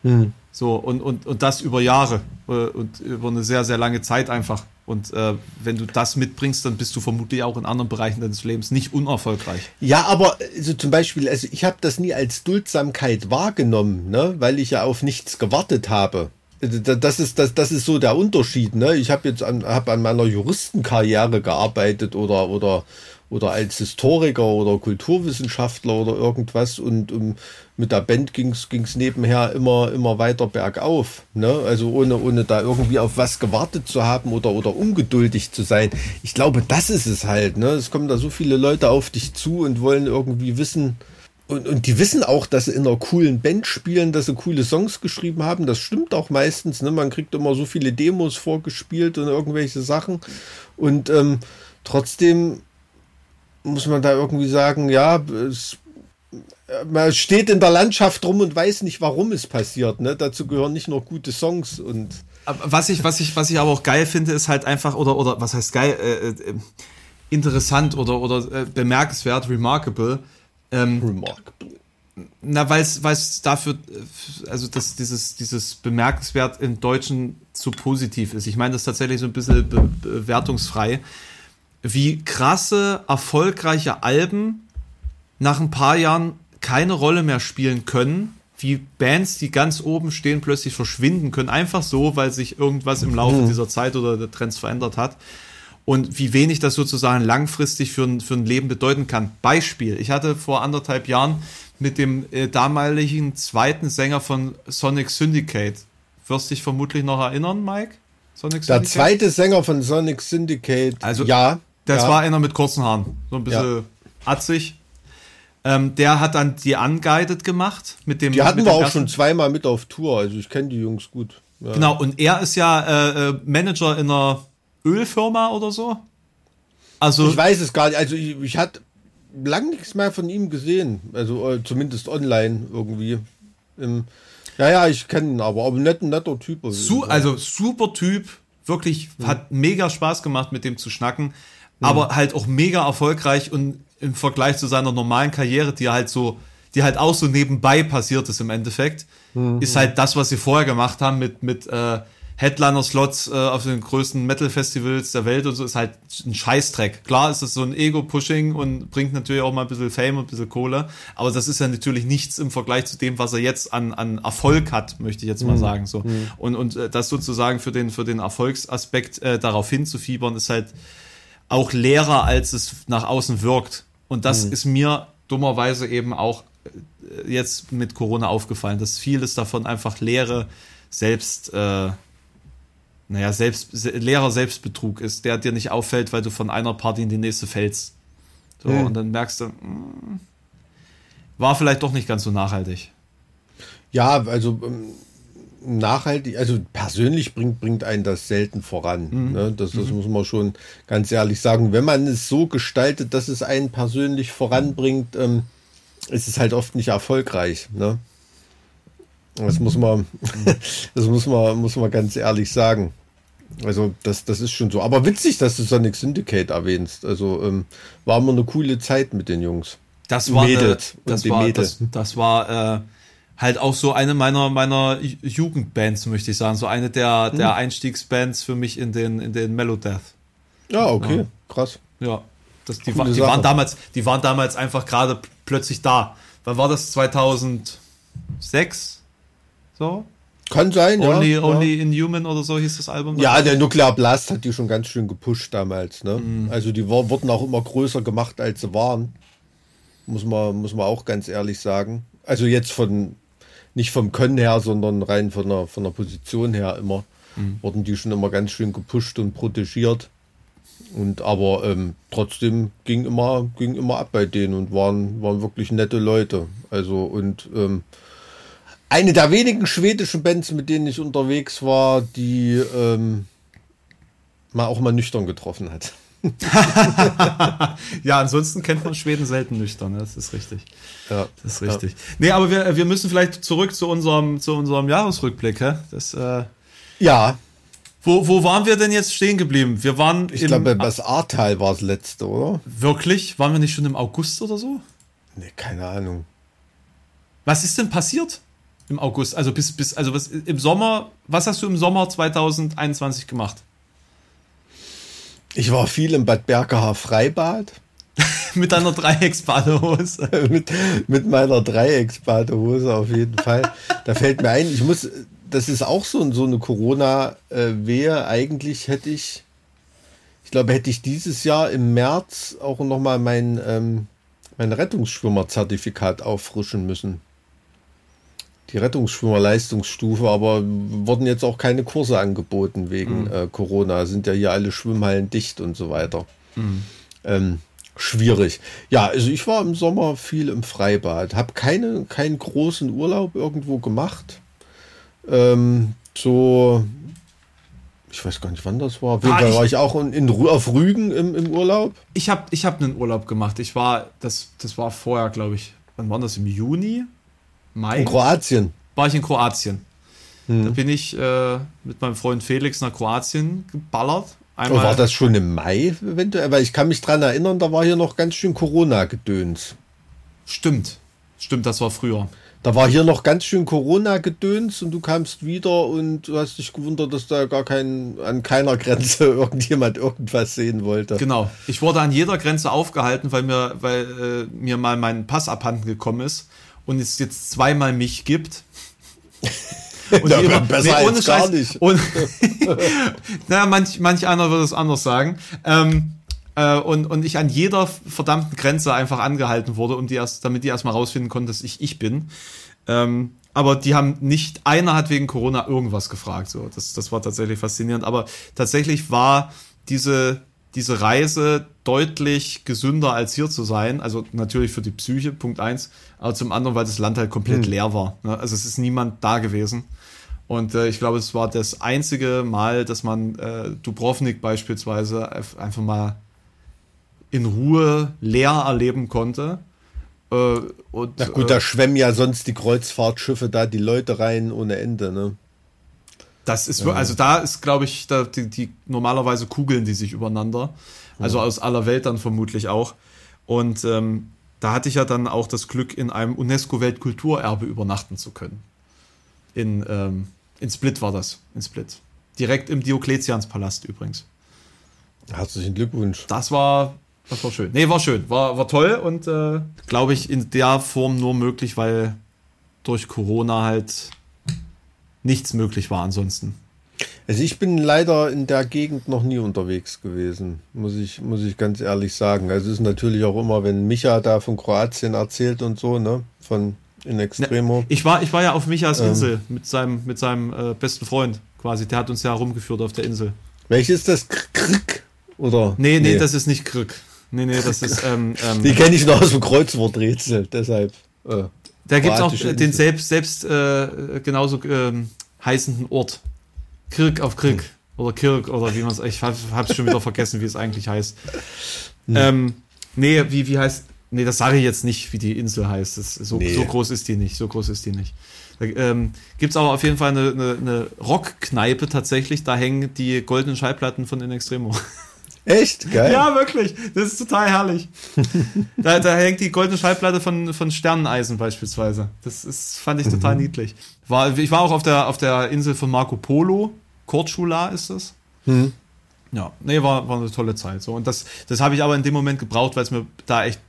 Mhm. So, und, und, und das über Jahre äh, und über eine sehr, sehr lange Zeit einfach. Und äh, wenn du das mitbringst, dann bist du vermutlich auch in anderen Bereichen deines Lebens nicht unerfolgreich. Ja, aber also zum Beispiel, also ich habe das nie als Duldsamkeit wahrgenommen, ne? weil ich ja auf nichts gewartet habe. Das ist, das, das ist so der Unterschied. Ne? Ich habe jetzt an, hab an meiner Juristenkarriere gearbeitet oder, oder oder als Historiker oder Kulturwissenschaftler oder irgendwas und um, mit der Band ging es nebenher immer, immer weiter bergauf. Ne? Also ohne, ohne da irgendwie auf was gewartet zu haben oder, oder ungeduldig zu sein. Ich glaube, das ist es halt. Ne? Es kommen da so viele Leute auf dich zu und wollen irgendwie wissen, und, und die wissen auch, dass sie in einer coolen Band spielen, dass sie coole Songs geschrieben haben. Das stimmt auch meistens. Ne? Man kriegt immer so viele Demos vorgespielt und irgendwelche Sachen. Und ähm, trotzdem muss man da irgendwie sagen, ja, es, man steht in der Landschaft rum und weiß nicht, warum es passiert. Ne? Dazu gehören nicht nur gute Songs und. Was ich, was ich, was ich aber auch geil finde, ist halt einfach, oder, oder was heißt geil, äh, äh, interessant oder, oder äh, bemerkenswert, remarkable. Ähm, remarkable. Na, weil es dafür, äh, also dass dieses, dieses bemerkenswert im Deutschen zu positiv ist. Ich meine das ist tatsächlich so ein bisschen be bewertungsfrei wie krasse, erfolgreiche Alben nach ein paar Jahren keine Rolle mehr spielen können, wie Bands, die ganz oben stehen, plötzlich verschwinden können, einfach so, weil sich irgendwas im Laufe mhm. dieser Zeit oder der Trends verändert hat. Und wie wenig das sozusagen langfristig für ein, für ein Leben bedeuten kann. Beispiel, ich hatte vor anderthalb Jahren mit dem äh, damaligen zweiten Sänger von Sonic Syndicate, wirst dich vermutlich noch erinnern, Mike? Sonic Syndicate? Der zweite Sänger von Sonic Syndicate, also, ja Das Ja. war einer mit kurzen Haaren. So ein bisschen atzig. Ähm, der hat dann die Unguided gemacht. Mit dem, Die hatten wir auch ersten- schon zweimal mit auf Tour, also ich kenne die Jungs gut. Ja. Genau, und er ist ja äh, äh, Manager in einer Ölfirma oder so. Also, Ich weiß es gar nicht, also ich, ich hatte lang nichts mehr von ihm gesehen, also äh, zumindest online irgendwie. Im, ja, ja, ich kenne ihn aber, aber net, netter Typ. su also super Typ. Wirklich hat mega Spaß gemacht, mit dem zu schnacken. Aber halt auch mega erfolgreich und im Vergleich zu seiner normalen Karriere, die halt so, die halt auch so nebenbei passiert ist im Endeffekt, ist halt das, was sie vorher gemacht haben mit, mit äh, Headliner-Slots äh, auf den größten Metal-Festivals der Welt und so, ist halt ein Scheißdreck. Klar ist es so ein Ego-Pushing und bringt natürlich auch mal ein bisschen Fame und ein bisschen Kohle, aber das ist ja natürlich nichts im Vergleich zu dem, was er jetzt an, an Erfolg hat, möchte ich jetzt mal sagen. So. Und, und äh, das sozusagen für den, für den Erfolgsaspekt äh, darauf hinzufiebern, ist halt auch leerer, als es nach außen wirkt. Und das ist mir dummerweise eben auch äh, jetzt mit Corona aufgefallen, dass vieles davon einfach leere Selbst, äh, naja, selbst, se leerer Selbstbetrug ist, der dir nicht auffällt, weil du von einer Party in die nächste fällst. So, Hm. und dann merkst du, mm, war vielleicht doch nicht ganz so nachhaltig. Ja, also ähm, nachhaltig, also persönlich bringt, bringt einen das selten voran. Mhm. Ne? Das, das muss man schon ganz ehrlich sagen. Wenn man es so gestaltet, dass es einen persönlich voranbringt, ähm, ist es halt oft nicht erfolgreich. Ne? Das muss man, das muss man, muss man ganz ehrlich sagen. Also das, das ist schon so. Aber witzig, dass du Sonic Syndicate erwähnst. Also ähm, war immer eine coole Zeit mit den Jungs. Das war, eine, das, war das, das war äh, halt auch so eine meiner meiner Ju- Jugendbands, möchte ich sagen, so eine der Hm. der Einstiegsbands für mich in den in den Melodeath. Ja, okay, krass. Ja, das, die, war, die waren damals, die waren damals einfach gerade plötzlich da. Wann war das? 2006? So? Kann sein, Only, ja. Only Inhuman oder so hieß das Album. Ja, der Nuclear Blast hat die schon ganz schön gepusht damals. Ne? Mhm. Also die war, wurden auch immer größer gemacht, als sie waren. Muss man, muss man auch ganz ehrlich sagen. Also jetzt von, nicht vom Können her, sondern rein von der, von der Position her immer, Mhm. wurden die schon immer ganz schön gepusht und protegiert. Und aber ähm, trotzdem ging immer, ging immer ab bei denen und waren, waren wirklich nette Leute. Also und ähm, eine der wenigen schwedischen Bands, mit denen ich unterwegs war, die ähm, man auch mal nüchtern getroffen hat. Ja, ansonsten kennt man Schweden selten nüchtern, ne? das ist richtig. Ja. Das ist richtig. Nee, aber wir, wir müssen vielleicht zurück zu unserem, zu unserem Jahresrückblick. Hä? Das, äh, Ja, wo, wo waren wir denn jetzt stehen geblieben? Wir waren ich glaube, das Ahrtal war das letzte, oder? wirklich, waren wir nicht schon im August oder so? Nee, keine Ahnung. Was ist denn passiert im August? Also bis, bis, also was im Sommer, was hast du im Sommer 2021 gemacht? Ich war viel im Bad Berkacher Freibad Mit deiner Dreiecksbadehose. mit, mit meiner Dreiecksbadehose auf jeden Fall. Da fällt mir ein, ich muss, das ist auch so, so eine Corona-Wehe. Eigentlich hätte ich, ich glaube, hätte ich dieses Jahr im März auch nochmal mein, ähm, mein Rettungsschwimmer-Zertifikat auffrischen müssen. Die Rettungsschwimmer-Leistungsstufe, aber wurden jetzt auch keine Kurse angeboten wegen äh, Corona. Sind ja hier alle Schwimmhallen dicht und so weiter. Ähm, schwierig. Ja, also ich war im Sommer viel im Freibad, habe keine, keinen großen Urlaub irgendwo gemacht. Ähm, so, ich weiß gar nicht, wann das war. Ah, ich- war ich auch in, in, auf Rügen im, im Urlaub. Ich habe ich hab einen Urlaub gemacht. Ich war, das, das war vorher, glaube ich, wann war das? Im Juni? Mai? In Kroatien. war ich in Kroatien. Da bin ich äh, mit meinem Freund Felix nach Kroatien geballert. Oh, Einmal, war das schon im Mai eventuell? Weil ich kann mich dran erinnern, da war hier noch ganz schön Corona-Gedöns. Stimmt. Stimmt, das war früher. Da war hier noch ganz schön Corona-Gedöns und du kamst wieder und du hast dich gewundert, dass da gar kein, an keiner Grenze irgendjemand irgendwas sehen wollte. Genau. Ich wurde an jeder Grenze aufgehalten, weil mir, weil äh, mir mal mein Pass abhanden gekommen ist und es jetzt zweimal mich gibt. Und Ja, die besser als gar nicht. Und, naja, manch, manch einer würde es anders sagen. Ähm, äh, und, und ich an jeder verdammten Grenze einfach angehalten wurde, um die erst, damit die erstmal rausfinden konnten, dass ich ich bin. Ähm, aber die haben nicht, einer hat wegen Corona irgendwas gefragt. So, das, das war tatsächlich faszinierend. Aber tatsächlich war diese, diese Reise deutlich gesünder als hier zu sein. Also natürlich für die Psyche, Punkt eins, aber zum anderen, weil das Land halt komplett Hm. leer war. Ne? Also es ist niemand da gewesen. Und äh, ich glaube, es war das einzige Mal, dass man äh, Dubrovnik beispielsweise einfach mal in Ruhe leer erleben konnte. Äh, und, Na gut, äh, da schwemmen ja sonst die Kreuzfahrtschiffe da die Leute rein ohne Ende, ne? Das ist, also da ist, glaube ich, da, die, die normalerweise kugeln die sich übereinander. Also aus aller Welt dann vermutlich auch. Und ähm, da hatte ich ja dann auch das Glück, in einem UNESCO-Weltkulturerbe übernachten zu können. In, ähm, in Split war das, in Split. Direkt im Diokletianspalast übrigens. Herzlichen Glückwunsch. Das war, das war schön. Nee, war schön, war, war toll und äh, glaube ich in der Form nur möglich, weil durch Corona halt nichts möglich war ansonsten. Also ich bin leider in der Gegend noch nie unterwegs gewesen, muss ich, muss ich ganz ehrlich sagen. Also es ist natürlich auch immer, wenn Micha da von Kroatien erzählt und so, ne? Von in Extremo. Ich war, ich war ja auf Michas Ähm. Insel mit seinem, mit seinem äh, besten Freund quasi. Der hat uns ja rumgeführt auf der Insel. Welches ist das? Kr- Krick? Oder? Nee, nee, das ist nicht Krück. Nee, nee, das ist. Ähm, Die ähm, kenne ich noch aus dem Kreuzworträtsel, deshalb. Äh. Da gibt's auch kroatische äh, den Insel. selbst, selbst äh, genauso ähm, heißenden Ort. Kirk auf Kirk. Hm. Oder Kirk oder wie man es. Ich hab, hab's schon wieder vergessen, wie es eigentlich heißt. Hm. Ähm, nee, wie, wie heißt. Nee, das sage ich jetzt nicht, wie die Insel heißt. Das, so, Nee. so groß ist die nicht. So groß ist die nicht. Da ähm, gibt es aber auf jeden Fall eine, eine, eine Rockkneipe tatsächlich. Da hängen die goldenen Schallplatten von In Extremo. Echt? Geil. Ja, wirklich. Das ist total herrlich. da, da hängt die goldene Schallplatte von, von Sterneneisen beispielsweise. Das ist, fand ich total niedlich. War, ich war auch auf der, auf der Insel von Marco Polo. Korčula ist es. Hm. Ja, nee, war, war eine tolle Zeit. So. Und das, das habe ich aber in dem Moment gebraucht, weil es mir da echt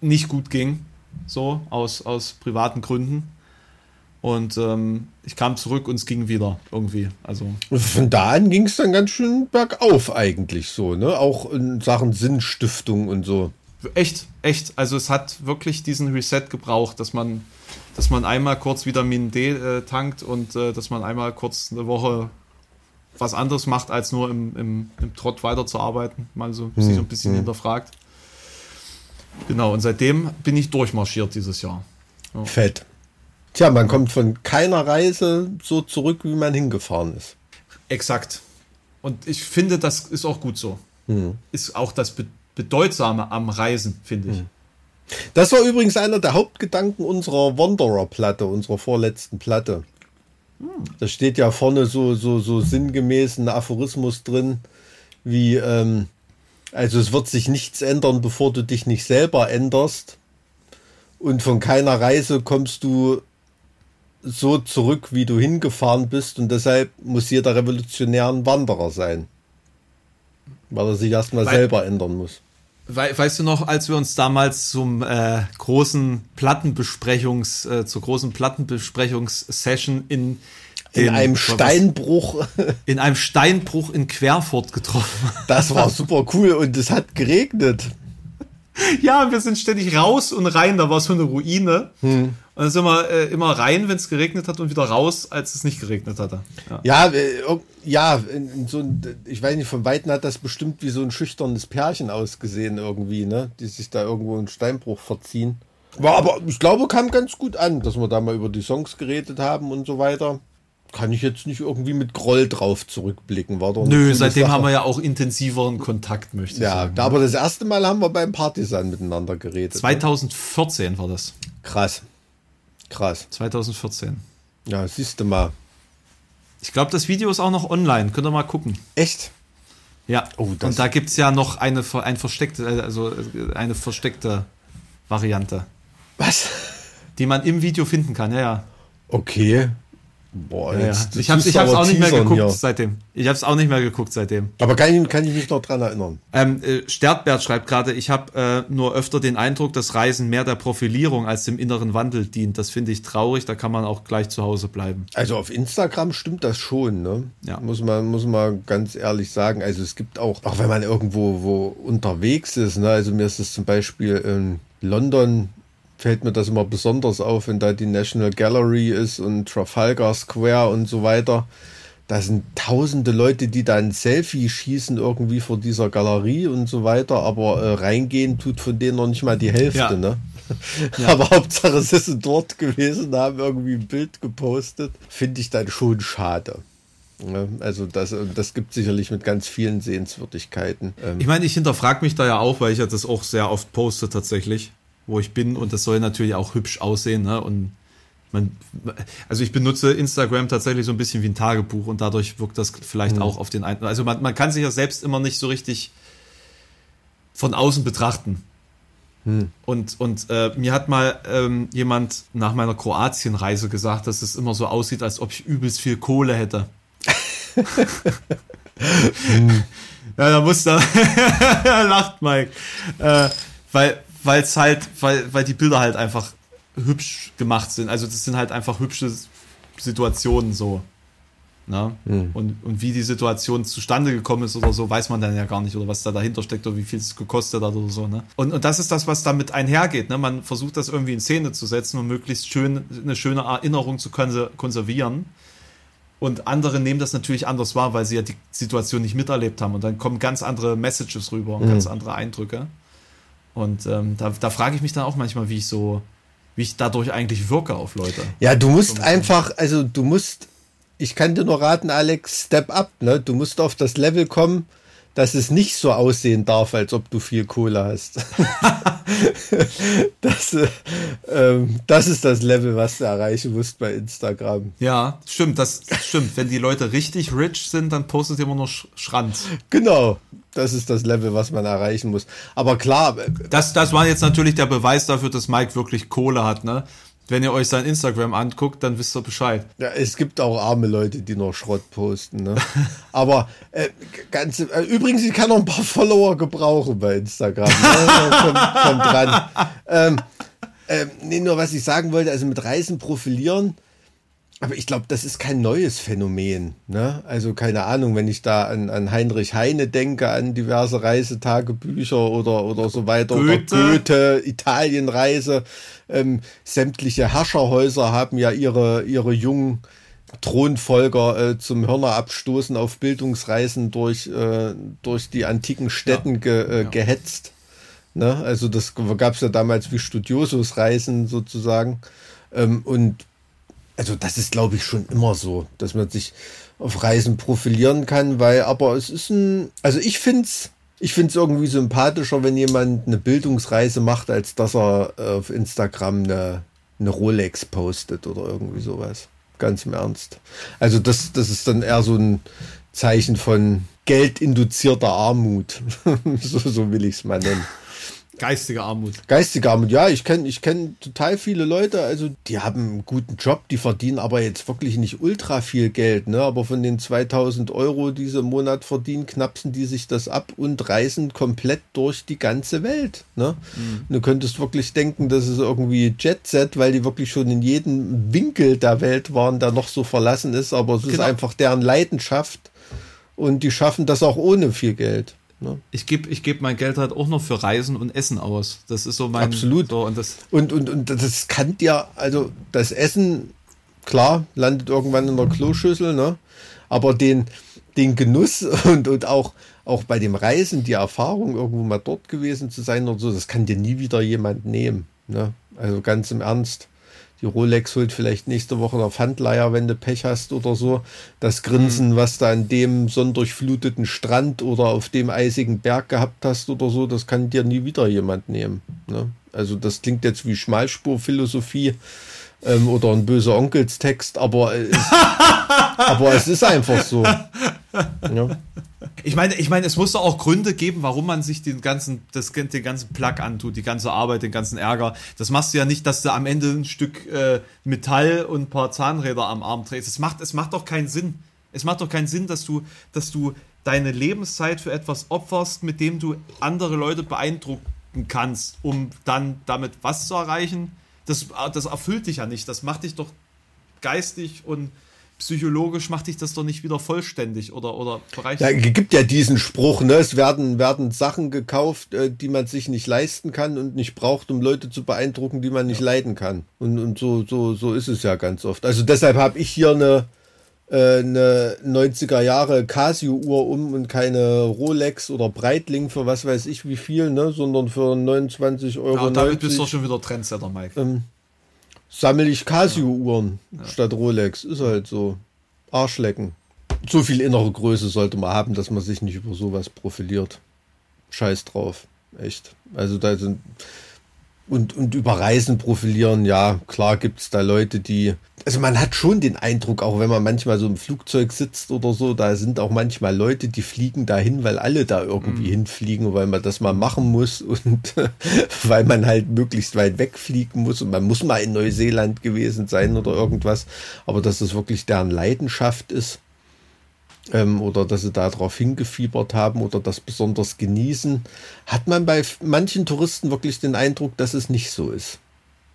nicht gut ging. So, aus, aus privaten Gründen. Und ähm, ich kam zurück und es ging wieder irgendwie. Also, Von da an ging es dann ganz schön bergauf eigentlich so, ne? Auch in Sachen Sinnstiftung und so. Echt, echt. Also es hat wirklich diesen Reset gebraucht, dass man, dass man einmal kurz Vitamin D äh, tankt und äh, dass man einmal kurz eine Woche was anderes macht, als nur im, im, im Trott weiterzuarbeiten. Mal so, sich so ein bisschen hinterfragt. Genau, und seitdem bin ich durchmarschiert dieses Jahr. Fett. Tja, man kommt von keiner Reise so zurück, wie man hingefahren ist. Exakt. Und ich finde, das ist auch gut so. Ist auch das Be Bedeutsame am Reisen, finde ich. Das war übrigens einer der Hauptgedanken unserer Wanderer-Platte, unserer vorletzten Platte. Da steht ja vorne so, so, so sinngemäß ein Aphorismus drin, wie, ähm, also es wird sich nichts ändern, bevor du dich nicht selber änderst. Und von keiner Reise kommst du so zurück, wie du hingefahren bist. Und deshalb muss jeder Revolutionär ein Wanderer sein. Weil er sich erstmal selber ändern muss. Wei- Weißt du noch, als wir uns damals zum äh, großen Plattenbesprechungs, äh, zur großen Plattenbesprechungssession in In den- einem was- Steinbruch in einem Steinbruch in Querfurt getroffen. Das war super cool und es hat geregnet. Ja, wir sind ständig raus und rein, da war so eine Ruine. Hm. Und dann sind wir äh, immer rein, wenn es geregnet hat und wieder raus, als es nicht geregnet hatte. Ja. Ja, äh, ja, so ein, ich weiß nicht, von Weitem hat das bestimmt wie so ein schüchternes Pärchen ausgesehen irgendwie, ne? Die sich da irgendwo in Steinbruch verziehen. War aber, ich glaube, kam ganz gut an, dass wir da mal über die Songs geredet haben und so weiter. Kann ich jetzt nicht irgendwie mit Groll drauf zurückblicken, war doch Nö, seitdem Sache. haben wir ja auch intensiveren Kontakt, möchte ich Ja, sagen. da, aber das erste Mal haben wir beim Partisan miteinander geredet. ne? 2014 war das. Krass. Krass. 2014. Ja, siehst du mal. Ich glaube, das Video ist auch noch online. Könnt ihr mal gucken. Echt? Ja, Oh, das- und da gibt es ja noch eine, ein versteckte, äh, also äh, eine versteckte Variante, Was? die man im Video finden kann. Ja, ja. Okay. Boah, ja, jetzt, Ich ich hab's aber auch nicht mehr geguckt hier. seitdem. Ich habe es auch nicht mehr geguckt seitdem. Aber kann ich, kann ich mich noch dran erinnern. Ähm, äh, Stertbert schreibt gerade, ich habe äh, nur öfter den Eindruck, dass Reisen mehr der Profilierung als dem inneren Wandel dient. Das finde ich traurig, da kann man auch gleich zu Hause bleiben. Also auf Instagram stimmt das schon, ne? Ja. Muss man, muss man ganz ehrlich sagen. Also es gibt auch, auch wenn man irgendwo wo unterwegs ist, ne? Also mir ist es zum Beispiel in London fällt mir das immer besonders auf, wenn da die National Gallery ist und Trafalgar Square und so weiter. da sind tausende Leute, die da ein Selfie schießen irgendwie vor dieser Galerie und so weiter, aber äh, reingehen tut von denen noch nicht mal die Hälfte, ja. ne? Ja. Aber Hauptsache, sie sind dort gewesen, haben irgendwie ein Bild gepostet. Finde ich dann schon schade. Also das, das gibt sicherlich mit ganz vielen Sehenswürdigkeiten. Ähm, ich meine, ich hinterfrage mich da ja auch, weil ich ja das auch sehr oft poste tatsächlich, wo ich bin und das soll natürlich auch hübsch aussehen. Ne? Und man, also ich benutze Instagram tatsächlich so ein bisschen wie ein Tagebuch und dadurch wirkt das vielleicht mhm. auch auf den einen. Also man, man kann sich ja selbst immer nicht so richtig von außen betrachten. Hm. Und, und äh, mir hat mal ähm, jemand nach meiner Kroatien-Reise gesagt, dass es immer so aussieht, als ob ich übelst viel Kohle hätte. hm. Ja, da muss da lacht Mike. Äh, weil es halt, weil, weil die Bilder halt einfach hübsch gemacht sind. Also das sind halt einfach hübsche Situationen so. Ne? Hm. Und, und wie die Situation zustande gekommen ist oder so, weiß man dann ja gar nicht, oder was da dahinter steckt oder wie viel es gekostet hat oder so. Ne? Und, und das ist das, was damit einhergeht. Ne? Man versucht das irgendwie in Szene zu setzen und möglichst schön eine schöne Erinnerung zu konservieren. Und andere nehmen das natürlich anders wahr, weil sie ja die Situation nicht miterlebt haben. Und dann kommen ganz andere Messages rüber und mhm. ganz andere Eindrücke. Und ähm, da, da frage ich mich dann auch manchmal, wie ich so, wie ich dadurch eigentlich wirke auf Leute. Ja, du musst so einfach, also du musst ich kann dir nur raten, Alex, step up. Ne? Du musst auf das Level kommen, dass es nicht so aussehen darf, als ob du viel Kohle hast. das, äh, ähm, das ist das Level, was du erreichen musst bei Instagram. Ja, stimmt, das stimmt. Wenn die Leute richtig rich sind, dann postet ihr immer nur Schranz. Genau, das ist das Level, was man erreichen muss. Aber klar. Äh, das, das war jetzt natürlich der Beweis dafür, dass Mike wirklich Kohle hat, ne? Wenn ihr euch sein Instagram anguckt, dann wisst ihr Bescheid. Ja, es gibt auch arme Leute, die noch Schrott posten. Ne? Aber äh, ganz, äh, übrigens, ich kann noch ein paar Follower gebrauchen bei Instagram. Ne? kommt, kommt dran. Ähm, äh, nee, nur was ich sagen wollte, also mit Reisen profilieren, aber ich glaube, das ist kein neues Phänomen. Ne? Also keine Ahnung, wenn ich da an, an Heinrich Heine denke, an diverse Reisetagebücher oder, oder so weiter, Goethe. oder Goethe, Italienreise. Ähm, sämtliche Herrscherhäuser haben ja ihre, ihre jungen Thronfolger äh, zum Hörner abstoßen auf Bildungsreisen durch, äh, durch die antiken Städten ja. Ge, äh, ja. gehetzt. Ne? Also das gab es ja damals wie Studiosus-Reisen sozusagen. Ähm, und also das ist, glaube ich, schon immer so, dass man sich auf Reisen profilieren kann, weil, aber es ist ein, also ich finde es, ich finde es irgendwie sympathischer, wenn jemand eine Bildungsreise macht, als dass er auf Instagram eine, eine Rolex postet oder irgendwie sowas. Ganz im Ernst. Also das, das ist dann eher so ein Zeichen von geldinduzierter Armut. so, so will ich es mal nennen. Geistige Armut. Geistige Armut, ja. Ich kenne ich kenn total viele Leute, also die haben einen guten Job, die verdienen aber jetzt wirklich nicht ultra viel Geld, ne? Aber von den 2000 Euro, die sie im Monat verdienen, knapsen die sich das ab und reisen komplett durch die ganze Welt, ne? Mhm. Du könntest wirklich denken, das ist irgendwie Jet Set, weil die wirklich schon in jedem Winkel der Welt waren, der noch so verlassen ist, aber es genau. ist einfach deren Leidenschaft und die schaffen das auch ohne viel Geld. Ne? Ich gebe ich geb mein Geld halt auch noch für Reisen und Essen aus. Das ist so mein. Absolut. So, und, das und, und, und das kann dir, also das Essen, klar, landet irgendwann in der Kloschüssel, ne? Aber den, den Genuss und, und auch, auch bei dem Reisen, die Erfahrung, irgendwo mal dort gewesen zu sein oder so, das kann dir nie wieder jemand nehmen. Ne? Also ganz im Ernst die Rolex holt vielleicht nächste Woche der Pfandleier, wenn du Pech hast oder so. Das Grinsen, mhm. was du an dem sonnendurchfluteten Strand oder auf dem eisigen Berg gehabt hast oder so, das kann dir nie wieder jemand nehmen. Ne? Also das klingt jetzt wie Schmalspurphilosophie ähm, oder ein böser Onkelstext, aber, es, aber es ist einfach so. Ja. Ich meine, ich meine, es muss doch auch Gründe geben, warum man sich den ganzen, das, den ganzen Plug antut, die ganze Arbeit, den ganzen Ärger. Das machst du ja nicht, dass du am Ende ein Stück äh, Metall und ein paar Zahnräder am Arm drehst. Es macht, es macht doch keinen Sinn. Es macht doch keinen Sinn, dass du, dass du deine Lebenszeit für etwas opferst, mit dem du andere Leute beeindrucken kannst, um dann damit was zu erreichen. Das, das erfüllt dich ja nicht. Das macht dich doch geistig und psychologisch macht dich das doch nicht wieder vollständig oder, oder bereichert. Ja, gibt ja diesen Spruch, ne? es werden, werden Sachen gekauft, äh, die man sich nicht leisten kann und nicht braucht, um Leute zu beeindrucken, die man nicht ja. leiden kann. Und, und so, so, so ist es ja ganz oft. Also deshalb habe ich hier eine, äh, eine 90er Jahre Casio-Uhr um und keine Rolex oder Breitling für was weiß ich wie viel, ne, sondern für 29 Euro. Ja, damit bist du schon wieder Trendsetter, Mike. Ähm, sammle ich Casio-Uhren ja. statt Rolex. Ist halt so. Arschlecken. So viel innere Größe sollte man haben, dass man sich nicht über sowas profiliert. Scheiß drauf. Echt. Also da sind und, und über Reisen profilieren, ja, klar gibt es da Leute, die. Also man hat schon den Eindruck, auch wenn man manchmal so im Flugzeug sitzt oder so, da sind auch manchmal Leute, die fliegen dahin, weil alle da irgendwie mhm. hinfliegen, weil man das mal machen muss und weil man halt möglichst weit wegfliegen muss und man muss mal in Neuseeland gewesen sein oder irgendwas. Aber dass das wirklich deren Leidenschaft ist ähm, oder dass sie darauf hingefiebert haben oder das besonders genießen, hat man bei manchen Touristen wirklich den Eindruck, dass es nicht so ist.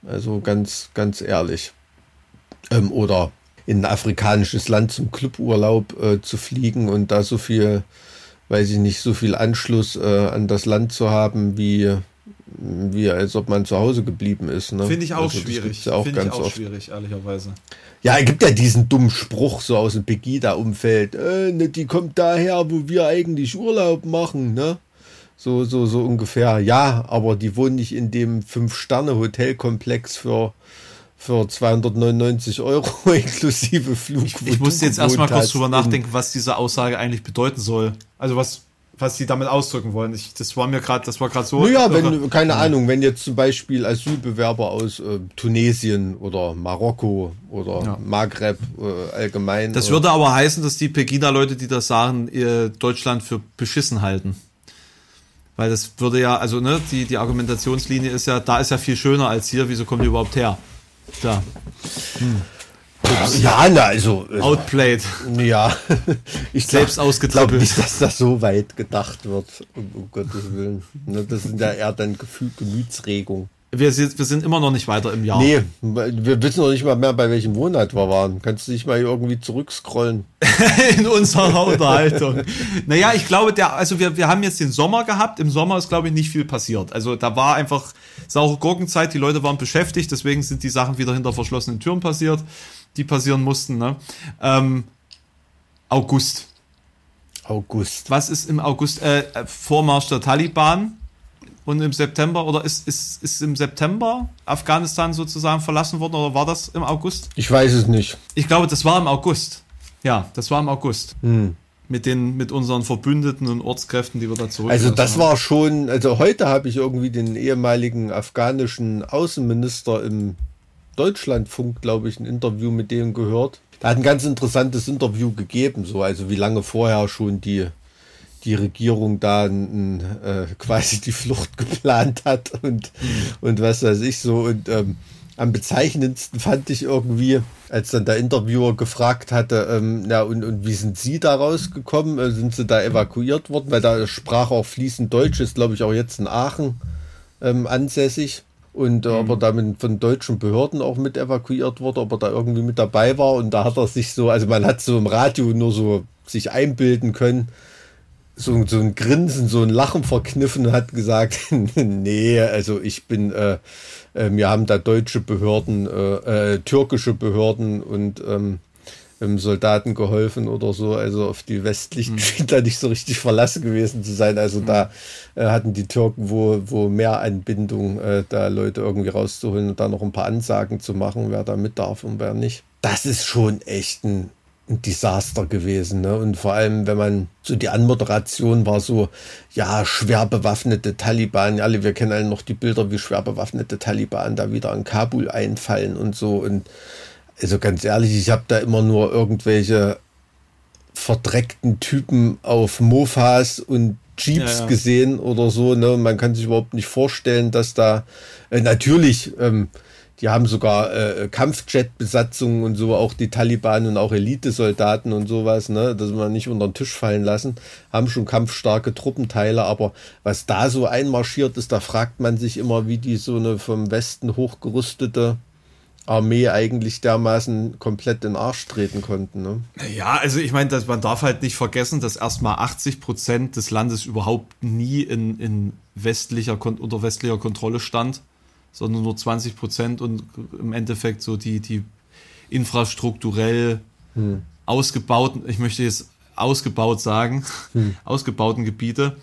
Also ganz, ganz ehrlich. Ähm, oder in ein afrikanisches Land zum Cluburlaub äh, zu fliegen und da so viel, weiß ich nicht, so viel Anschluss äh, an das Land zu haben, wie, wie als ob man zu Hause geblieben ist. Ne? Finde ich auch also, schwierig. Ja auch Finde ich auch oft. schwierig, ehrlicherweise. Ja, es gibt ja diesen dummen Spruch so aus dem Pegida-Umfeld. Äh, ne, die kommt daher, wo wir eigentlich Urlaub machen, ne? So, so, so ungefähr. Ja, aber die wohnen nicht in dem Fünf-Sterne-Hotelkomplex für, für 299 Euro inklusive Flug. Ich, ich musste jetzt erstmal kurz drüber nachdenken, was diese Aussage eigentlich bedeuten soll. Also was, was sie damit ausdrücken wollen. Ich, das war mir gerade, das war gerade so. Naja, wenn, keine ja. Ahnung, wenn jetzt zum Beispiel Asylbewerber aus äh, Tunesien oder Marokko oder ja. Maghreb äh, allgemein. Das würde aber heißen, dass die Pegida-Leute, die das sagen, Deutschland für beschissen halten. Weil das würde ja, also ne, die, die Argumentationslinie ist ja, da ist ja viel schöner als hier, wieso kommen die überhaupt her? Ja. Hm. Ja, na, also. Äh, Outplayed. Ja. Ich selbst ausgetribbelt. glaube nicht, dass das so weit gedacht wird, um, um Gottes Willen. Ne, das sind ja eher dann Gefühl, Gemütsregung. Wir sind, wir sind immer noch nicht weiter im Jahr. Nee, wir wissen noch nicht mal mehr, bei welchem Monat wir waren. Kannst du dich mal irgendwie zurückscrollen? In unserer Unterhaltung. naja, ich glaube, der, also wir, wir haben jetzt den Sommer gehabt. Im Sommer ist, glaube ich, nicht viel passiert. Also da war einfach saure Gurkenzeit, die Leute waren beschäftigt, deswegen sind die Sachen wieder hinter verschlossenen Türen passiert die passieren mussten. Ne? Ähm, August. August. Was ist im August? Äh, Vormarsch der Taliban und im September oder ist, ist, ist im September Afghanistan sozusagen verlassen worden oder war das im August? Ich weiß es nicht. Ich glaube, das war im August. Ja, das war im August. Hm. Mit den, mit unseren Verbündeten und Ortskräften, die wir da zurück. Also das haben. war schon, also heute habe ich irgendwie den ehemaligen afghanischen Außenminister im Deutschlandfunk, glaube ich, ein Interview mit dem gehört. Er hat ein ganz interessantes Interview gegeben, so also wie lange vorher schon die die Regierung da äh, quasi die Flucht geplant hat und und was weiß ich so und ähm, am bezeichnendsten fand ich irgendwie, als dann der Interviewer gefragt hatte, ähm, ja, und, und wie sind Sie da rausgekommen? Äh, sind Sie da evakuiert worden? Weil da sprach auch fließend Deutsch, ist glaube ich auch jetzt in Aachen ähm, ansässig und äh, mhm. ob er damit von deutschen Behörden auch mit evakuiert wurde, ob er da irgendwie mit dabei war und da hat er sich so, also man hat so im Radio nur so sich einbilden können, so, so ein Grinsen, so ein Lachen verkniffen und hat gesagt, nee, also ich bin, äh, äh, wir haben da deutsche Behörden, äh, äh, türkische Behörden und ähm, Soldaten geholfen oder so. Also auf die westlichen mhm. da nicht so richtig verlassen gewesen zu sein. Also mhm. da äh, hatten die Türken wo, wo mehr Anbindung, äh, da Leute irgendwie rauszuholen und da noch ein paar Ansagen zu machen, wer da mit darf und wer nicht. Das ist schon echt ein, ein Desaster gewesen. Ne? Und vor allem, wenn man so die Anmoderation war so, ja, schwer bewaffnete Taliban, alle, wir kennen alle noch die Bilder, wie schwer bewaffnete Taliban da wieder in Kabul einfallen und so. Und also ganz ehrlich, ich habe da immer nur irgendwelche verdreckten Typen auf Mofas und Jeeps ja, ja. gesehen oder so. Ne? Man kann sich überhaupt nicht vorstellen, dass da äh, natürlich, ähm, die haben sogar äh, Kampfjet-Besatzungen und so, auch die Taliban und auch Elitesoldaten und sowas, ne? dass man nicht unter den Tisch fallen lassen, haben schon kampfstarke Truppenteile, aber was da so einmarschiert ist, da fragt man sich immer, wie die so eine vom Westen hochgerüstete Armee eigentlich dermaßen komplett in den Arsch treten konnten. Ne? Ja, also ich meine, man darf halt nicht vergessen, dass erstmal 80 Prozent des Landes überhaupt nie in, in westlicher, unter westlicher Kontrolle stand, sondern nur 20 Prozent und im Endeffekt so die, die infrastrukturell hm. ausgebauten, ich möchte jetzt ausgebaut sagen, hm. ausgebauten Gebiete.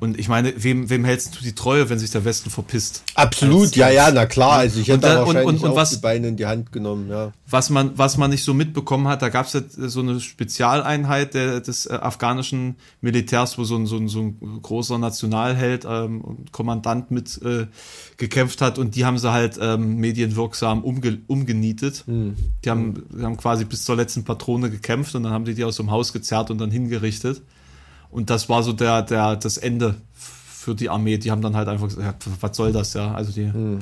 Und ich meine, wem, wem hältst du die Treue, wenn sich der Westen verpisst? Absolut, als, ja, ja, na klar. Also ich hätte da wahrscheinlich und, und, und was, die Beine in die Hand genommen, ja. Was man, was man nicht so mitbekommen hat, da gab es ja so eine Spezialeinheit der, des äh, afghanischen Militärs, wo so ein, so ein, so ein großer Nationalheld ähm, und Kommandant mit äh, gekämpft hat und die haben sie halt ähm, medienwirksam umge, umgenietet. Hm. Die, haben, die haben quasi bis zur letzten Patrone gekämpft und dann haben die die aus dem Haus gezerrt und dann hingerichtet. Und das war so der, der, das Ende für die Armee. Die haben dann halt einfach gesagt, was soll das, ja? Also die mhm.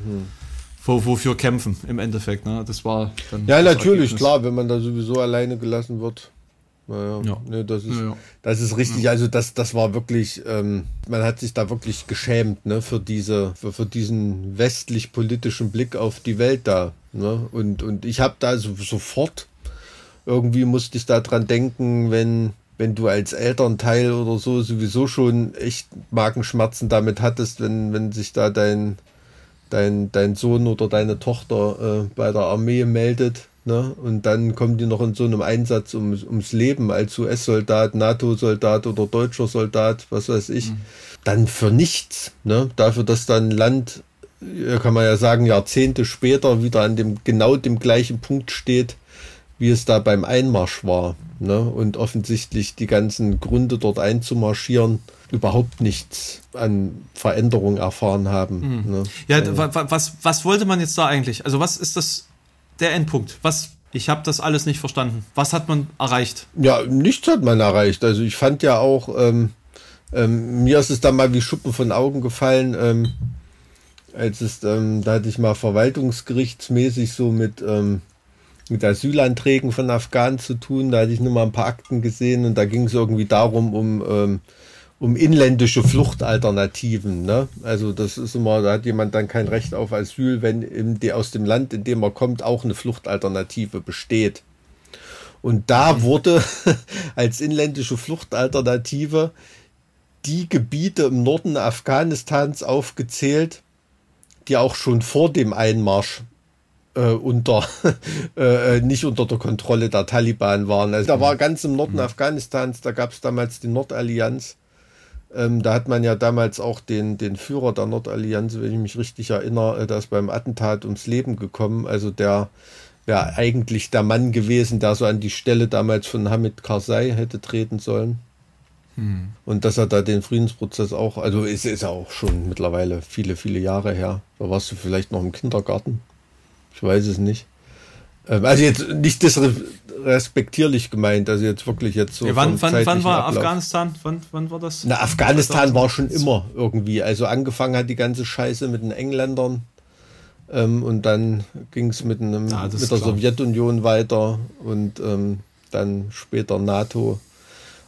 wo, wofür kämpfen im Endeffekt, ne? Das war dann Ja, natürlich, Ergebnis. klar, wenn man da sowieso alleine gelassen wird. Naja, ja. Nee, das ist, ja, das ist richtig. Also das, das war wirklich, ähm, man hat sich da wirklich geschämt, ne, für diese, für, für diesen westlich-politischen Blick auf die Welt da. Ne? Und, und ich habe da so, sofort irgendwie musste ich da dran denken, wenn wenn du als Elternteil oder so sowieso schon echt Magenschmerzen damit hattest, wenn, wenn sich da dein, dein, dein Sohn oder deine Tochter äh, bei der Armee meldet, ne? Und dann kommen die noch in so einem Einsatz um, ums Leben als US-Soldat, NATO-Soldat oder deutscher Soldat, was weiß ich, mhm. dann für nichts, ne? Dafür, dass dann Land, kann man ja sagen, Jahrzehnte später wieder an dem genau dem gleichen Punkt steht, wie es da beim Einmarsch war. Ne? Und offensichtlich die ganzen Gründe dort einzumarschieren überhaupt nichts an Veränderung erfahren haben. Mhm. Ne? Ja, äh, was, was wollte man jetzt da eigentlich? Also was ist das der Endpunkt? Was ich habe das alles nicht verstanden. Was hat man erreicht? Ja, nichts hat man erreicht. Also ich fand ja auch, ähm, ähm, mir ist es da mal wie Schuppen von Augen gefallen, ähm, als es, ähm, da hatte ich mal verwaltungsgerichtsmäßig so mit ähm, mit Asylanträgen von Afghanen zu tun. Da hatte ich nur mal ein paar Akten gesehen und da ging es irgendwie darum, um, ähm, um inländische Fluchtalternativen. Ne? Also das ist immer, da hat jemand dann kein Recht auf Asyl, wenn im, die, aus dem Land, in dem er kommt, auch eine Fluchtalternative besteht. Und da wurde als inländische Fluchtalternative die Gebiete im Norden Afghanistans aufgezählt, die auch schon vor dem Einmarsch äh, unter äh, nicht unter der Kontrolle der Taliban waren. Also da war ganz im Norden mhm. Afghanistans, da gab es damals die Nordallianz. Ähm, da hat man ja damals auch den, den Führer der Nordallianz, wenn ich mich richtig erinnere, äh, ist beim Attentat ums Leben gekommen. Also der wäre eigentlich der Mann gewesen, der so an die Stelle damals von Hamid Karzai hätte treten sollen. Hm. Und dass er da den Friedensprozess auch, also ist, ist auch schon mittlerweile viele, viele Jahre her. Da warst du vielleicht noch im Kindergarten. Ich weiß es nicht. Ähm, also jetzt nicht disrespektierlich gemeint, also jetzt wirklich jetzt so. Ja, wann, wann, wann war Ablauf. Afghanistan? Wann, wann war das? Na, Afghanistan war schon immer irgendwie. Also angefangen hat die ganze Scheiße mit den Engländern. Ähm, und dann ging es mit, einem, ja, mit der klar. Sowjetunion weiter und ähm, dann später NATO.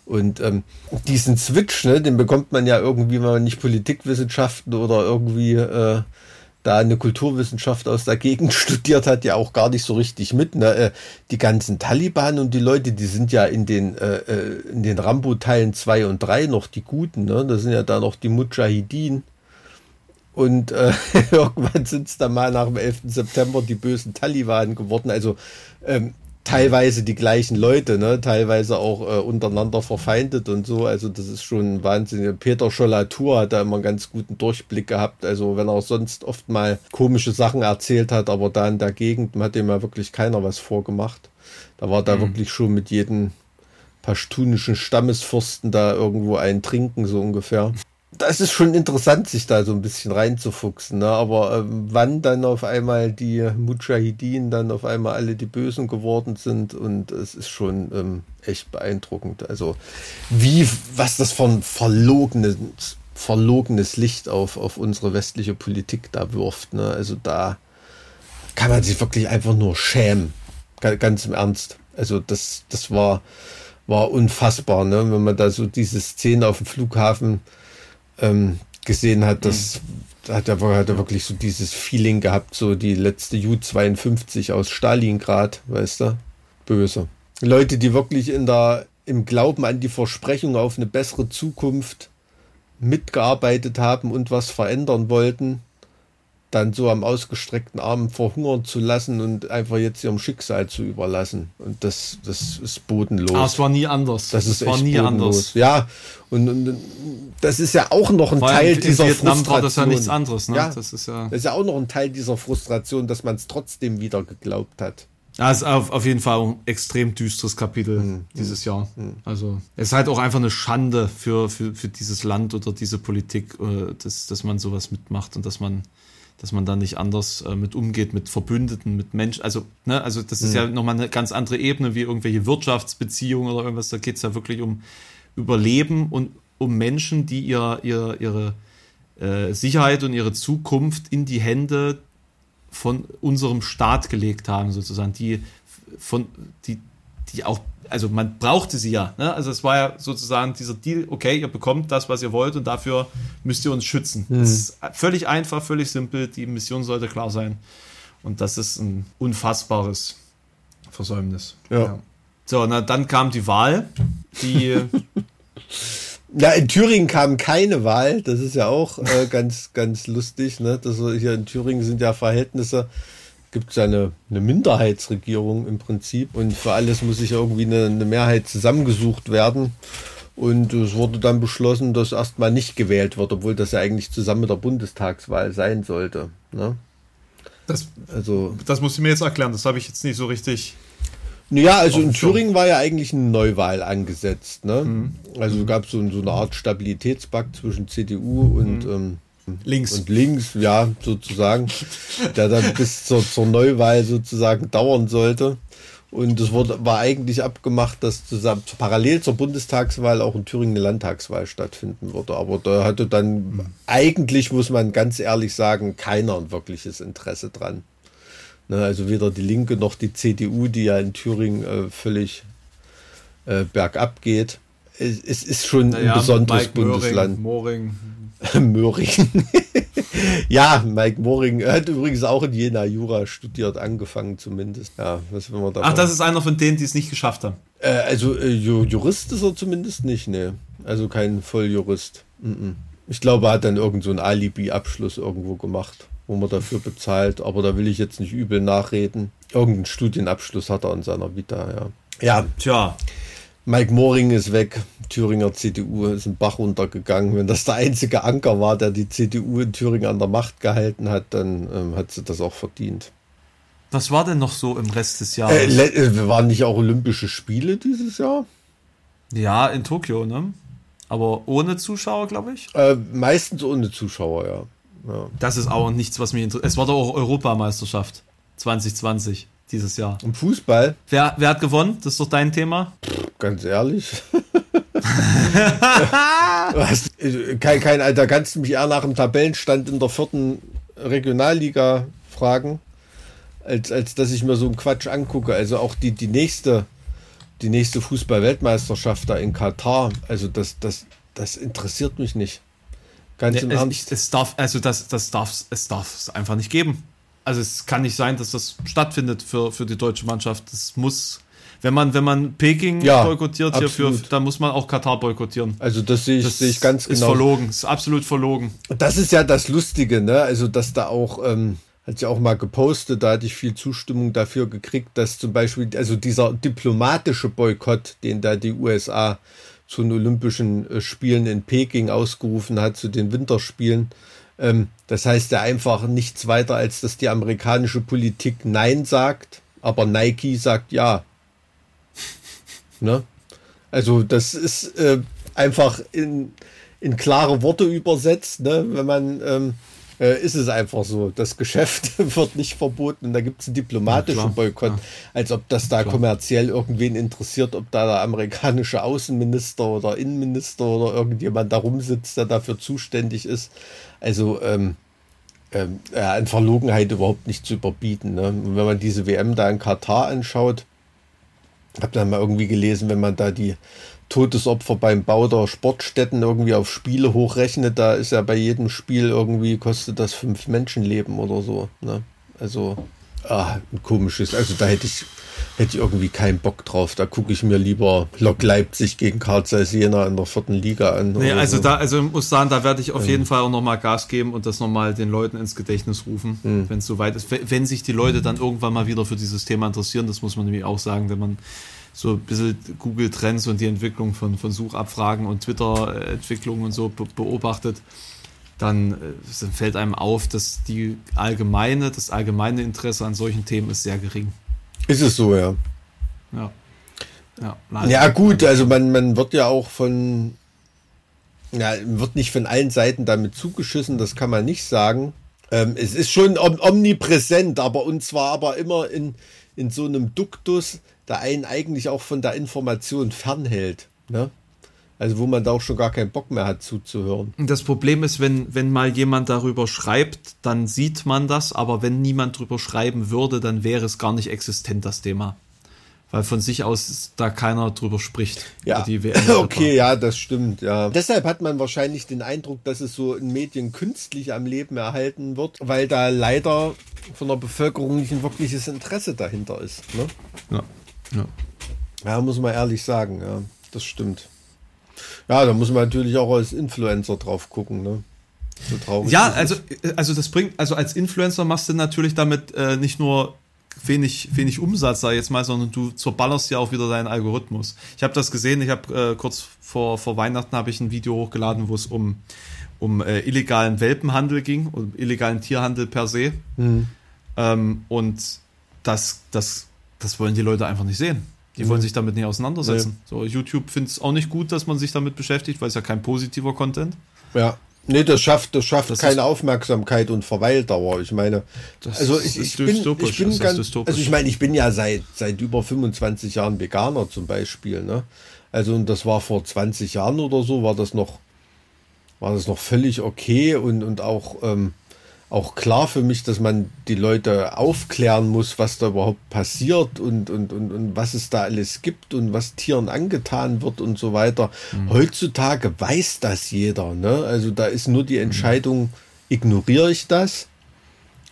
Und ähm, diesen Switch, ne, den bekommt man ja irgendwie, wenn man nicht Politikwissenschaften oder irgendwie äh, da eine Kulturwissenschaft aus der Gegend studiert hat, ja auch gar nicht so richtig mit. Ne? Äh, die ganzen Taliban und die Leute, die sind ja in den, äh, äh in den Rambo-Teilen 2 und 3 noch die Guten. Ne? Das sind ja da noch die Mujahideen. Und äh, irgendwann sind es dann mal nach dem 11. September die bösen Taliban geworden. Also ähm, teilweise die gleichen Leute, ne? teilweise auch äh, untereinander verfeindet und so. Also das ist schon Wahnsinn. Peter Schollatur hat da immer einen ganz guten Durchblick gehabt. Also wenn er sonst oft mal komische Sachen erzählt hat, aber da in der Gegend hat dem ja wirklich keiner was vorgemacht. Da war da mhm. wirklich schon mit jedem pashtunischen Stammesfürsten da irgendwo ein Trinken, so ungefähr das ist schon interessant, sich da so ein bisschen reinzufuchsen. Ne? Aber ähm, wann dann auf einmal die Mujahideen dann auf einmal alle die Bösen geworden sind und es ist schon ähm, echt beeindruckend. Also wie, was das von verlogenes, verlogenes Licht auf, auf unsere westliche Politik da wirft. Ne? Also da kann man sich wirklich einfach nur schämen. Ganz im Ernst. Also das, das war, war unfassbar, ne? wenn man da so diese Szene auf dem Flughafen ähm, gesehen hat, das mhm. hat er, hat er wirklich so dieses Feeling gehabt, so die letzte U-52 aus Stalingrad, weißt du? Böse. Leute, die wirklich in der, im Glauben an die Versprechung auf eine bessere Zukunft mitgearbeitet haben und was verändern wollten, dann so am ausgestreckten Arm verhungern zu lassen und einfach jetzt ihrem Schicksal zu überlassen. Und das, das ist bodenlos. Aber es war nie anders. Das, das ist war nie bodenlos. anders. Ja, und, und, das ist ja auch noch ein War Teil in, dieser Vietnam Frustration. War das ja nichts anderes. Ne? Ja, das, ist ja das ist ja auch noch ein Teil dieser Frustration, dass man es trotzdem wieder geglaubt hat. Ja, ist auf, auf jeden Fall ein extrem düsteres Kapitel mhm. dieses Jahr. Mhm. Also es ist halt auch einfach eine Schande für, für, für dieses Land oder diese Politik, äh, dass, dass man sowas mitmacht und dass man dass man da nicht anders äh, mit umgeht, mit Verbündeten, mit Menschen. Also, ne, also das ist mhm. ja nochmal eine ganz andere Ebene wie irgendwelche Wirtschaftsbeziehungen oder irgendwas. Da geht es ja wirklich um Überleben und um Menschen, die ihr, ihr, ihre äh, Sicherheit und ihre Zukunft in die Hände von unserem Staat gelegt haben, sozusagen, die von, die, die auch, also man brauchte sie ja, ne? also es war ja sozusagen dieser Deal, okay, ihr bekommt das, was ihr wollt und dafür müsst ihr uns schützen. Mhm. Das ist völlig einfach, völlig simpel, die Mission sollte klar sein und das ist ein unfassbares Versäumnis. Ja. ja. So, na dann kam die Wahl, die Ja, in Thüringen kam keine Wahl. Das ist ja auch äh, ganz, ganz lustig. Ne? Das, hier in Thüringen sind ja Verhältnisse, gibt es ja eine, eine Minderheitsregierung im Prinzip. Und für alles muss sich irgendwie eine, eine Mehrheit zusammengesucht werden. Und es wurde dann beschlossen, dass erstmal nicht gewählt wird, obwohl das ja eigentlich zusammen mit der Bundestagswahl sein sollte. Ne? Das, also, das muss ich mir jetzt erklären, das habe ich jetzt nicht so richtig ja, also in Thüringen war ja eigentlich eine Neuwahl angesetzt. Ne? Mhm. Also mhm. gab es so, so, eine Art Stabilitätspakt zwischen CDU und mhm. ähm, links. Und links, ja, sozusagen, der dann bis zur, zur, Neuwahl sozusagen dauern sollte. Und es wurde, war eigentlich abgemacht, dass zusammen, parallel zur Bundestagswahl auch in Thüringen eine Landtagswahl stattfinden würde. Aber da hatte dann eigentlich, muss man ganz ehrlich sagen, keiner ein wirkliches Interesse dran. Ne, also weder die Linke noch die CDU, die ja in Thüringen äh, völlig äh, bergab geht. Es, es ist schon naja, ein besonderes Bundesland. Moring. Möhring. ja, Mike Moring hat übrigens auch in Jena Jura studiert, angefangen zumindest. Ja, was will man da Ach, das ist einer von denen, die es nicht geschafft haben. Äh, also äh, Jurist ist er zumindest nicht, ne. Also kein Volljurist. Mm -mm. Ich glaube, er hat dann irgend so einen Alibi-Abschluss irgendwo gemacht wo man dafür bezahlt. Aber da will ich jetzt nicht übel nachreden. Irgendeinen Studienabschluss hat er in seiner Vita, ja. Ja, tja. Mike Moring ist weg. Thüringer CDU ist ein Bach runtergegangen. Wenn das der einzige Anker war, der die CDU in Thüringen an der Macht gehalten hat, dann ähm, hat sie das auch verdient. Was war denn noch so im Rest des Jahres? Äh, äh waren nicht auch Olympische Spiele dieses Jahr? Ja, in Tokio, ne? Aber ohne Zuschauer, glaube ich? Äh, meistens ohne Zuschauer, ja. Ja. Das ist auch nichts, was mich interessiert. Es war doch auch Europameisterschaft 2020 dieses Jahr. Im Fußball? Wer, wer hat gewonnen? Das ist doch dein Thema. Ganz ehrlich. Was? Kein, kein Alter, kannst du mich eher nach dem Tabellenstand in der vierten Regionalliga fragen, als, als dass ich mir so einen Quatsch angucke. Also auch die, die nächste, die nächste Fußball-Weltmeisterschaft da in Katar, also das, das, das interessiert mich nicht. Ganz im Ernst. Es darf, also das, das darf es darf einfach nicht geben. Also es kann nicht sein, dass das stattfindet für, für die deutsche Mannschaft. Das muss, wenn man, wenn man Peking ja, boykottiert hierfür, dann muss man auch Katar boykottieren. Also das sehe ich, das sehe ich ganz genau. Ist verlogen, ist absolut verlogen. Das ist ja das Lustige, ne? Also dass da auch, ähm, hat ja auch mal gepostet, da hatte ich viel Zustimmung dafür gekriegt, dass zum Beispiel, also dieser diplomatische Boykott, den da die USA zu den Olympischen äh, Spielen in Peking ausgerufen hat, zu den Winterspielen. Ähm, das heißt ja einfach nichts weiter, als dass die amerikanische Politik Nein sagt, aber Nike sagt Ja. Ne? Also das ist äh, einfach in, in klare Worte übersetzt, ne? wenn man ähm, äh, ist es einfach so. Das Geschäft wird nicht verboten und da gibt es einen diplomatischen ja, Boykott, ja. als ob das da klar. kommerziell irgendwen interessiert, ob da der amerikanische Außenminister oder Innenminister oder irgendjemand da rumsitzt, der dafür zuständig ist. Also ähm, ähm, an Verlogenheit überhaupt nicht zu überbieten. Ne? Und wenn man diese WM da in Katar anschaut, habe dann mal irgendwie gelesen, wenn man da die Todesopfer beim Bau der Sportstätten irgendwie auf Spiele hochrechnet, da ist ja bei jedem Spiel irgendwie, kostet das fünf Menschenleben oder so. Ne? Also. Ah, ein komisches. Also da hätte ich, hätte ich irgendwie keinen Bock drauf. Da gucke ich mir lieber Lok Leipzig gegen Karl Zeiss Jena in der vierten Liga an. Nee, also so. da, also ich muss sagen, da werde ich auf jeden Fall auch nochmal Gas geben und das nochmal den Leuten ins Gedächtnis rufen, mhm. wenn es soweit ist. Wenn sich die Leute dann irgendwann mal wieder für dieses Thema interessieren, das muss man nämlich auch sagen, wenn man so ein bisschen Google Trends und die Entwicklung von, von Suchabfragen und Twitter-Entwicklungen und so beobachtet, dann äh, fällt einem auf, dass die allgemeine, das allgemeine Interesse an solchen Themen ist sehr gering. Ist es so, ja. Ja. Ja, ja gut, also man, man wird ja auch von, ja, wird nicht von allen Seiten damit zugeschissen, das kann man nicht sagen. Ähm, es ist schon omnipräsent, aber und zwar aber immer in, in so einem Duktus, der einen eigentlich auch von der Information fernhält. Ne? Also wo man da auch schon gar keinen Bock mehr hat zuzuhören. Das Problem ist, wenn, wenn mal jemand darüber schreibt, dann sieht man das, aber wenn niemand drüber schreiben würde, dann wäre es gar nicht existent, das Thema. Weil von sich aus da keiner drüber spricht. Ja, okay, ja, das stimmt, ja. Deshalb hat man wahrscheinlich den Eindruck, dass es so in Medien künstlich am Leben erhalten wird, weil da leider von der Bevölkerung nicht ein wirkliches Interesse dahinter ist. Ne? Ja. ja. Ja, muss man ehrlich sagen, ja, das stimmt. Ja, da muss man natürlich auch als Influencer drauf gucken, ne? So traurig. Ja, also, also das bringt, also als Influencer machst du natürlich damit äh, nicht nur wenig, wenig Umsatz, sag ich jetzt mal, sondern du zerballerst ja auch wieder deinen Algorithmus. Ich habe das gesehen, ich habe äh, kurz vor, vor Weihnachten habe ich ein Video hochgeladen, wo es um, um äh, illegalen Welpenhandel ging, um illegalen Tierhandel per se. Mhm. Ähm, und das, das, das wollen die Leute einfach nicht sehen. Die wollen sich damit nicht auseinandersetzen. Nee. So, YouTube findet es auch nicht gut, dass man sich damit beschäftigt, weil es ja kein positiver Content. Ja. Nee, das schafft, das schafft das keine Aufmerksamkeit und Verweildauer. Ich meine, also ich, ich bin, ich bin ganz, also ich meine, ich bin ja seit, seit über 25 Jahren Veganer zum Beispiel, ne? Also, und das war vor 20 Jahren oder so, war das noch, war das noch völlig okay und, und auch, ähm, auch klar für mich, dass man die Leute aufklären muss, was da überhaupt passiert und, und, und, und was es da alles gibt und was Tieren angetan wird und so weiter. Mhm. Heutzutage weiß das jeder. Ne? Also da ist nur die Entscheidung, ignoriere ich das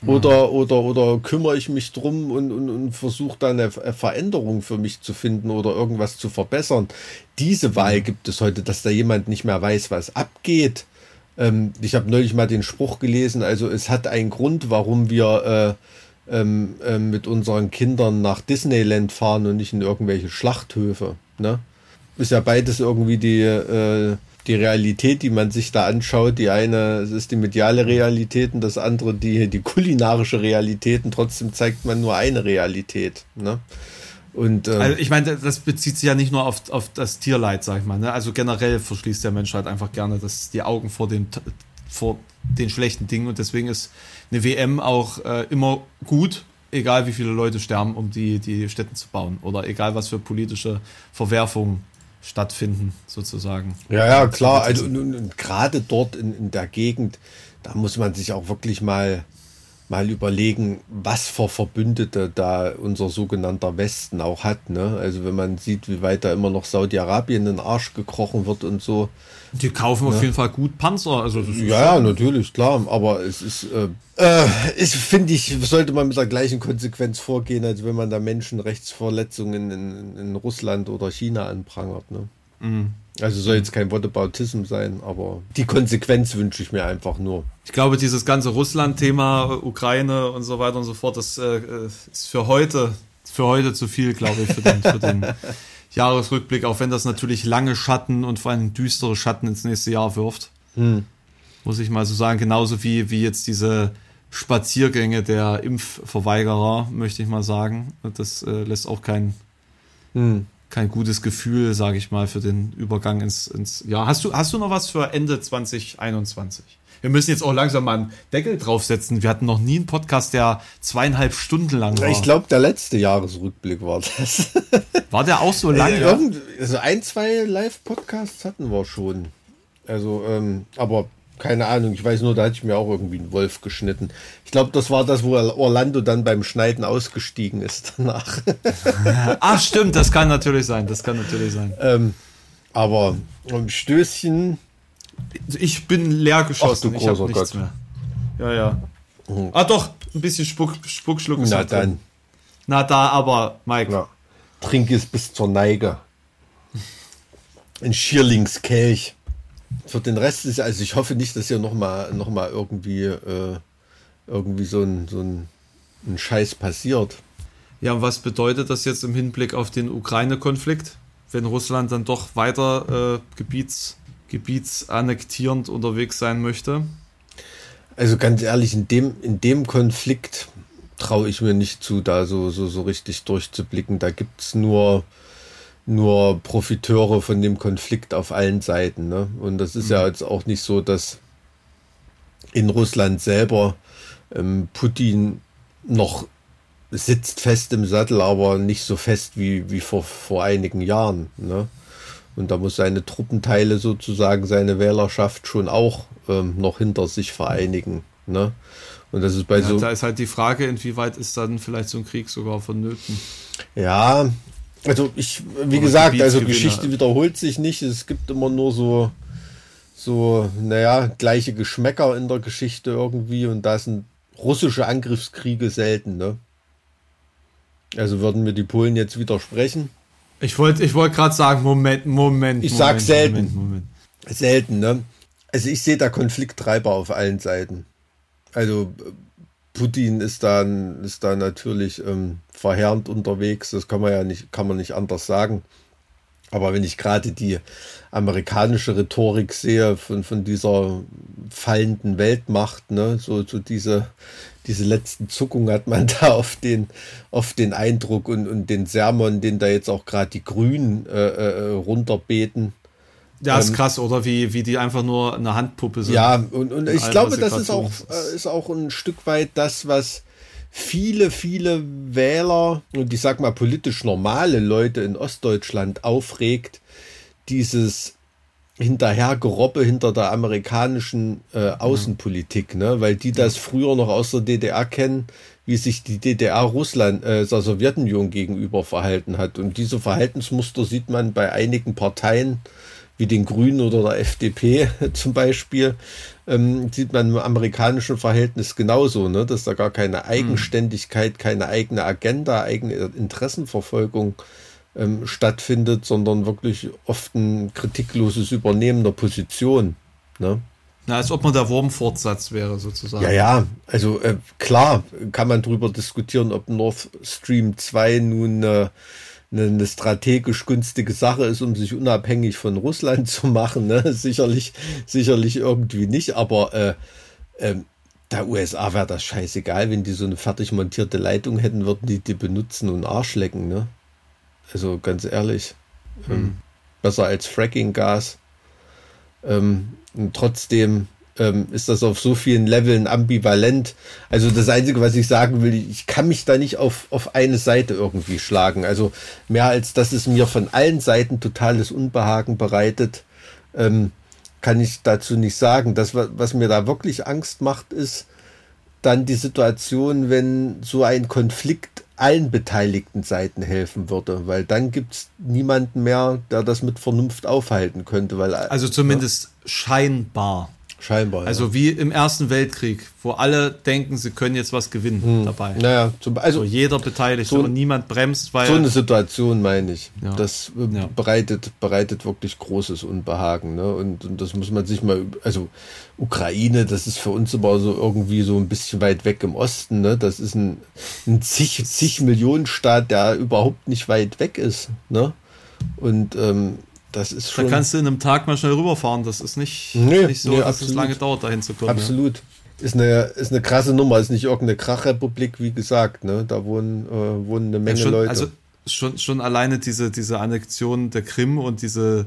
oder, oder, oder kümmere ich mich drum und, und, und versuche da eine Veränderung für mich zu finden oder irgendwas zu verbessern. Diese Wahl mhm. gibt es heute, dass da jemand nicht mehr weiß, was abgeht ähm, ich habe neulich mal den Spruch gelesen, also es hat einen Grund, warum wir äh, ähm, äh, mit unseren Kindern nach Disneyland fahren und nicht in irgendwelche Schlachthöfe. Ne? Ist ja beides irgendwie die, äh, die Realität, die man sich da anschaut. Die eine ist die mediale Realität und das andere die, die kulinarische Realität. Und trotzdem zeigt man nur eine Realität. Ne? Und, ähm, also ich meine, das bezieht sich ja nicht nur auf, auf das Tierleid, sag ich mal. Ne? Also generell verschließt der Mensch halt einfach gerne das, die Augen vor den, vor den schlechten Dingen und deswegen ist eine WM auch äh, immer gut, egal wie viele Leute sterben, um die, die Städte zu bauen oder egal was für politische Verwerfungen stattfinden, sozusagen. Ja, ja, klar. Also gerade dort in, in der Gegend, da muss man sich auch wirklich mal mal überlegen, was für Verbündete da unser sogenannter Westen auch hat. Ne? Also wenn man sieht, wie weit da immer noch Saudi-Arabien in den Arsch gekrochen wird und so. Die kaufen ne? auf jeden Fall gut Panzer. Also ja, ja, natürlich, klar. Aber es ist, äh, äh, finde ich, sollte man mit der gleichen Konsequenz vorgehen, als wenn man da Menschenrechtsverletzungen in, in Russland oder China anprangert. Ne? Mhm. Also soll jetzt kein Whataboutism sein, aber die Konsequenz wünsche ich mir einfach nur. Ich glaube, dieses ganze Russland-Thema, Ukraine und so weiter und so fort, das äh, ist für heute, für heute zu viel, glaube ich, für den, für den Jahresrückblick, auch wenn das natürlich lange Schatten und vor allem düstere Schatten ins nächste Jahr wirft. Hm. Muss ich mal so sagen, genauso wie, wie jetzt diese Spaziergänge der Impfverweigerer, möchte ich mal sagen. Das äh, lässt auch kein, hm kein gutes Gefühl, sage ich mal, für den Übergang ins, ins Jahr. Hast du, hast du noch was für Ende 2021? Wir müssen jetzt auch langsam mal einen Deckel draufsetzen. Wir hatten noch nie einen Podcast, der zweieinhalb Stunden lang war. Ich glaube, der letzte Jahresrückblick war das. War der auch so lang? Ja? Also ein, zwei Live-Podcasts hatten wir schon. Also, ähm, aber keine Ahnung, ich weiß nur, da hatte ich mir auch irgendwie einen Wolf geschnitten. Ich glaube, das war das, wo Orlando dann beim Schneiden ausgestiegen ist danach. Ach, stimmt, das kann natürlich sein. Das kann natürlich sein. Ähm, aber um Stößchen. Ich bin leer geschossen. Ach, du großer ich Gott. mehr. Ja, ja. Mhm. Ah, doch. ein bisschen Spuck, Spuckschluck ist Na dann. Na da, aber, Mike. Ja. Trink es bis zur Neige. Ein Schierlingskelch. Für den Rest ist, also ich hoffe nicht, dass hier nochmal noch mal irgendwie, äh, irgendwie so ein, so ein, ein Scheiß passiert. Ja, und was bedeutet das jetzt im Hinblick auf den Ukraine-Konflikt, wenn Russland dann doch weiter äh, Gebiets, gebietsannektierend unterwegs sein möchte? Also ganz ehrlich, in dem, in dem Konflikt traue ich mir nicht zu, da so, so, so richtig durchzublicken. Da gibt es nur, nur Profiteure von dem Konflikt auf allen Seiten. Ne? Und das ist mhm. ja jetzt auch nicht so, dass in Russland selber ähm, Putin noch sitzt fest im Sattel, aber nicht so fest wie, wie vor, vor einigen Jahren. Ne? Und da muss seine Truppenteile sozusagen seine Wählerschaft schon auch ähm, noch hinter sich vereinigen. Ne? Und das ist bei ja, so. Da ist halt die Frage, inwieweit ist dann vielleicht so ein Krieg sogar vonnöten. Ja, also ich, wie Oder gesagt, also Geschichte wiederholt sich nicht. Es gibt immer nur so, so, naja, gleiche Geschmäcker in der Geschichte irgendwie und da sind russische Angriffskriege selten, ne? Also würden mir die Polen jetzt widersprechen. Ich wollte ich wollt gerade sagen, Moment, Moment. Ich Moment, sag selten. Moment, Moment. Selten, ne? Also ich sehe da Konflikttreiber auf allen Seiten. Also Putin ist dann ist da natürlich ähm, verheerend unterwegs. Das kann man ja nicht, kann man nicht anders sagen. Aber wenn ich gerade die amerikanische Rhetorik sehe von, von dieser fallenden Weltmacht, ne, so, so diese, diese letzten Zuckungen hat man da auf den, auf den Eindruck und, und den Sermon, den da jetzt auch gerade die Grünen äh, äh, runterbeten, ja, ist ähm, krass, oder? Wie, wie die einfach nur eine Handpuppe sind. Ja, und, und ich glaube, das ist auch, äh, ist auch ein Stück weit das, was viele, viele Wähler und ich sag mal politisch normale Leute in Ostdeutschland aufregt, dieses Hinterhergeroppe hinter der amerikanischen äh, Außenpolitik, ne? weil die das früher noch aus der DDR kennen, wie sich die DDR Russland, äh, der Sowjetunion gegenüber verhalten hat. Und diese Verhaltensmuster sieht man bei einigen Parteien wie den Grünen oder der FDP zum Beispiel, ähm, sieht man im amerikanischen Verhältnis genauso, ne? dass da gar keine hm. Eigenständigkeit, keine eigene Agenda, eigene Interessenverfolgung ähm, stattfindet, sondern wirklich oft ein kritikloses Übernehmen der Position. Ne? Na, als ob man der Wurmfortsatz wäre, sozusagen. Ja, ja, also äh, klar kann man darüber diskutieren, ob Nord Stream 2 nun äh, eine, strategisch günstige Sache ist, um sich unabhängig von Russland zu machen. Ne? Sicherlich, sicherlich irgendwie nicht, aber äh, äh, der USA wäre das scheißegal, wenn die so eine fertig montierte Leitung hätten, würden die die benutzen und Arsch lecken. Ne? Also ganz ehrlich, ähm, hm. ähm, besser als Fracking-Gas. Ähm, und trotzdem ähm, ist das auf so vielen Leveln ambivalent. Also das Einzige, was ich sagen will, ich kann mich da nicht auf, auf eine Seite irgendwie schlagen. Also mehr als dass es mir von allen Seiten totales Unbehagen bereitet, ähm, kann ich dazu nicht sagen. Das, was mir da wirklich Angst macht, ist dann die Situation, wenn so ein Konflikt allen beteiligten Seiten helfen würde, weil dann gibt es niemanden mehr, der das mit Vernunft aufhalten könnte. Weil, also zumindest ja. scheinbar. Scheinbar. Also ja. wie im Ersten Weltkrieg, wo alle denken, sie können jetzt was gewinnen hm. dabei. Naja, zum, also so jeder beteiligt so, und niemand bremst, weil. So eine Situation meine ich. Ja. Das äh, ja. bereitet, bereitet wirklich großes Unbehagen. Ne? Und, und das muss man sich mal, also Ukraine, das ist für uns aber so irgendwie so ein bisschen weit weg im Osten. Ne? Das ist ein, ein zig, zig Millionen Staat, der überhaupt nicht weit weg ist. Ne? Und ähm, das ist schon. Da kannst du in einem Tag mal schnell rüberfahren. Das ist nicht, nee, nicht so, nee, dass absolut. es lange dauert, dahin zu kommen. Absolut. Ja. Ist eine, ist eine krasse Nummer, ist nicht irgendeine Krachrepublik, wie gesagt, ne? Da wohnen, äh, wohnen eine Menge ja, schon, Leute. Also schon, schon alleine diese, diese Annexion der Krim und diese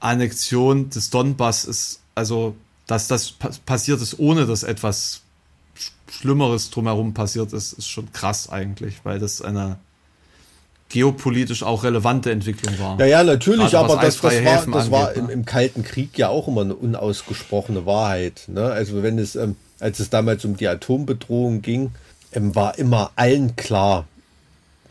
Annexion des Donbass ist, also, dass das passiert ist, ohne dass etwas Schlimmeres drumherum passiert ist, ist schon krass eigentlich, weil das eine geopolitisch auch relevante Entwicklung war. Ja, ja, natürlich, Gerade aber das, das war, das war im, ne? im, Kalten Krieg ja auch immer eine unausgesprochene Wahrheit. Ne? Also wenn es, ähm, als es damals um die Atombedrohung ging, ähm, war immer allen klar,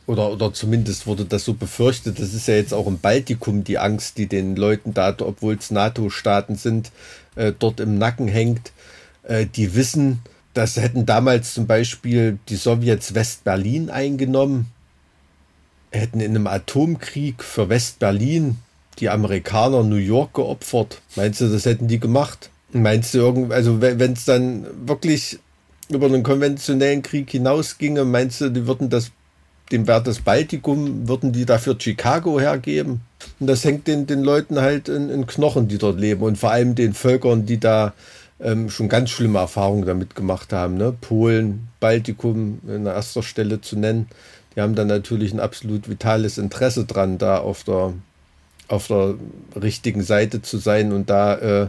oder, oder zumindest wurde das so befürchtet, das ist ja jetzt auch im Baltikum die Angst, die den Leuten da, obwohl es NATO-Staaten sind, äh, dort im Nacken hängt. Äh, die wissen, das hätten damals zum Beispiel die Sowjets West-Berlin eingenommen, hätten in einem Atomkrieg für West-Berlin die Amerikaner New York geopfert. Meinst du, das hätten die gemacht? Meinst du irgend, also wenn es dann wirklich über einen konventionellen Krieg hinausginge, meinst du, die würden das dem Wert des Baltikum, würden die dafür Chicago hergeben? Und das hängt den, den Leuten halt in, in Knochen, die dort leben und vor allem den Völkern, die da ähm, schon ganz schlimme Erfahrungen damit gemacht haben. Ne? Polen, Baltikum an erster Stelle zu nennen. Die haben dann natürlich ein absolut vitales Interesse dran, da auf der, auf der richtigen Seite zu sein und da, äh,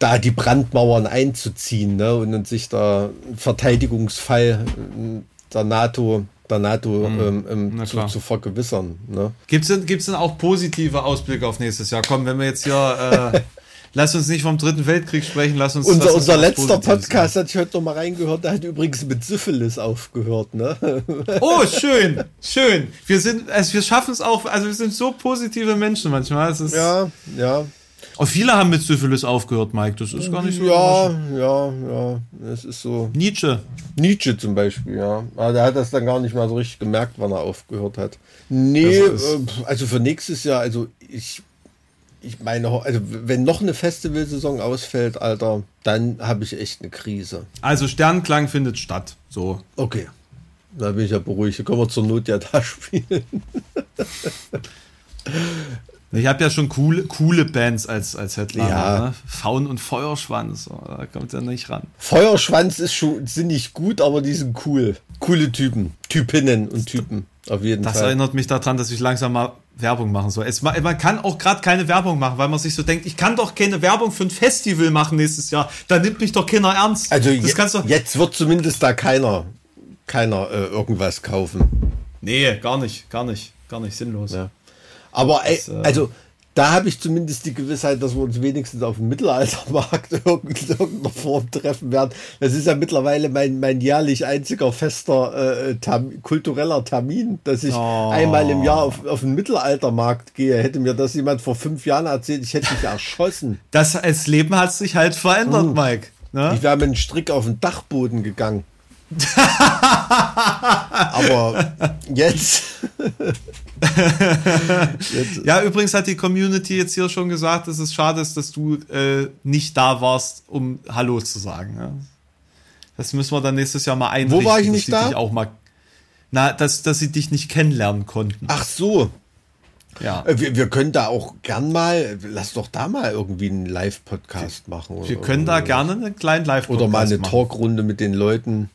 da die Brandmauern einzuziehen ne? und, und sich der Verteidigungsfall äh, der NATO der NATO mhm. ähm, ähm zu, zu, vergewissern. Ne? Gibt es denn, gibt's denn auch positive Ausblicke auf nächstes Jahr? Komm, wenn wir jetzt hier äh, Lass uns nicht vom Dritten Weltkrieg sprechen, lass uns. Unser, lass unser letzter Podcast sein. hatte ich heute noch mal reingehört, der hat übrigens mit Syphilis aufgehört, ne? Oh, schön, schön. Wir sind, also wir schaffen es auch, also wir sind so positive Menschen manchmal. Es ist, ja, ja. Und viele haben mit Syphilis aufgehört, Mike. Das ist gar nicht so. Ja, ja, ja. Es ist so. Nietzsche. Nietzsche zum Beispiel, ja. Aber der hat das dann gar nicht mal so richtig gemerkt, wann er aufgehört hat. Nee, äh, also für nächstes Jahr, also ich ich meine, also wenn noch eine Festivalsaison ausfällt, Alter, dann habe ich echt eine Krise. Also Sternklang findet statt. So. Okay. Da bin ich ja beruhigt. Da können wir zur Not ja da spielen. Ich habe ja schon coole, coole Bands als, als Headliner. Ja. Ne? Faun und Feuerschwanz, oh, da kommt ja nicht ran. Feuerschwanz ist schon, sind nicht gut, aber die sind cool. Coole Typen. Typinnen und Typen. Auf jeden das Fall. Das erinnert mich daran, dass ich langsam mal Werbung machen soll. Es, man kann auch gerade keine Werbung machen, weil man sich so denkt, ich kann doch keine Werbung für ein Festival machen nächstes Jahr. Da nimmt mich doch keiner ernst. Also je, jetzt wird zumindest da keiner, keiner äh, irgendwas kaufen. Nee, gar nicht, gar nicht, gar nicht sinnlos. Ja. Aber das, äh, also da habe ich zumindest die Gewissheit, dass wir uns wenigstens auf dem Mittelaltermarkt in irgendeiner Form treffen werden. Das ist ja mittlerweile mein, mein jährlich einziger fester äh, tam, kultureller Termin, dass ich oh. einmal im Jahr auf, auf den Mittelaltermarkt gehe. Hätte mir das jemand vor fünf Jahren erzählt, ich hätte mich erschossen. Das, das Leben hat sich halt verändert, hm. Mike. Ne? Ich wäre mit einem Strick auf den Dachboden gegangen. Aber jetzt. jetzt. Ja, übrigens hat die Community jetzt hier schon gesagt, dass es schade ist, dass du äh, nicht da warst, um Hallo zu sagen. Ja? Das müssen wir dann nächstes Jahr mal einrichten. Wo war ich nicht da? auch mal, na, dass, dass sie dich nicht kennenlernen konnten. Ach so. Ja. Äh, wir, wir können da auch gern mal, lass doch da mal irgendwie einen Live-Podcast machen. Wir können da gerne einen kleinen Live-Podcast machen. Oder mal eine Talkrunde mit den Leuten.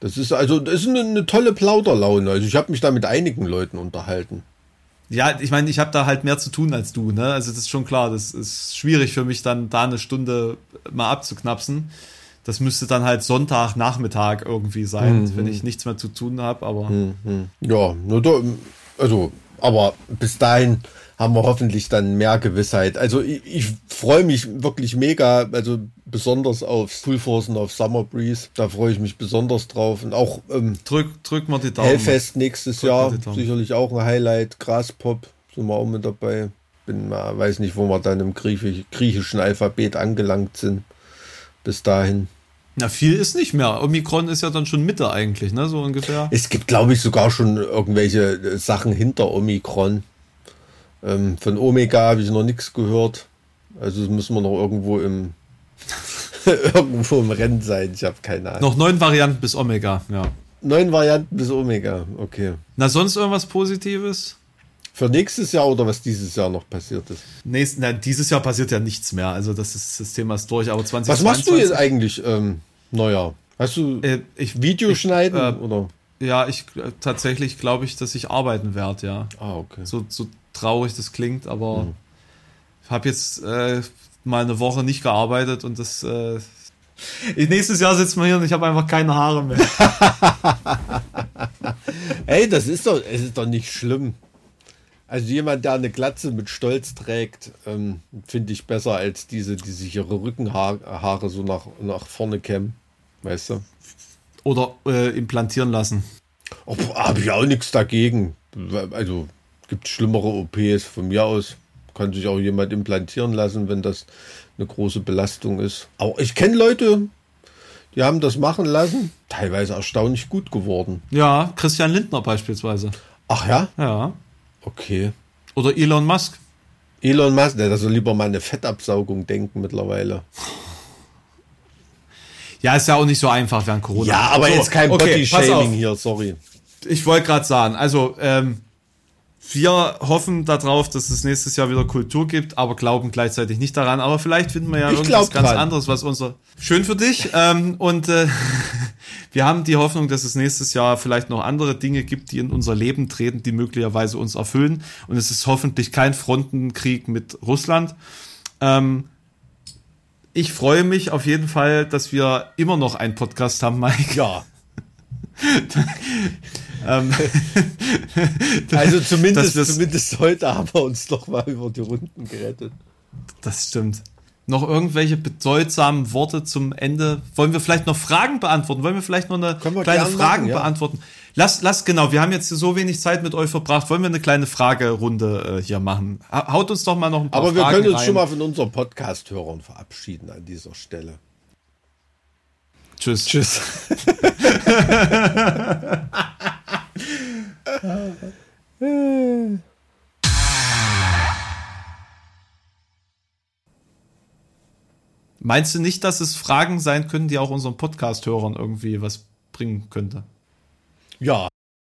Das ist also das ist eine, eine tolle Plauderlaune. Also ich habe mich da mit einigen Leuten unterhalten. Ja, ich meine, ich habe da halt mehr zu tun als du, ne? Also das ist schon klar, das ist schwierig für mich dann da eine Stunde mal abzuknapsen. Das müsste dann halt Sonntagnachmittag irgendwie sein, mhm. wenn ich nichts mehr zu tun habe, aber mhm. ja, nur da, also aber bis dahin haben wir hoffentlich dann mehr Gewissheit. Also ich, ich freue mich wirklich mega, also besonders auf Full Force und auf Summer Breeze. Da freue ich mich besonders drauf. Und auch ähm, drück, drück mal die Daumen. Hellfest nächstes drück Jahr, sicherlich auch ein Highlight. Graspop sind wir auch mit dabei. Bin mal, weiß nicht, wo wir dann im Griechisch, griechischen Alphabet angelangt sind. Bis dahin. Na, viel ist nicht mehr. Omikron ist ja dann schon Mitte eigentlich, ne? So ungefähr. Es gibt, glaube ich, sogar schon irgendwelche Sachen hinter Omikron. Ähm, von Omega habe ich noch nichts gehört. Also müssen wir noch irgendwo im irgendwo im Rennen sein. Ich habe keine Ahnung. Noch neun Varianten bis Omega, ja. Neun Varianten bis Omega, okay. Na, sonst irgendwas Positives? Für nächstes Jahr oder was dieses Jahr noch passiert ist? Nächst, na, dieses Jahr passiert ja nichts mehr. Also das, ist, das Thema ist durch. Aber 20, Was machst du jetzt eigentlich ähm, Neujahr? Hast du äh, ich, Video ich, schneiden äh, oder? Ja, ich äh, tatsächlich glaube ich, dass ich arbeiten werde, ja. Ah, okay. So, so traurig das klingt, aber mhm. ich habe jetzt äh, mal eine Woche nicht gearbeitet und das äh, nächstes Jahr sitzt man hier und ich habe einfach keine Haare mehr. Ey, das ist doch, es ist doch nicht schlimm. Also jemand, der eine Glatze mit Stolz trägt, ähm, finde ich besser als diese, die sich ihre Rückenhaare so nach, nach vorne kämmen. Weißt du? Oder äh, implantieren lassen. Habe ich auch nichts dagegen. Also gibt schlimmere OPs von mir aus. Kann sich auch jemand implantieren lassen, wenn das eine große Belastung ist. Aber ich kenne Leute, Die haben das machen lassen. Teilweise erstaunlich gut geworden. Ja, Christian Lindner beispielsweise. Ach ja? Ja. Okay. Oder Elon Musk. Elon Musk, der soll lieber mal eine Fettabsaugung denken mittlerweile. Ja, ist ja auch nicht so einfach während Corona. Ja, aber So, jetzt kein okay. Body-Shaming hier, sorry. Ich wollte gerade sagen, also ähm, wir hoffen darauf, dass es nächstes Jahr wieder Kultur gibt, aber glauben gleichzeitig nicht daran. Aber vielleicht finden wir ja Ich irgendwas ganz dran. anderes, was unser schön für dich. ähm, und äh, wir haben die Hoffnung, dass es nächstes Jahr vielleicht noch andere Dinge gibt, die in unser Leben treten, die möglicherweise uns erfüllen. Und es ist hoffentlich kein Frontenkrieg mit Russland. Ähm, ich freue mich auf jeden Fall, dass wir immer noch einen Podcast haben, Mike. Ja. Ähm, Also zumindest, wir's- zumindest heute haben wir uns doch mal über die Runden gerettet. Das stimmt. Noch irgendwelche bedeutsamen Worte zum Ende? Wollen wir vielleicht noch Fragen beantworten? Wollen wir vielleicht noch eine kleine gern Fragen machen, ja. beantworten? Lass, lass, genau, wir haben jetzt so wenig Zeit mit euch verbracht. Wollen wir eine kleine Fragerunde äh, hier machen? Ha- Haut uns doch mal noch ein paar Aber wir Fragen können uns rein. schon mal von unseren Podcast-Hörern verabschieden an dieser Stelle. Tschüss. Tschüss. Meinst du nicht, dass es Fragen sein können, die auch unseren Podcast-Hörern irgendwie was bringen könnte? Ja.